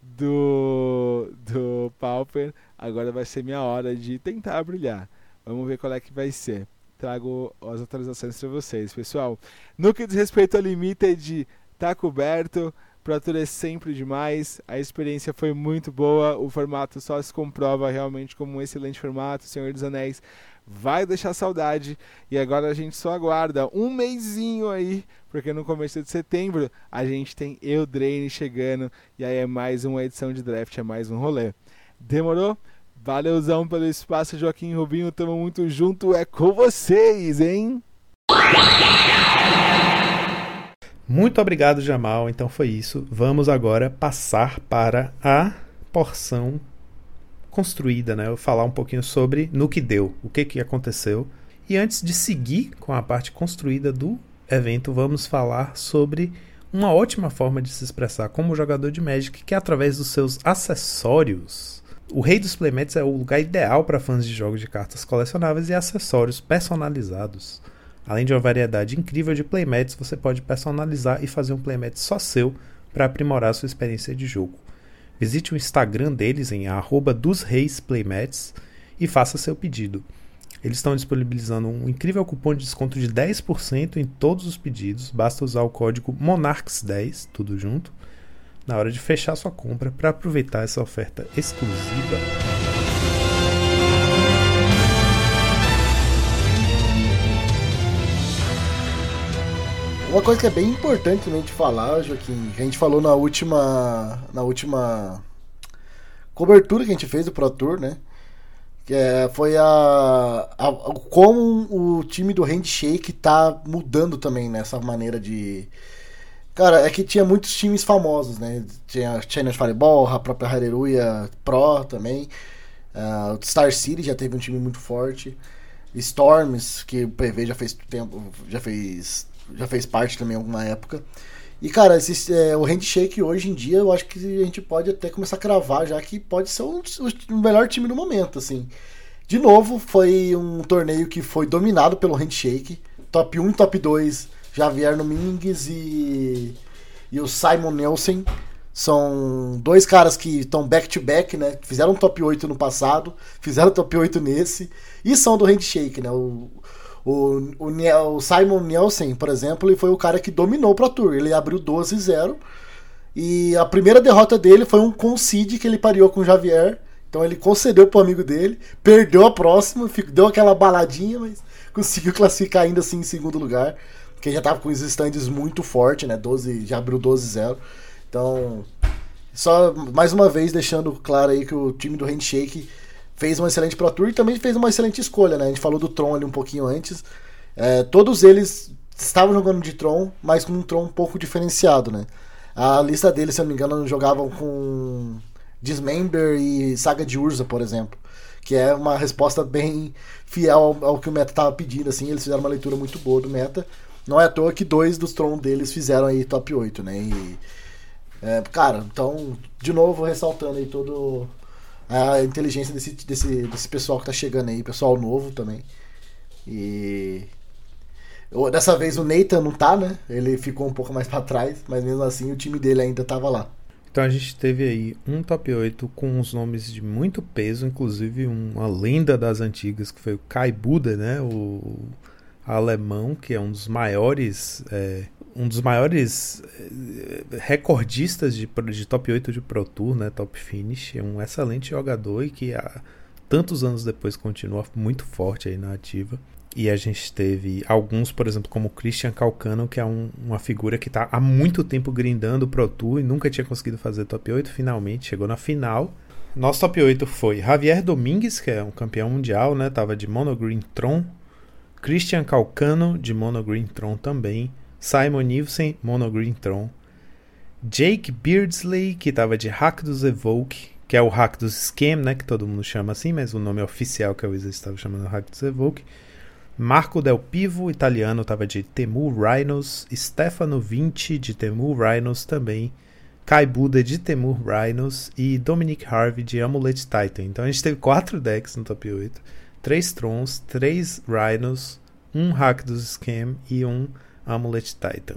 do, do Pauper. Agora vai ser minha hora de tentar brilhar. Vamos ver qual é que vai ser. Trago as atualizações para vocês, pessoal. No que diz respeito ao Limited, tá coberto. Pro ator é sempre demais, a experiência foi muito boa, o formato só se comprova realmente como um excelente formato. Senhor dos Anéis vai deixar saudade e agora a gente só aguarda um mêsinho aí, porque no começo de setembro a gente tem Eldraine chegando e aí é mais uma edição de draft, é mais um rolê. Demorou? Valeuzão pelo espaço, Joaquim Rubinho, tamo muito junto, é com vocês, hein? Muito obrigado, Jamal. Então foi isso. Vamos agora passar para a porção construída, né? Eu falar um pouquinho sobre no que deu, o que, que aconteceu. E antes de seguir com a parte construída do evento, vamos falar sobre uma ótima forma de se expressar como jogador de Magic, que é através dos seus acessórios. O Rei dos Playmats é o lugar ideal para fãs de jogos de cartas colecionáveis e acessórios personalizados. Além de uma variedade incrível de playmats, você pode personalizar e fazer um playmat só seu para aprimorar sua experiência de jogo. Visite o Instagram deles em @dosreisplaymats e faça seu pedido. Eles estão disponibilizando um incrível cupom de desconto de 10% em todos os pedidos. Basta usar o código MONARCHS10, tudo junto, na hora de fechar sua compra para aproveitar essa oferta exclusiva. Uma coisa que é bem importante também de falar, Joaquim, que a gente falou na última. Na última cobertura que a gente fez do Pro Tour, né? Que é, foi a, a, a, como o time do Handshake tá mudando também nessa maneira de. Cara, é que tinha muitos times famosos, né? Tinha Challenge Fireball, a própria Hareruya Pro também. Uh, Star City já teve um time muito forte. Storms, que o PV já fez tempo, já fez já fez parte também alguma época. E, cara, esse, é, o Handshake hoje em dia, eu acho que a gente pode até começar a cravar já que pode ser o, melhor time do momento, assim. De novo, foi um torneio que foi dominado pelo Handshake. Top 1 top 2, Javier Domingues e, e o Simon Nelson. São dois caras que estão back-to-back, né? Fizeram top 8 no passado, fizeram top 8 nesse. E são do Handshake, né? O, o, o, o Simon Nielsen, por exemplo, ele foi o cara que dominou o Pro Tour. Ele abriu 12-0. E a primeira derrota dele foi um concede que ele pariu com o Javier. Então ele concedeu pro amigo dele, perdeu a próxima, deu aquela baladinha, mas conseguiu classificar ainda assim em segundo lugar. Porque já tava com os stands muito forte, né? 12, já abriu 12-0. Então, só mais uma vez deixando claro aí que o time do Handshake fez uma excelente Pro Tour e também fez uma excelente escolha, né? A gente falou do Tron ali um pouquinho antes. É, todos eles estavam jogando de Tron, mas com um Tron um pouco diferenciado, né? A lista deles, se eu não me engano, jogavam com Dismember e Saga de Urza, por exemplo. Que é uma resposta bem fiel ao, ao que o meta estava pedindo, assim. Eles fizeram uma leitura muito boa do meta. Não é à toa que dois dos Tron deles fizeram aí top 8, né? E, é, cara, então, de novo, ressaltando aí todo a inteligência desse, desse, desse pessoal que tá chegando aí, pessoal novo também. E. Dessa vez o Nathan não tá, né? Ele ficou um pouco mais para trás, mas mesmo assim o time dele ainda tava lá. Então a gente teve aí um top 8 com uns nomes de muito peso, inclusive uma lenda das antigas que foi o Kai Buda, né? O alemão, que é um dos maiores é, um dos maiores eh, recordistas de, de top 8 de Pro Tour, né, top finish, é um excelente jogador e que há tantos anos depois continua muito forte aí na ativa. E a gente teve alguns, por exemplo, como Christian Calcano, que é um, uma figura que está há muito tempo grindando Pro Tour e nunca tinha conseguido fazer top 8, finalmente chegou na final. Nosso top 8 foi Javier Domingues, que é um campeão mundial, né? Tava de Mono Green Tron. Christian Calcano, de Mono Green Tron também. Simon Nielsen, Mono Green Tron. Jake Beardsley, que tava de Hack dos Evoke, que é o Hack dos Scam, né? Que todo mundo chama assim, mas o nome oficial que a Wizard estava chamando Hack dos Evoke. Marco Del Pivo, italiano, estava de Temu Rhinos. Stefano Vinci, de Temu Rhinos também. Kai Buda, de Temu Rhinos. E Dominic Harvey, de Amulet Titan. Então a gente teve quatro decks no top 8. Três Trons, três Rhinos, um Hack dos Scam e um Amulet Titan.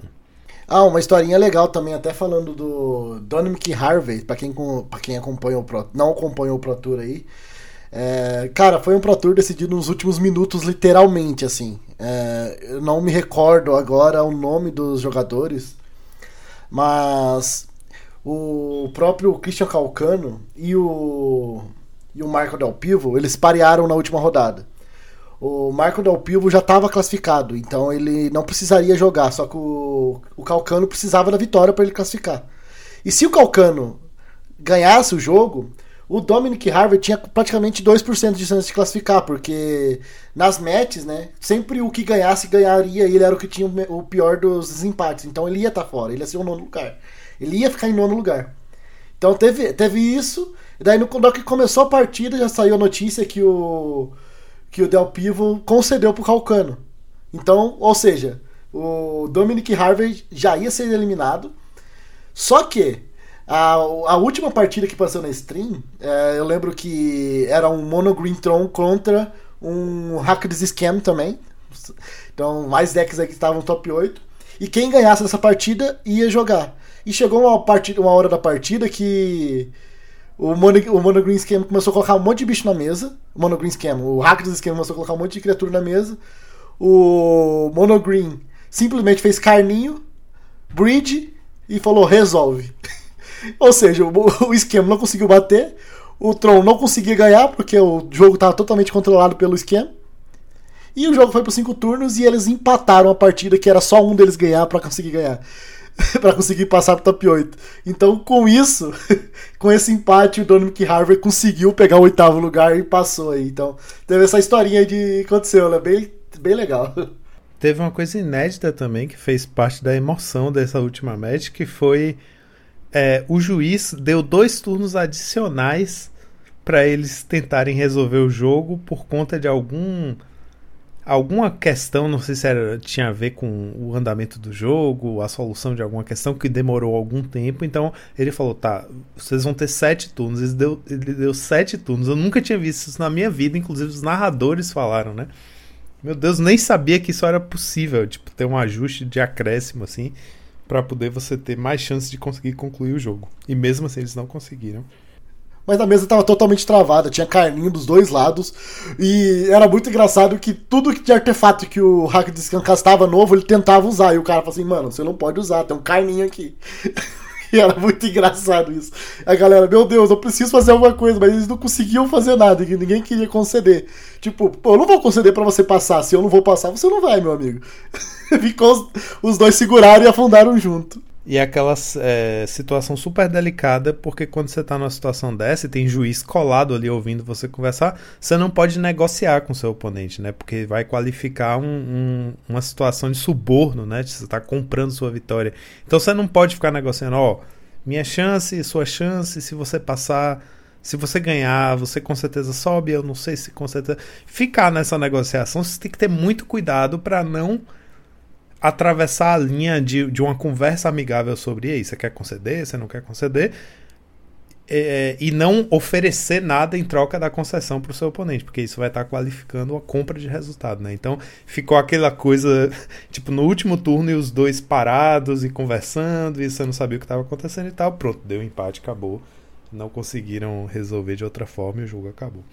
Ah, uma historinha legal também, até falando do Dominic Harvey, para quem, pra quem acompanha o Pro, não acompanhou o Pro Tour aí. É, cara, foi um Pro Tour decidido nos últimos minutos, literalmente, assim. É, eu não me recordo agora o nome dos jogadores, mas o próprio Christian Calcano e o, e o Marco Del Pivo, eles parearam na última rodada. O Marco Del Pivo já estava classificado, então ele não precisaria jogar, só que o, o Calcano precisava da vitória para ele classificar. E se o Calcano ganhasse o jogo, o Dominic Harvey tinha praticamente 2% de chance de classificar, porque nas matches, né, sempre o que ganhasse ganharia, e ele era o que tinha o pior dos desempates. Então ele ia estar tá fora, ele ia ser o nono lugar. Ele ia ficar em nono lugar. Então teve, teve isso, e daí no que começou a partida já saiu a notícia que o que o Del Pivo concedeu pro Calcano. Então, ou seja, o Dominic Harvey já ia ser eliminado. Só que a, a última partida que passou na stream, é, eu lembro que era um Mono Green Tron contra um Hackers Scam também. Então, mais decks aí que estavam no top 8. E quem ganhasse essa partida ia jogar. E chegou uma, partida, uma hora da partida que o Mono, o Mono Green Scam começou a colocar um monte de bicho na mesa. O Mono Green Scam, o Hackers Scam começou a colocar um monte de criatura na mesa. O Mono Green simplesmente fez carninho, bridge e falou resolve. Ou seja, o, o esquema não conseguiu bater, o Tron não conseguia ganhar, porque o jogo estava totalmente controlado pelo esquema. E o jogo foi para cinco turnos e eles empataram a partida, que era só um deles ganhar para conseguir ganhar. para conseguir passar pro top 8. Então, com isso, com esse empate, o Dominic Harvey conseguiu pegar o oitavo lugar e passou aí. Então, teve essa historinha de aconteceu, né? Bem, bem legal. Teve uma coisa inédita também que fez parte da emoção dessa última match, que foi é, o juiz deu dois turnos adicionais para eles tentarem resolver o jogo por conta de algum alguma questão, não sei se era, tinha a ver com o andamento do jogo, a solução de alguma questão que demorou algum tempo. Então ele falou: tá, vocês vão ter sete turnos. Ele deu, ele deu sete turnos. Eu nunca tinha visto isso na minha vida, inclusive os narradores falaram, né? Meu Deus, nem sabia que isso era possível, tipo, ter um ajuste de acréscimo assim para poder você ter mais chances de conseguir concluir o jogo. E mesmo assim eles não conseguiram. Mas a mesa estava totalmente travada, tinha carninho dos dois lados. E era muito engraçado que tudo de artefato que o hack de Scan castava novo, ele tentava usar. E o cara falou assim, mano, você não pode usar, tem um carninho aqui. E era muito engraçado isso. A galera, meu Deus, eu preciso fazer alguma coisa, mas eles não conseguiam fazer nada, que ninguém queria conceder. Tipo, eu não vou conceder para você passar. Se eu não vou passar, você não vai, meu amigo. Ficou os, os dois seguraram e afundaram junto. E é aquela é, situação super delicada, porque quando você está numa situação dessa e tem juiz colado ali ouvindo você conversar, você não pode negociar com seu oponente, né? Porque vai qualificar um, um, uma situação de suborno, né? Você está comprando sua vitória. Então você não pode ficar negociando, ó, minha chance, sua chance, se você passar. Se você ganhar, você com certeza sobe. Eu não sei se com certeza. Ficar nessa negociação, você tem que ter muito cuidado para não atravessar a linha de, de uma conversa amigável sobre isso. Você quer conceder, você não quer conceder. É, e não oferecer nada em troca da concessão para o seu oponente, porque isso vai estar tá qualificando a compra de resultado, né? Então ficou aquela coisa, tipo, no último turno e os dois parados e conversando, e você não sabia o que estava acontecendo e tal. Pronto, deu empate, acabou. Não conseguiram resolver de outra forma e o jogo acabou.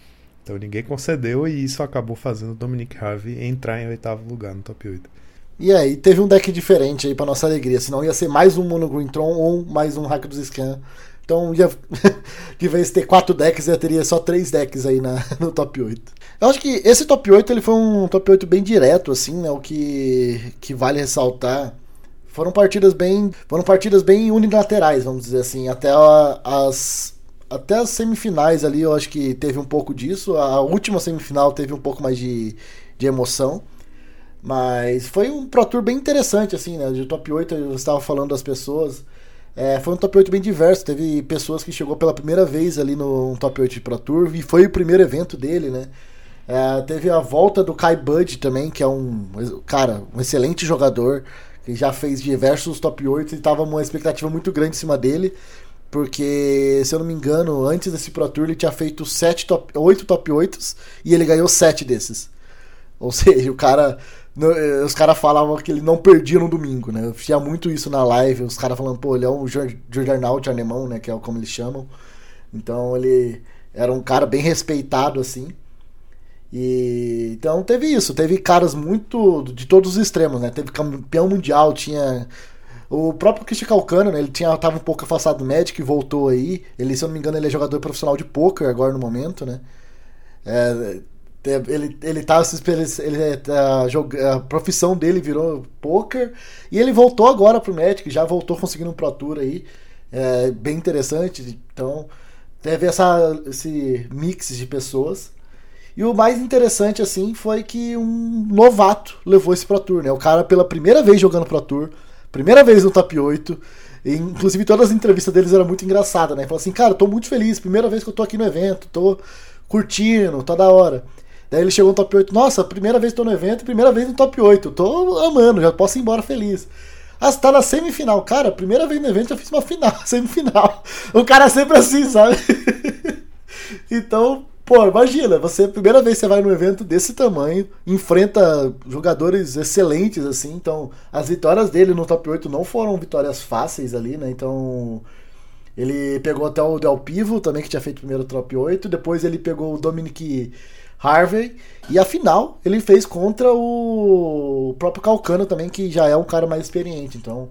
Então ninguém concedeu e isso acabou fazendo o Dominic Harvey entrar em oitavo lugar no top 8. E aí, teve um deck diferente aí pra nossa alegria. Senão ia ser mais um Mono Green Tron ou mais um Hack dos Scan Então, ia, de vez ter quatro decks, eu teria só três decks aí na, no top 8. Eu acho que esse top 8 ele foi um top 8 bem direto, assim, né? O que, que vale ressaltar. Foram partidas bem. Foram partidas bem unilaterais, vamos dizer assim. Até a, as. Até as semifinais ali, eu acho que teve um pouco disso. A última semifinal teve um pouco mais de, de emoção. Mas foi um Pro Tour bem interessante, assim, né? De top 8 eu estava falando das pessoas. É, foi um top 8 bem diverso. Teve pessoas que chegou pela primeira vez ali no top 8 de Pro Tour e foi o primeiro evento dele, né? É, teve a volta do Kai Bud também, que é um cara, um excelente jogador, que já fez diversos top 8 e tava uma expectativa muito grande em cima dele. Porque, se eu não me engano, antes desse Pro Tour ele tinha feito sete top, 8 top 8 e ele ganhou 7 desses. Ou seja, o cara eh, os caras falavam que ele não perdia no domingo, né? Eu tinha muito isso na live, os caras falando, pô, ele é um Jordarnaut alemão, né? Que é como eles chamam. Então ele era um cara bem respeitado, assim. E então teve isso, teve caras muito de todos os extremos, né? Teve campeão mundial, tinha o próprio Christian Calcano, né? Ele tinha tava um pouco afastado do Magic e voltou aí. Ele, se eu não me engano, ele é jogador profissional de poker agora no momento, né? É, ele, ele tá ele, a, tá a profissão dele virou poker e ele voltou agora pro Magic, já voltou conseguindo um Pro Tour aí, é, bem interessante. Então, teve essa, esse mix de pessoas. E o mais interessante assim foi que um novato levou esse Pro Tour, né? O cara pela primeira vez jogando Pro Tour, primeira vez no top 8. E, inclusive todas as entrevistas deles eram muito engraçadas, né? Falou assim, cara, tô muito feliz, primeira vez que eu tô aqui no evento, tô curtindo, tá da hora. Daí ele chegou no top 8. Nossa, primeira vez que tô no evento, primeira vez no top 8. Tô amando, já posso ir embora feliz. Ah, você tá na semifinal. Cara, primeira vez no evento já fiz uma final, semifinal. O cara é sempre assim, sabe? então, pô, imagina, você, primeira vez que você vai num evento desse tamanho, enfrenta jogadores excelentes, assim. Então, as vitórias dele no top 8 não foram vitórias fáceis ali, né? Então. Ele pegou até o Del Pivo também, que tinha feito primeiro top 8. Depois ele pegou o Dominic Harvey. E a final ele fez contra o próprio Calcano também, que já é um cara mais experiente. Então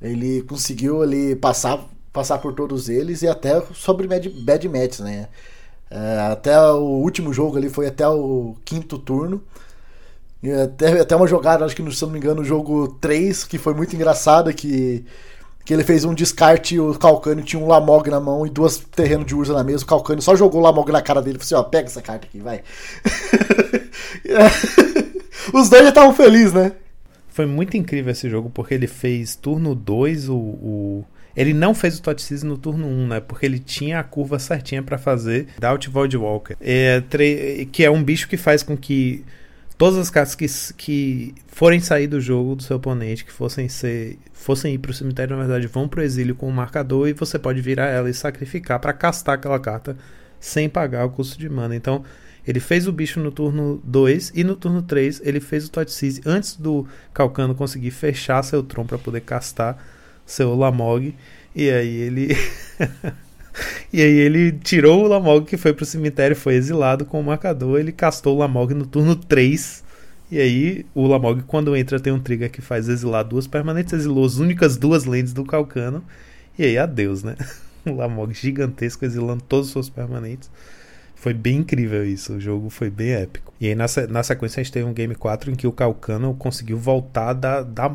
ele conseguiu ali passar, passar por todos eles e até sobre bad, bad match, né? É, até o último jogo ali foi até o quinto turno. E até, até uma jogada, acho que se não me engano, o jogo 3, que foi muito engraçada, que que ele fez um descarte o Calcânio tinha um Lamog na mão e duas terrenos de Urza na mesa. O Calcânio só jogou o Lamog na cara dele e falou assim: ó, pega essa carta aqui, vai. Os dois já estavam felizes, né? Foi muito incrível esse jogo porque ele fez turno 2 o, o. Ele não fez o Totsiz no turno 1, um, né? Porque ele tinha a curva certinha para fazer Doubt Void Walker. É, que é um bicho que faz com que todas as cartas que, que forem sair do jogo do seu oponente, que fossem ser fossem ir para o cemitério, na verdade, vão para o exílio com o marcador e você pode virar ela e sacrificar para castar aquela carta sem pagar o custo de mana. Então, ele fez o bicho no turno 2 e no turno 3 ele fez o Totseize antes do Calcano conseguir fechar seu Tron para poder castar seu Lamog. E aí ele E aí ele tirou o Lamog que foi pro cemitério, foi exilado com o marcador, ele castou o Lamog no turno 3. E aí o Lamog, quando entra, tem um trigger que faz exilar duas permanentes, exilou as únicas duas lentes do Calcano. E aí, adeus, né? O Lamog gigantesco exilando todos os seus permanentes. Foi bem incrível isso, o jogo foi bem épico. E aí na, na sequência a gente teve um Game 4 em que o Calcano conseguiu voltar da, da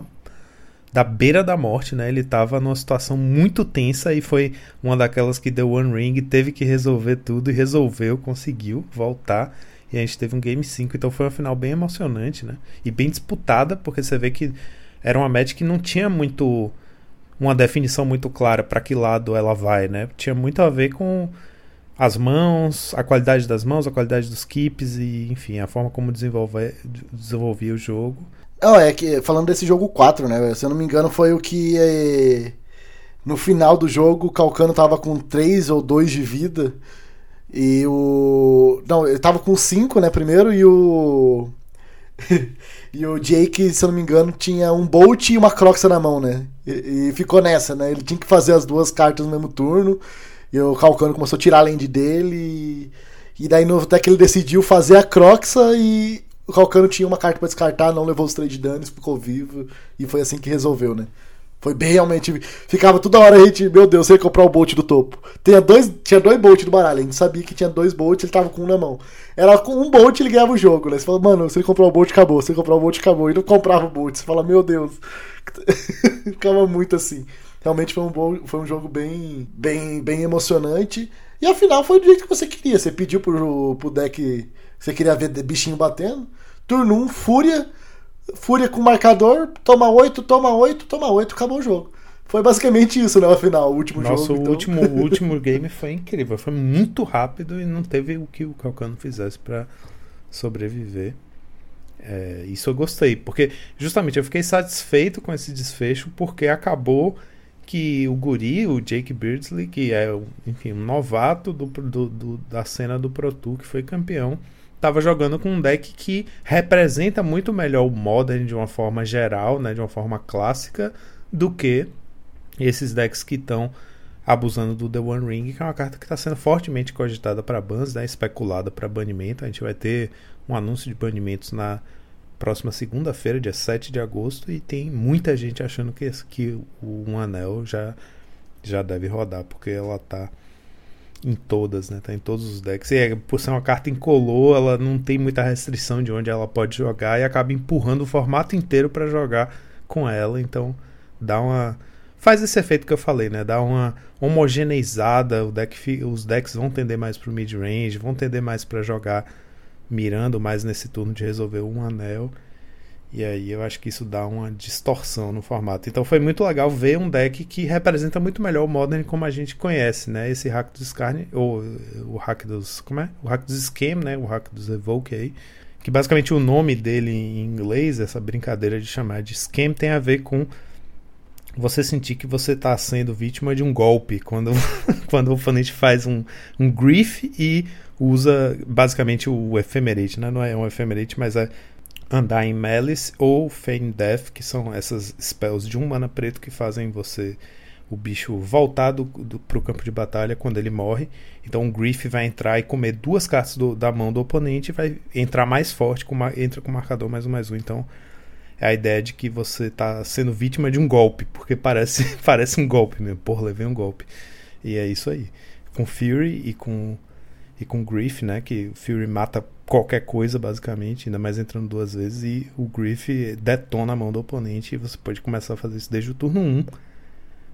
da beira da morte, né? Ele estava numa situação muito tensa e foi uma daquelas que deu One Ring, teve que resolver tudo e resolveu, conseguiu voltar. E a gente teve um Game 5, então foi uma final bem emocionante, né? E bem disputada, porque você vê que era uma match que não tinha muito uma definição muito clara para que lado ela vai, né? Tinha muito a ver com as mãos, a qualidade das mãos, a qualidade dos keeps e, enfim, a forma como desenvolvia o jogo. Oh, é que falando desse jogo 4, né? Se eu não me engano, foi o que é, no final do jogo o Calcano tava com 3 ou 2 de vida. E o. Não, ele tava com 5, né? Primeiro, e o. e o Jake, se eu não me engano, tinha um Bolt e uma Croxa na mão, né? E, e, ficou nessa, né? Ele tinha que fazer as duas cartas no mesmo turno. E o Calcano começou a tirar a land dele. E, e daí no, até que ele decidiu fazer a Croxa e o Calcano tinha uma carta para descartar, não levou os três de dano, ficou vivo. E foi assim que resolveu, né? Foi bem realmente. Ficava toda hora a gente, meu Deus, ia comprar o Bolt do topo. Tinha dois, tinha dois Bolt do baralho, a gente sabia que tinha dois Bolt, ele tava com um na mão. Era com um Bolt ele ganhava o jogo, né? Você fala, mano, você comprar o Bolt acabou, você comprar o Bolt acabou. E não comprava o Bolt. Você fala, meu Deus. Ficava muito assim. Realmente foi um, bom, foi um jogo bem, bem, bem emocionante. E afinal foi do jeito que você queria. Você pediu pro, pro deck. Você queria ver bichinho batendo. Turno 1, Fúria Fúria com marcador, toma 8, toma 8, toma 8, acabou o jogo. Foi basicamente isso, né? Afinal, o último Nossa, jogo. Nossa, o último, o último game foi incrível. Foi muito rápido e não teve o que o Calcano fizesse para sobreviver. É, isso eu gostei, porque justamente eu fiquei satisfeito com esse desfecho, porque acabou que o Guri, o Jake Beardsley, que é enfim, um novato do, do, do da cena do Pro Tour, que foi campeão, estava jogando com um deck que representa muito melhor o Modern de uma forma geral, né, de uma forma clássica, do que esses decks que estão abusando do The One Ring, que é uma carta que está sendo fortemente cogitada para bans, né, especulada para banimento. A gente vai ter um anúncio de banimentos na próxima segunda-feira, dia 7 de agosto, e tem muita gente achando que, que o Um Anel já, já deve rodar, porque ela está em todas, né? Tá em todos os decks. E é, por ser uma carta incolor, ela não tem muita restrição de onde ela pode jogar e acaba empurrando o formato inteiro para jogar com ela. Então dá uma. Faz esse efeito que eu falei, né? Dá uma homogeneizada. O deck, os decks vão tender mais pro mid-range, vão tender mais para jogar mirando mais nesse turno de resolver um anel. E aí eu acho que isso dá uma distorção no formato. Então foi muito legal ver um deck que representa muito melhor o Modern como a gente conhece, né? Esse hack dos Skarne, ou o hack dos. Como é? O hack dos Scam, né? O hack dos Evoke aí. Que basicamente o nome dele em inglês, essa brincadeira de chamar de Scam, tem a ver com você sentir que você está sendo vítima de um golpe. Quando, quando o oponente faz um, um grief e usa basicamente o Ephemerate, né? Não é um Ephemerate, mas é andar em Malice ou Feign Death, que são essas spells de um mana preto que fazem você o bicho voltar do, do, pro campo de batalha quando ele morre. Então o Grief vai entrar e comer duas cartas do, da mão do oponente e vai entrar mais forte, com entra com o marcador mais um mais um. Então é a ideia de que você está sendo vítima de um golpe, porque parece, parece um golpe mesmo. Porra, levei um golpe. E é isso aí. Com Fury e com, e com Grief, né? Que o Fury mata qualquer coisa, basicamente, ainda mais entrando duas vezes, e o Griff detona a mão do oponente e você pode começar a fazer isso desde o turno 1.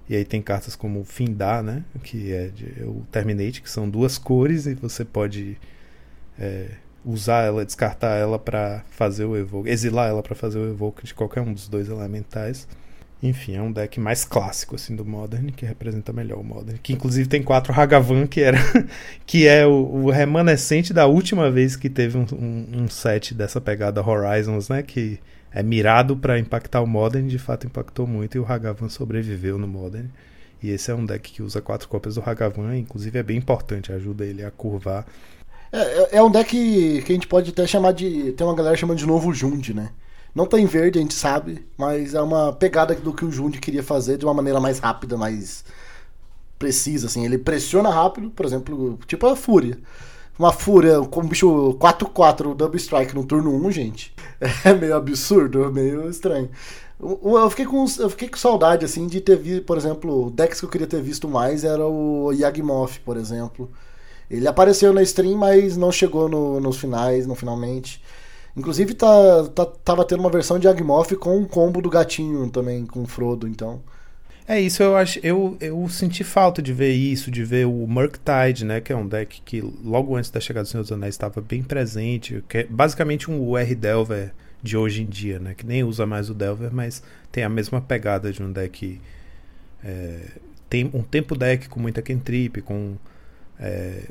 E aí tem cartas como Findar, né? Que é, de, é o Terminate, que são duas cores, e você pode é, usar ela, descartar ela para fazer o Evoke, exilar ela para fazer o Evoke de qualquer um dos dois elementais. Enfim, é um deck mais clássico assim do Modern, que representa melhor o Modern. Que inclusive tem quatro Hagavan, que era que é o, o, remanescente da última vez que teve um, um, um, set dessa pegada Horizons, né? Que é mirado para impactar o Modern, de fato impactou muito, e o Hagavan sobreviveu no Modern. E esse é um deck que usa quatro cópias do Hagavan, inclusive é bem importante, ajuda ele a curvar. É, é, é um deck que a gente pode até chamar de. Tem uma galera chamando de novo Jund, né? Não tem verde, a gente sabe, mas é uma pegada do que o Jundi queria fazer de uma maneira mais rápida, mais precisa, assim. Ele pressiona rápido, por exemplo, tipo a Fúria. Uma Fúria com um bicho 4-4 Double Strike no turno 1, gente. É meio absurdo, meio estranho. Eu fiquei, com, eu fiquei com saudade, assim, de ter visto, por exemplo, decks que eu queria ter visto mais era o Yagmoth, por exemplo. Ele apareceu na stream, mas não chegou no, nos finais, no finalmente. Inclusive tá, tá, tava tendo uma versão de Agmoth com um combo do gatinho também, com o Frodo, então. É isso, eu acho, eu, eu senti falta de ver isso, de ver o Murktide, né, que é um deck que logo antes da chegada do Senhor dos Anéis estava bem presente, que é basicamente um UR Delver de hoje em dia, né, que nem usa mais o Delver, mas tem a mesma pegada de um deck é, tem um tempo deck com muita cantrip, com é,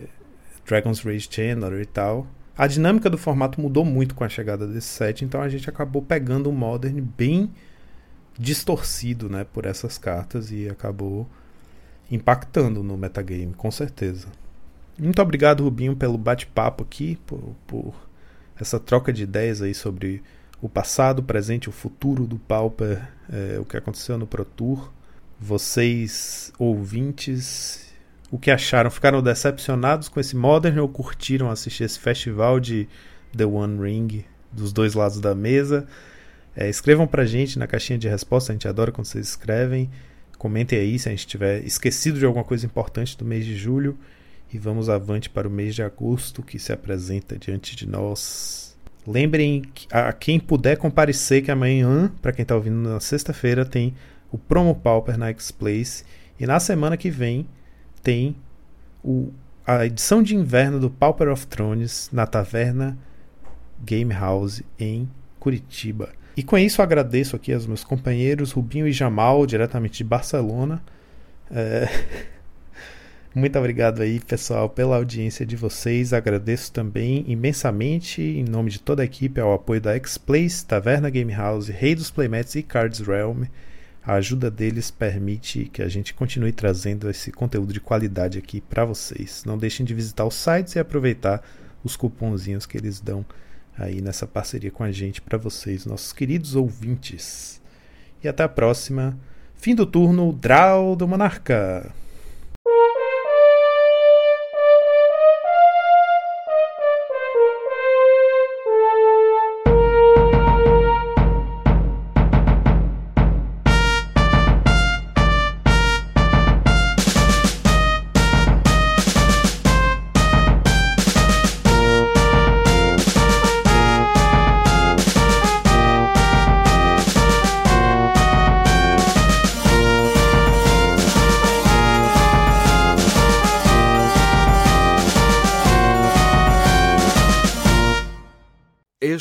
Dragon's Rage Channeler e tal, a dinâmica do formato mudou muito com a chegada desse set, então a gente acabou pegando um Modern bem distorcido né, por essas cartas e acabou impactando no metagame, com certeza. Muito obrigado, Rubinho, pelo bate-papo aqui, por, por, essa troca de ideias aí sobre o passado, o presente o futuro do Pauper, é, o que aconteceu no Pro Tour. Vocês, ouvintes o que acharam? Ficaram decepcionados com esse Modern ou curtiram assistir esse festival de The One Ring dos dois lados da mesa? É, escrevam pra gente na caixinha de resposta, a gente adora quando vocês escrevem. Comentem aí se a gente tiver esquecido de alguma coisa importante do mês de julho. E vamos avante para o mês de agosto que se apresenta diante de nós. Lembrem a quem puder comparecer que amanhã, para quem está ouvindo na sexta-feira, tem o Promo Pauper na X-Place. E na semana que vem tem o, a edição de inverno do Pauper of Thrones na Taverna Game House em Curitiba. E com isso agradeço aqui aos meus companheiros Rubinho e Jamal, diretamente de Barcelona. É... Muito obrigado aí, pessoal, pela audiência de vocês. Agradeço também imensamente, em nome de toda a equipe, ao apoio da X-Place, Taverna Game House, Rei dos Playmats e Cards Realm. A ajuda deles permite que a gente continue trazendo esse conteúdo de qualidade aqui para vocês. Não deixem de visitar os sites e aproveitar os cupomzinhos que eles dão aí nessa parceria com a gente para vocês, nossos queridos ouvintes. E até a próxima. Fim do turno, Draw do Monarca.